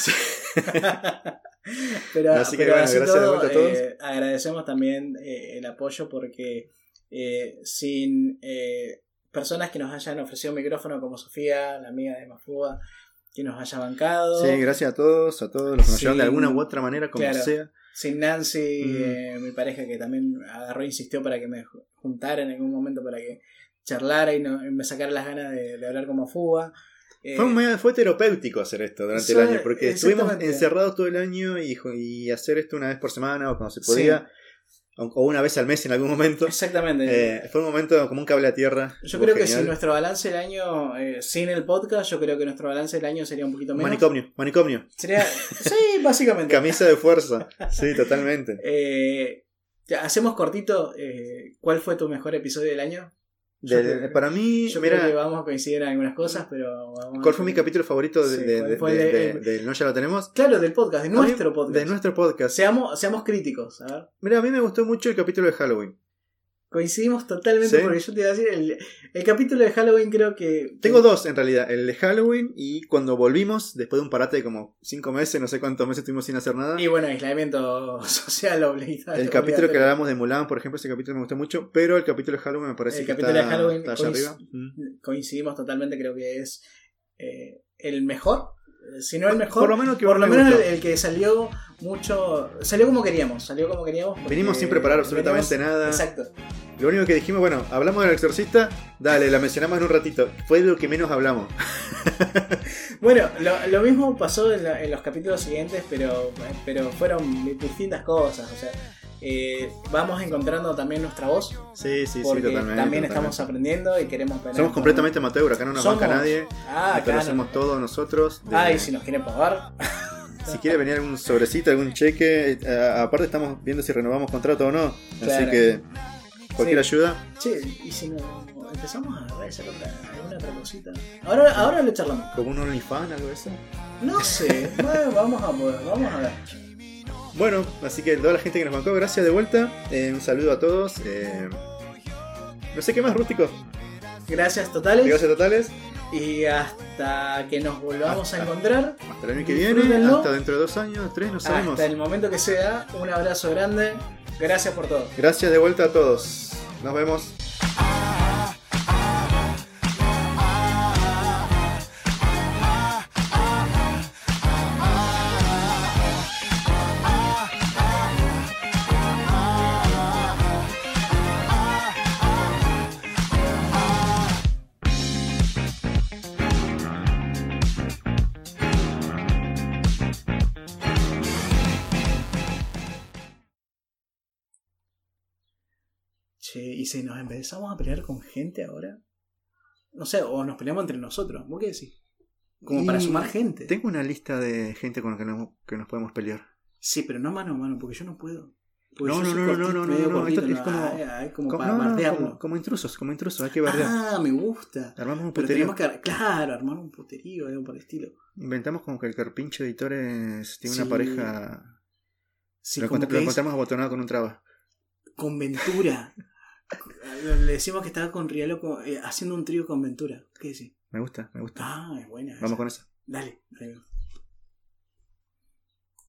pero Así que pero bueno, gracias de todo, vuelta a todos. agradecemos también el apoyo porque sin personas que nos hayan ofrecido un micrófono como Sofía, la amiga de Mafúa, que nos haya bancado. Sí, gracias a todos, a todos los que nos Sí. de alguna u otra manera, como Claro. sea. Sin Nancy, Mm. eh, mi pareja que también agarró e insistió para que me ju- juntara en algún momento para que charlara y, no, y me sacara las ganas de, de hablar como fuga. Eh, Fue, un- fue terapéutico hacer esto durante el año, porque estuvimos encerrados todo el año y, hacer esto una vez por semana o cuando se podía, o una vez al mes en algún momento. Exactamente. Eh, fue un momento como un cable a tierra. yo creo que si nuestro balance del año, eh, sin el podcast, yo creo que nuestro balance del año sería un poquito menos. Manicomio, manicomio. Sería, sí, [laughs] básicamente. Camisa de fuerza. Sí, totalmente. Eh, hacemos cortito. eh, ¿Cuál fue tu mejor episodio del año? De- para mí, Yo mira, creo que vamos a coincidir en algunas cosas, pero. ¿cuál fue mi capítulo favorito de, Sí, de- ¿cuál de- fue de- el- de- el- del No Ya Lo Tenemos? Claro, del podcast, de mí- nuestro podcast. De nuestro podcast. Seamos, seamos críticos, a ver. Mira, a mí me gustó mucho el capítulo de Halloween. Coincidimos totalmente Sí. porque yo te iba a decir, el, el capítulo de Halloween creo que... Tengo dos en realidad, el de Halloween y cuando volvimos, después de un parate de como cinco meses, no sé cuántos meses estuvimos sin hacer nada. Y bueno, aislamiento [laughs] social obligado. El capítulo que hablamos de Mulan, por ejemplo, ese capítulo me gustó mucho, pero el capítulo de Halloween me parece El que capítulo está, de Halloween está allá arriba. Mm. Coincidimos totalmente, creo que es eh, el mejor. Eh, Si no el mejor, Por lo menos que por lo me menos el, que salió mucho... Salió como queríamos, salió como queríamos. Venimos sin preparar absolutamente venimos- nada. Exacto. Lo único que dijimos, bueno, hablamos del exorcista, dale, la mencionamos en un ratito. Fue de lo que menos hablamos. [laughs] Bueno, lo, lo mismo pasó en, la- en los capítulos siguientes, pero, pero fueron distintas cosas. O sea, eh, vamos encontrando también nuestra voz. Sí, sí, sí, porque totalmente. también totalmente. estamos aprendiendo y queremos tener. Somos completamente amateur, acá no nos Somos- banca nadie. Ah, lo claro. hacemos todos nosotros. de- Ah, y si nos quieren pagar. [laughs] Si quiere venir algún sobrecito, algún cheque, eh, aparte estamos viendo si renovamos contrato o no. Así Claro. que cualquier Sí. ayuda. Che, y si no empezamos a otra, alguna otra cosita. Ahora, ahora lo charlamos. Como un OnlyFans, algo de eso. No sé, [laughs] bueno, vamos a poder, vamos a ver. Bueno, así que toda la gente que nos bancó, gracias de vuelta. Eh, un saludo a todos. eh, no sé qué más, rústico. Gracias totales. Gracias totales. Y hasta que nos volvamos a encontrar. Hasta el año que viene, hasta dentro de dos años, tres, no sabemos. Hasta el momento que sea. Un abrazo grande. Gracias por todo. Gracias de vuelta a todos. Nos vemos. Si nos empezamos a pelear con gente ahora. No sé, o nos peleamos entre nosotros. ¿Vos qué decís? Como para Y sumar gente. Tengo una lista de gente con la que nos, que nos podemos pelear. Sí, pero no mano a mano, porque yo no puedo. Porque No, no, no, no, cortito, no, no, no, cortito, esto es como- Ay, ay, como Como, para no, no, bardearlo. como, como intrusos, como intrusos, hay que bardear. Ah, me gusta. Armamos un puterío. que, claro, armar un puterío, algo por el estilo. Inventamos como que el carpincho editores tiene Sí. una pareja. Sí, lo como encont- que lo encontramos abotonado con un traba. con Ventura. Le decimos que estaba con Rialo eh, haciendo un trío con Ventura. ¿Qué decís? Me gusta, me gusta. Ah, es buena. Vamos esa. con eso. Dale, dale.